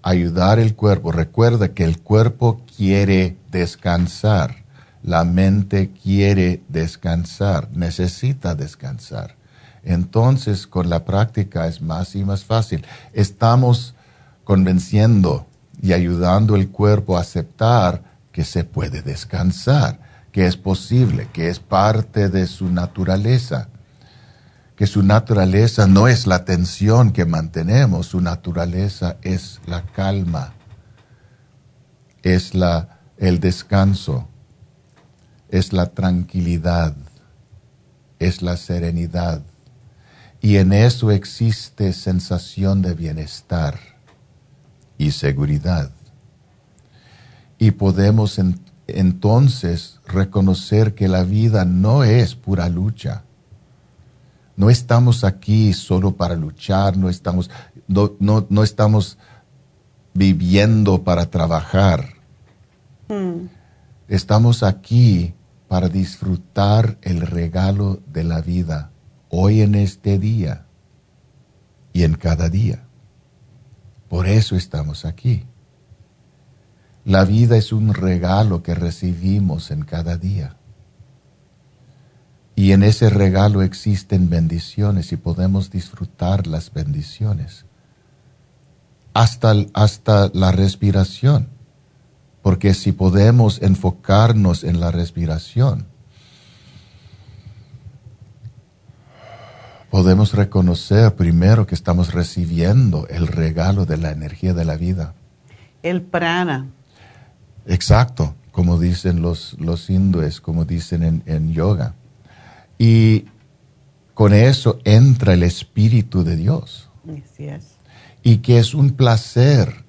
ayudar el cuerpo. Recuerda que el cuerpo quiere descansar, la mente quiere descansar, necesita descansar. Entonces, con la práctica es más y más fácil. Estamos convenciendo y ayudando el cuerpo a aceptar que se puede descansar, que es posible, que es parte de su naturaleza que su naturaleza no es la tensión que mantenemos, su naturaleza es la calma, es la, el descanso, es la tranquilidad, es la serenidad. Y en eso existe sensación de bienestar y seguridad. Y podemos entonces reconocer que la vida no es pura lucha no estamos aquí solo para luchar, no estamos, no, estamos viviendo para trabajar. Hmm. Estamos aquí para disfrutar el regalo de la vida hoy en este día y en cada día. Por eso estamos aquí. La vida es un regalo que recibimos en cada día. Y en ese regalo existen bendiciones y podemos disfrutar las bendiciones. Hasta, hasta la respiración. Porque si podemos enfocarnos en la respiración, podemos reconocer primero que estamos recibiendo el regalo de la energía de la vida. el prana. Exacto, como dicen los, los hindúes, como dicen en, en yoga. Y con eso entra el Espíritu de Dios. Así es. Y que es un placer,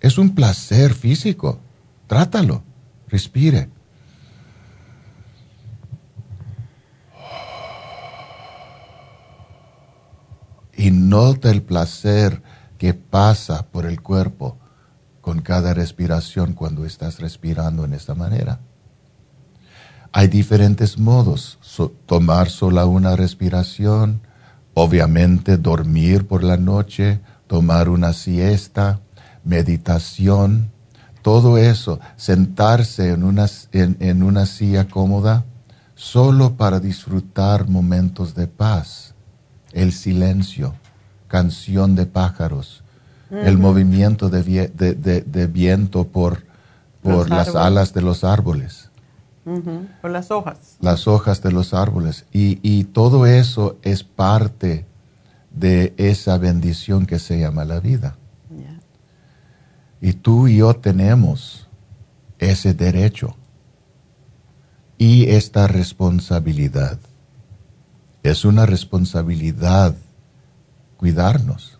es un placer físico. Trátalo, respire. Y nota el placer que pasa por el cuerpo con cada respiración cuando estás respirando en esta manera. Hay diferentes modos, tomar sola una respiración, obviamente dormir por la noche, tomar una siesta, meditación, todo eso, sentarse en una, en una silla cómoda solo para disfrutar momentos de paz, el silencio, canción de pájaros, el movimiento de, viento por, por las alas de los árboles. Por las hojas. Las hojas de los árboles. Y, todo eso es parte de esa bendición que se llama la vida. Y tú y yo tenemos ese derecho y esta responsabilidad. Es una responsabilidad cuidarnos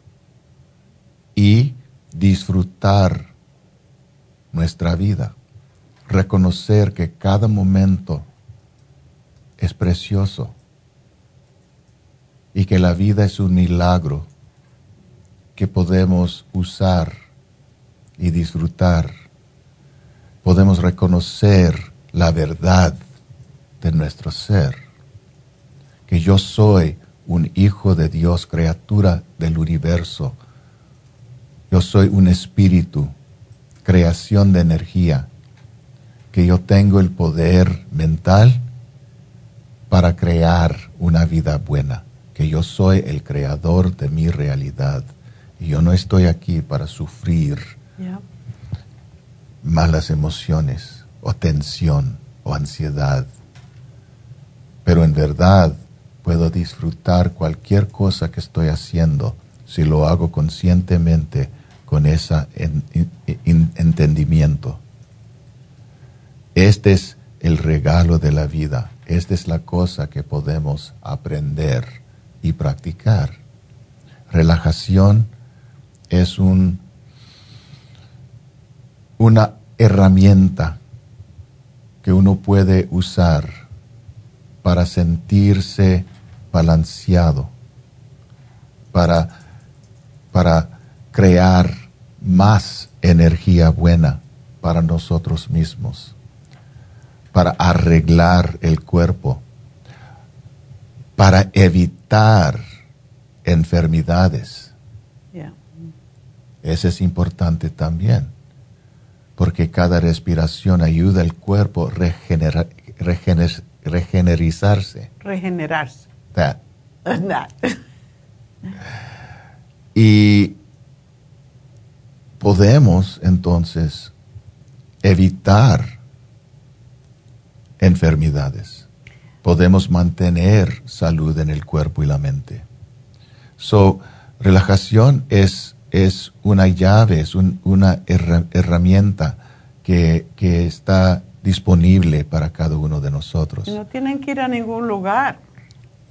y disfrutar nuestra vida, reconocer que cada momento es precioso y que la vida es un milagro que podemos usar y disfrutar. Podemos reconocer la verdad de nuestro ser, que yo soy un hijo de Dios, criatura del universo, yo soy un espíritu, creación de energía, que yo tengo el poder mental para crear una vida buena, que yo soy el creador de mi realidad y yo no estoy aquí para sufrir malas emociones o tensión o ansiedad, pero en verdad puedo disfrutar cualquier cosa que estoy haciendo si lo hago conscientemente con ese entendimiento. Este es el regalo de la vida, esta es la cosa que podemos aprender y practicar. Relajación es un, una herramienta que uno puede usar para sentirse balanceado, para, para crear más energía buena para nosotros mismos, para arreglar el cuerpo, para evitar enfermedades. Eso es importante también, porque cada respiración ayuda al cuerpo a regenerizarse. Regenerarse. y podemos entonces evitar enfermedades. Podemos mantener salud en el cuerpo y la mente. So, relajación es, es una llave, es una herramienta que, que, está disponible para cada uno de nosotros. No tienen que ir a ningún lugar.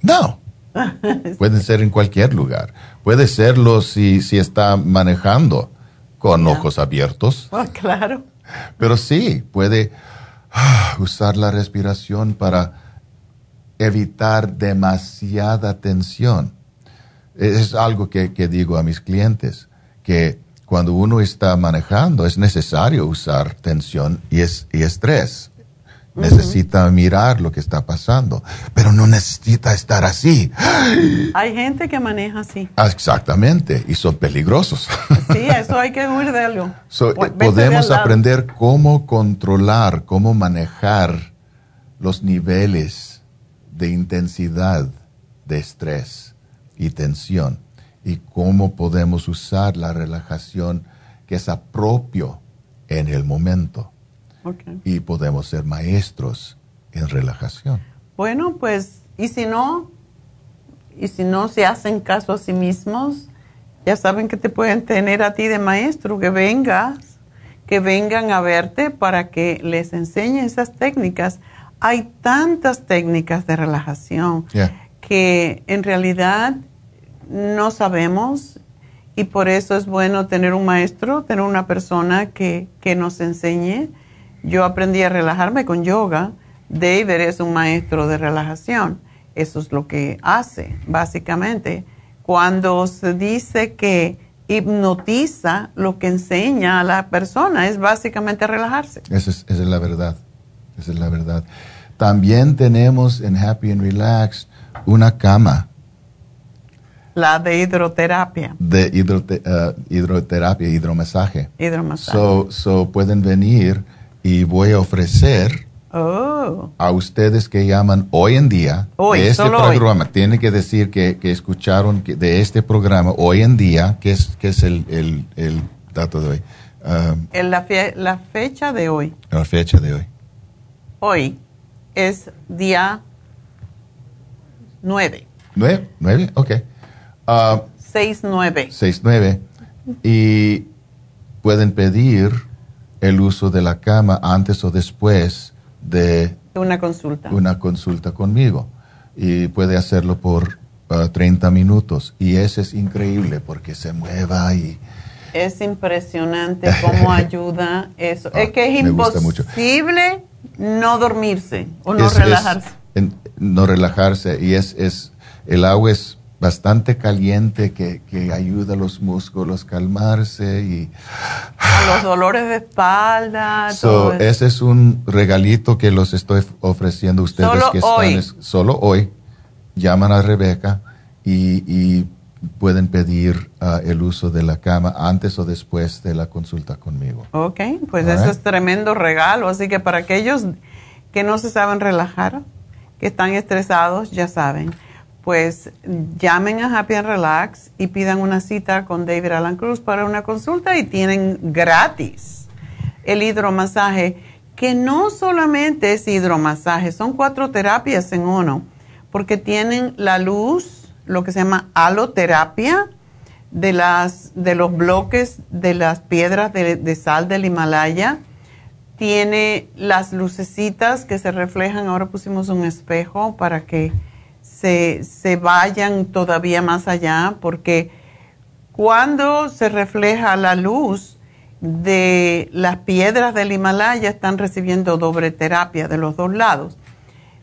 No. [LAUGHS] Puede ser en cualquier lugar. Puede serlo si, si está manejando con ojos abiertos. Oh, claro. Pero sí, puede ah, usar la respiración para evitar demasiada tensión. Es algo que, que digo a mis clientes, que cuando uno está manejando es necesario usar tensión y, es, y estrés necesita mirar lo que está pasando, pero no necesita estar así. Hay gente que maneja así. Exactamente, y son peligrosos. [LAUGHS] Sí, eso hay que huir de algo. Eh, podemos aprender cómo controlar, cómo manejar los niveles de intensidad de estrés y tensión y cómo podemos usar la relajación que es apropio en el momento. Y podemos ser maestros en relajación. Bueno, pues, y si no, y si no se hacen caso a sí mismos, ya saben que te pueden tener a ti de maestro, que vengas que vengan a verte para que les enseñe esas técnicas. Hay tantas técnicas de relajación que en realidad no sabemos y por eso es bueno tener un maestro, tener una persona que, que nos enseñe. Yo aprendí a relajarme con yoga. David es un maestro de relajación. Eso es lo que hace, básicamente. Cuando se dice que hipnotiza, lo que enseña a la persona es básicamente relajarse. Esa es, esa es la verdad. Esa es la verdad. También tenemos en Happy and Relax una cama la de hidroterapia. De uh, hidroterapia, hidromasaje. Hidromasaje. So, so pueden venir y voy a ofrecer oh. a ustedes que llaman hoy en día hoy, de este programa. Tienen que decir que, que escucharon de este programa hoy en día, que es, que es el, el, el dato de hoy. Um, la, la fecha de hoy. La fecha de hoy. Hoy es día 9. ¿Nueve? ¿Nueve? Ok. 69. Ah, 69. Y pueden pedir el uso de la cama antes o después de una consulta. Una consulta conmigo. Y puede hacerlo por 30 ah, minutos. Y ese es increíble porque se mueva y... Es impresionante cómo [LAUGHS] ayuda eso. es que es imposible no dormirse o no relajarse. no relajarse. Y es, es, el agua es bastante caliente que, que, ayuda a los músculos a calmarse y a los dolores de espalda. ese es un regalito que los estoy ofreciendo a ustedes solo que hoy. solo hoy. Llaman a Rebeca y, y pueden pedir uh, el uso de la cama antes o después de la consulta conmigo. Ok, pues eso es tremendo regalo. Así que para aquellos que no se saben relajar, que están estresados, ya saben pues llamen a Happy and Relax y pidan una cita con David Alan Cruz para una consulta y tienen gratis el hidromasaje, que no solamente es hidromasaje, son cuatro terapias en uno, porque tienen la luz, lo que se llama aloterapia, de, las, de los bloques de las piedras de, sal del Himalaya, tiene las lucecitas que se reflejan, ahora pusimos un espejo para que se, vayan todavía más allá, porque cuando se refleja la luz de las piedras del Himalaya, están recibiendo doble terapia de los dos lados.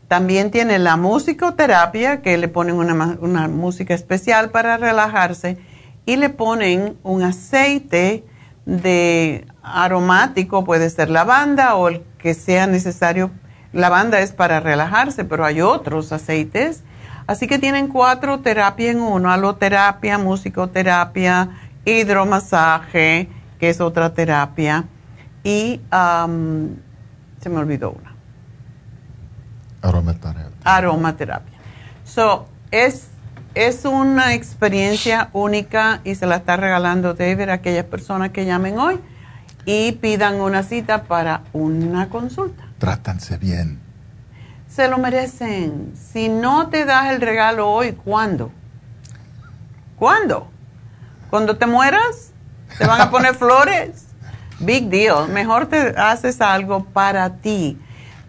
También tiene la musicoterapia, que le ponen una, música especial para relajarse, y le ponen un aceite de aromático, puede ser lavanda o el que sea necesario. Lavanda es para relajarse, pero hay otros aceites Así que tienen cuatro terapias en uno, aloterapia, musicoterapia, hidromasaje, que es otra terapia, y se me olvidó una. Aromaterapia. Aromaterapia. So, es, es una experiencia única y se la está regalando David a aquellas personas que llamen hoy y pidan una cita para una consulta. Trátanse bien se lo merecen. Si no te das el regalo hoy, ¿cuándo? ¿Cuándo? ¿Cuando te mueras? ¿Te van a poner [LAUGHS] flores? Big deal. Mejor te haces algo para ti.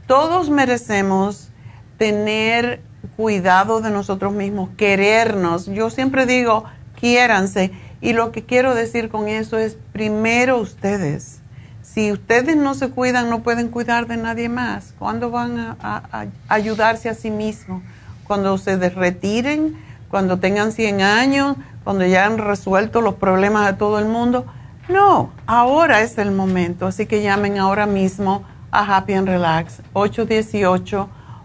Todos merecemos tener cuidado de nosotros mismos, querernos. Yo siempre digo, quiéranse. Y lo que quiero decir con eso es, primero ustedes si ustedes no se cuidan, no pueden cuidar de nadie más. ¿Cuándo van a, ayudarse a sí mismos? Cuando se retiren, cuando tengan 100 años, cuando ya han resuelto los problemas de todo el mundo. No, ahora es el momento. Así que llamen ahora mismo a Happy and Relax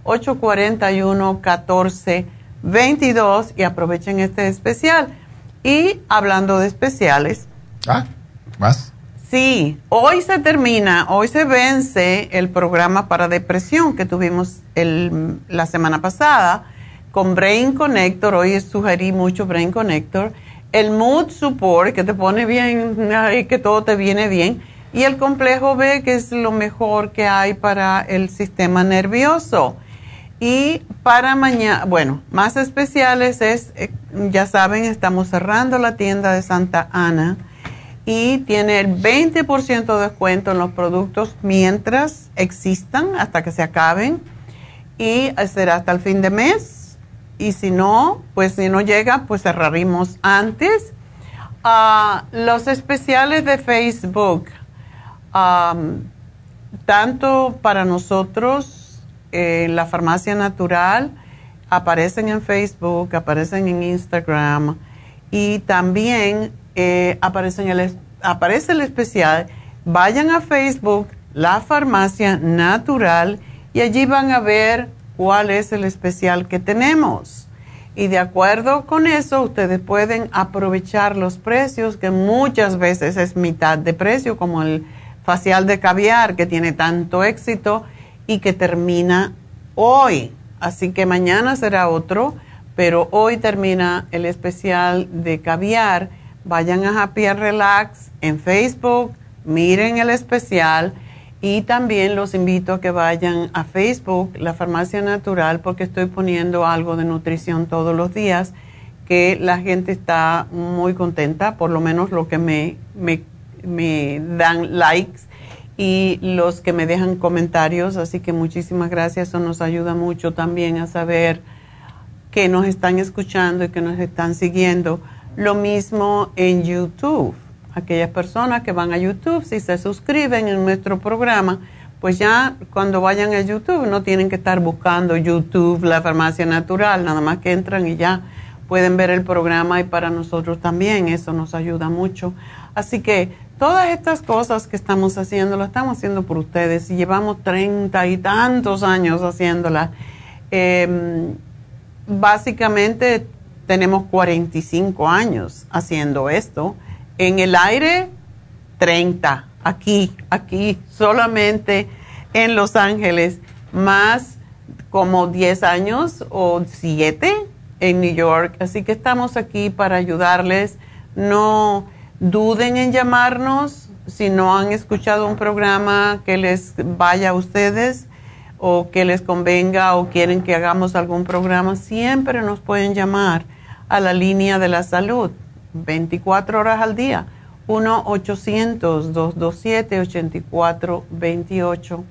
818-841-1422 y aprovechen este especial. Y hablando de especiales. Ah, más. Sí, hoy se termina, hoy se vence el programa para depresión que tuvimos el, la semana pasada con Brain Connector. Hoy sugerí mucho Brain Connector. El Mood Support, que te pone bien y que todo te viene bien. Y el complejo B, que es lo mejor que hay para el sistema nervioso. Y para mañana, bueno, más especiales es, eh, ya saben, estamos cerrando la tienda de Santa Ana y tiene el 20% de descuento en los productos mientras existan, hasta que se acaben. Y será hasta el fin de mes. Y si no, pues si no llega, pues cerraremos antes. Ah, los especiales de Facebook, tanto para nosotros, en la farmacia natural, aparecen en Facebook, aparecen en Instagram y también eh, aparece, el, aparece el especial. Vayan a Facebook, la farmacia natural, y allí van a ver cuál es el especial que tenemos. Y de acuerdo con eso, ustedes pueden aprovechar los precios, que muchas veces es mitad de precio, como el facial de caviar, que tiene tanto éxito y que termina hoy. Así que mañana será otro, pero hoy termina el especial de caviar vayan a Happy and Relax en Facebook, miren el especial y también los invito a que vayan a Facebook, la Farmacia Natural, porque estoy poniendo algo de nutrición todos los días, que la gente está muy contenta, por lo menos los que me, me, me dan likes y los que me dejan comentarios, así que muchísimas gracias, eso nos ayuda mucho también a saber que nos están escuchando y que nos están siguiendo. Lo mismo en YouTube. Aquellas personas que van a YouTube, si se suscriben en nuestro programa, pues ya cuando vayan a YouTube no tienen que estar buscando YouTube, la farmacia natural, nada más que entran y ya pueden ver el programa y para nosotros también eso nos ayuda mucho. Así que todas estas cosas que estamos haciendo, las estamos haciendo por ustedes y llevamos treinta y tantos años haciéndolas. Em, básicamente tenemos 45 años haciendo esto. En el aire, 30. Aquí, aquí, solamente en Los Ángeles, más como 10 años o 7 en New York. Así que estamos aquí para ayudarles. No duden en llamarnos si no han escuchado un programa que les vaya a ustedes o que les convenga o quieren que hagamos algún programa, siempre nos pueden llamar a la línea de la salud, 24 horas al día, 1-800-227-8428.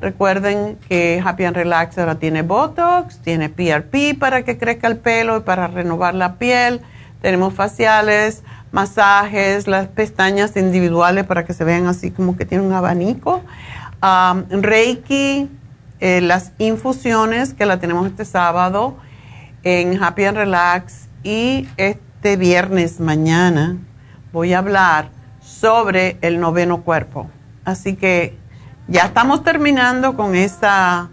Recuerden que Happy and Relax ahora tiene Botox, tiene PRP para que crezca el pelo y para renovar la piel. Tenemos faciales, masajes, las pestañas individuales para que se vean así como que tiene un abanico. Um, Reiki, eh, las infusiones que la tenemos este sábado en Happy and Relax y este viernes mañana voy a hablar sobre el noveno cuerpo. Así que ya estamos terminando con esta,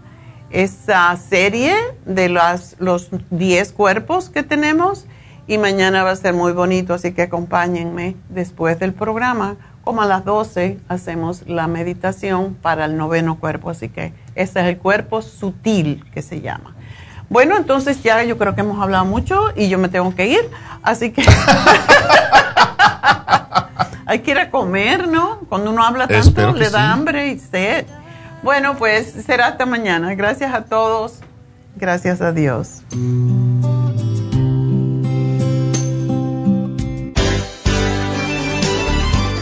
esta serie de las, los 10 cuerpos que tenemos y mañana va a ser muy bonito, así que acompáñenme después del programa. Como a las 12 hacemos la meditación para el noveno cuerpo, así que ese es el cuerpo sutil que se llama. Bueno, entonces ya yo creo que hemos hablado mucho y yo me tengo que ir, así que [LAUGHS] hay que ir a comer, ¿no? Cuando uno habla tanto le da hambre y sed. Bueno, pues será hasta mañana. Gracias a todos. Gracias a Dios.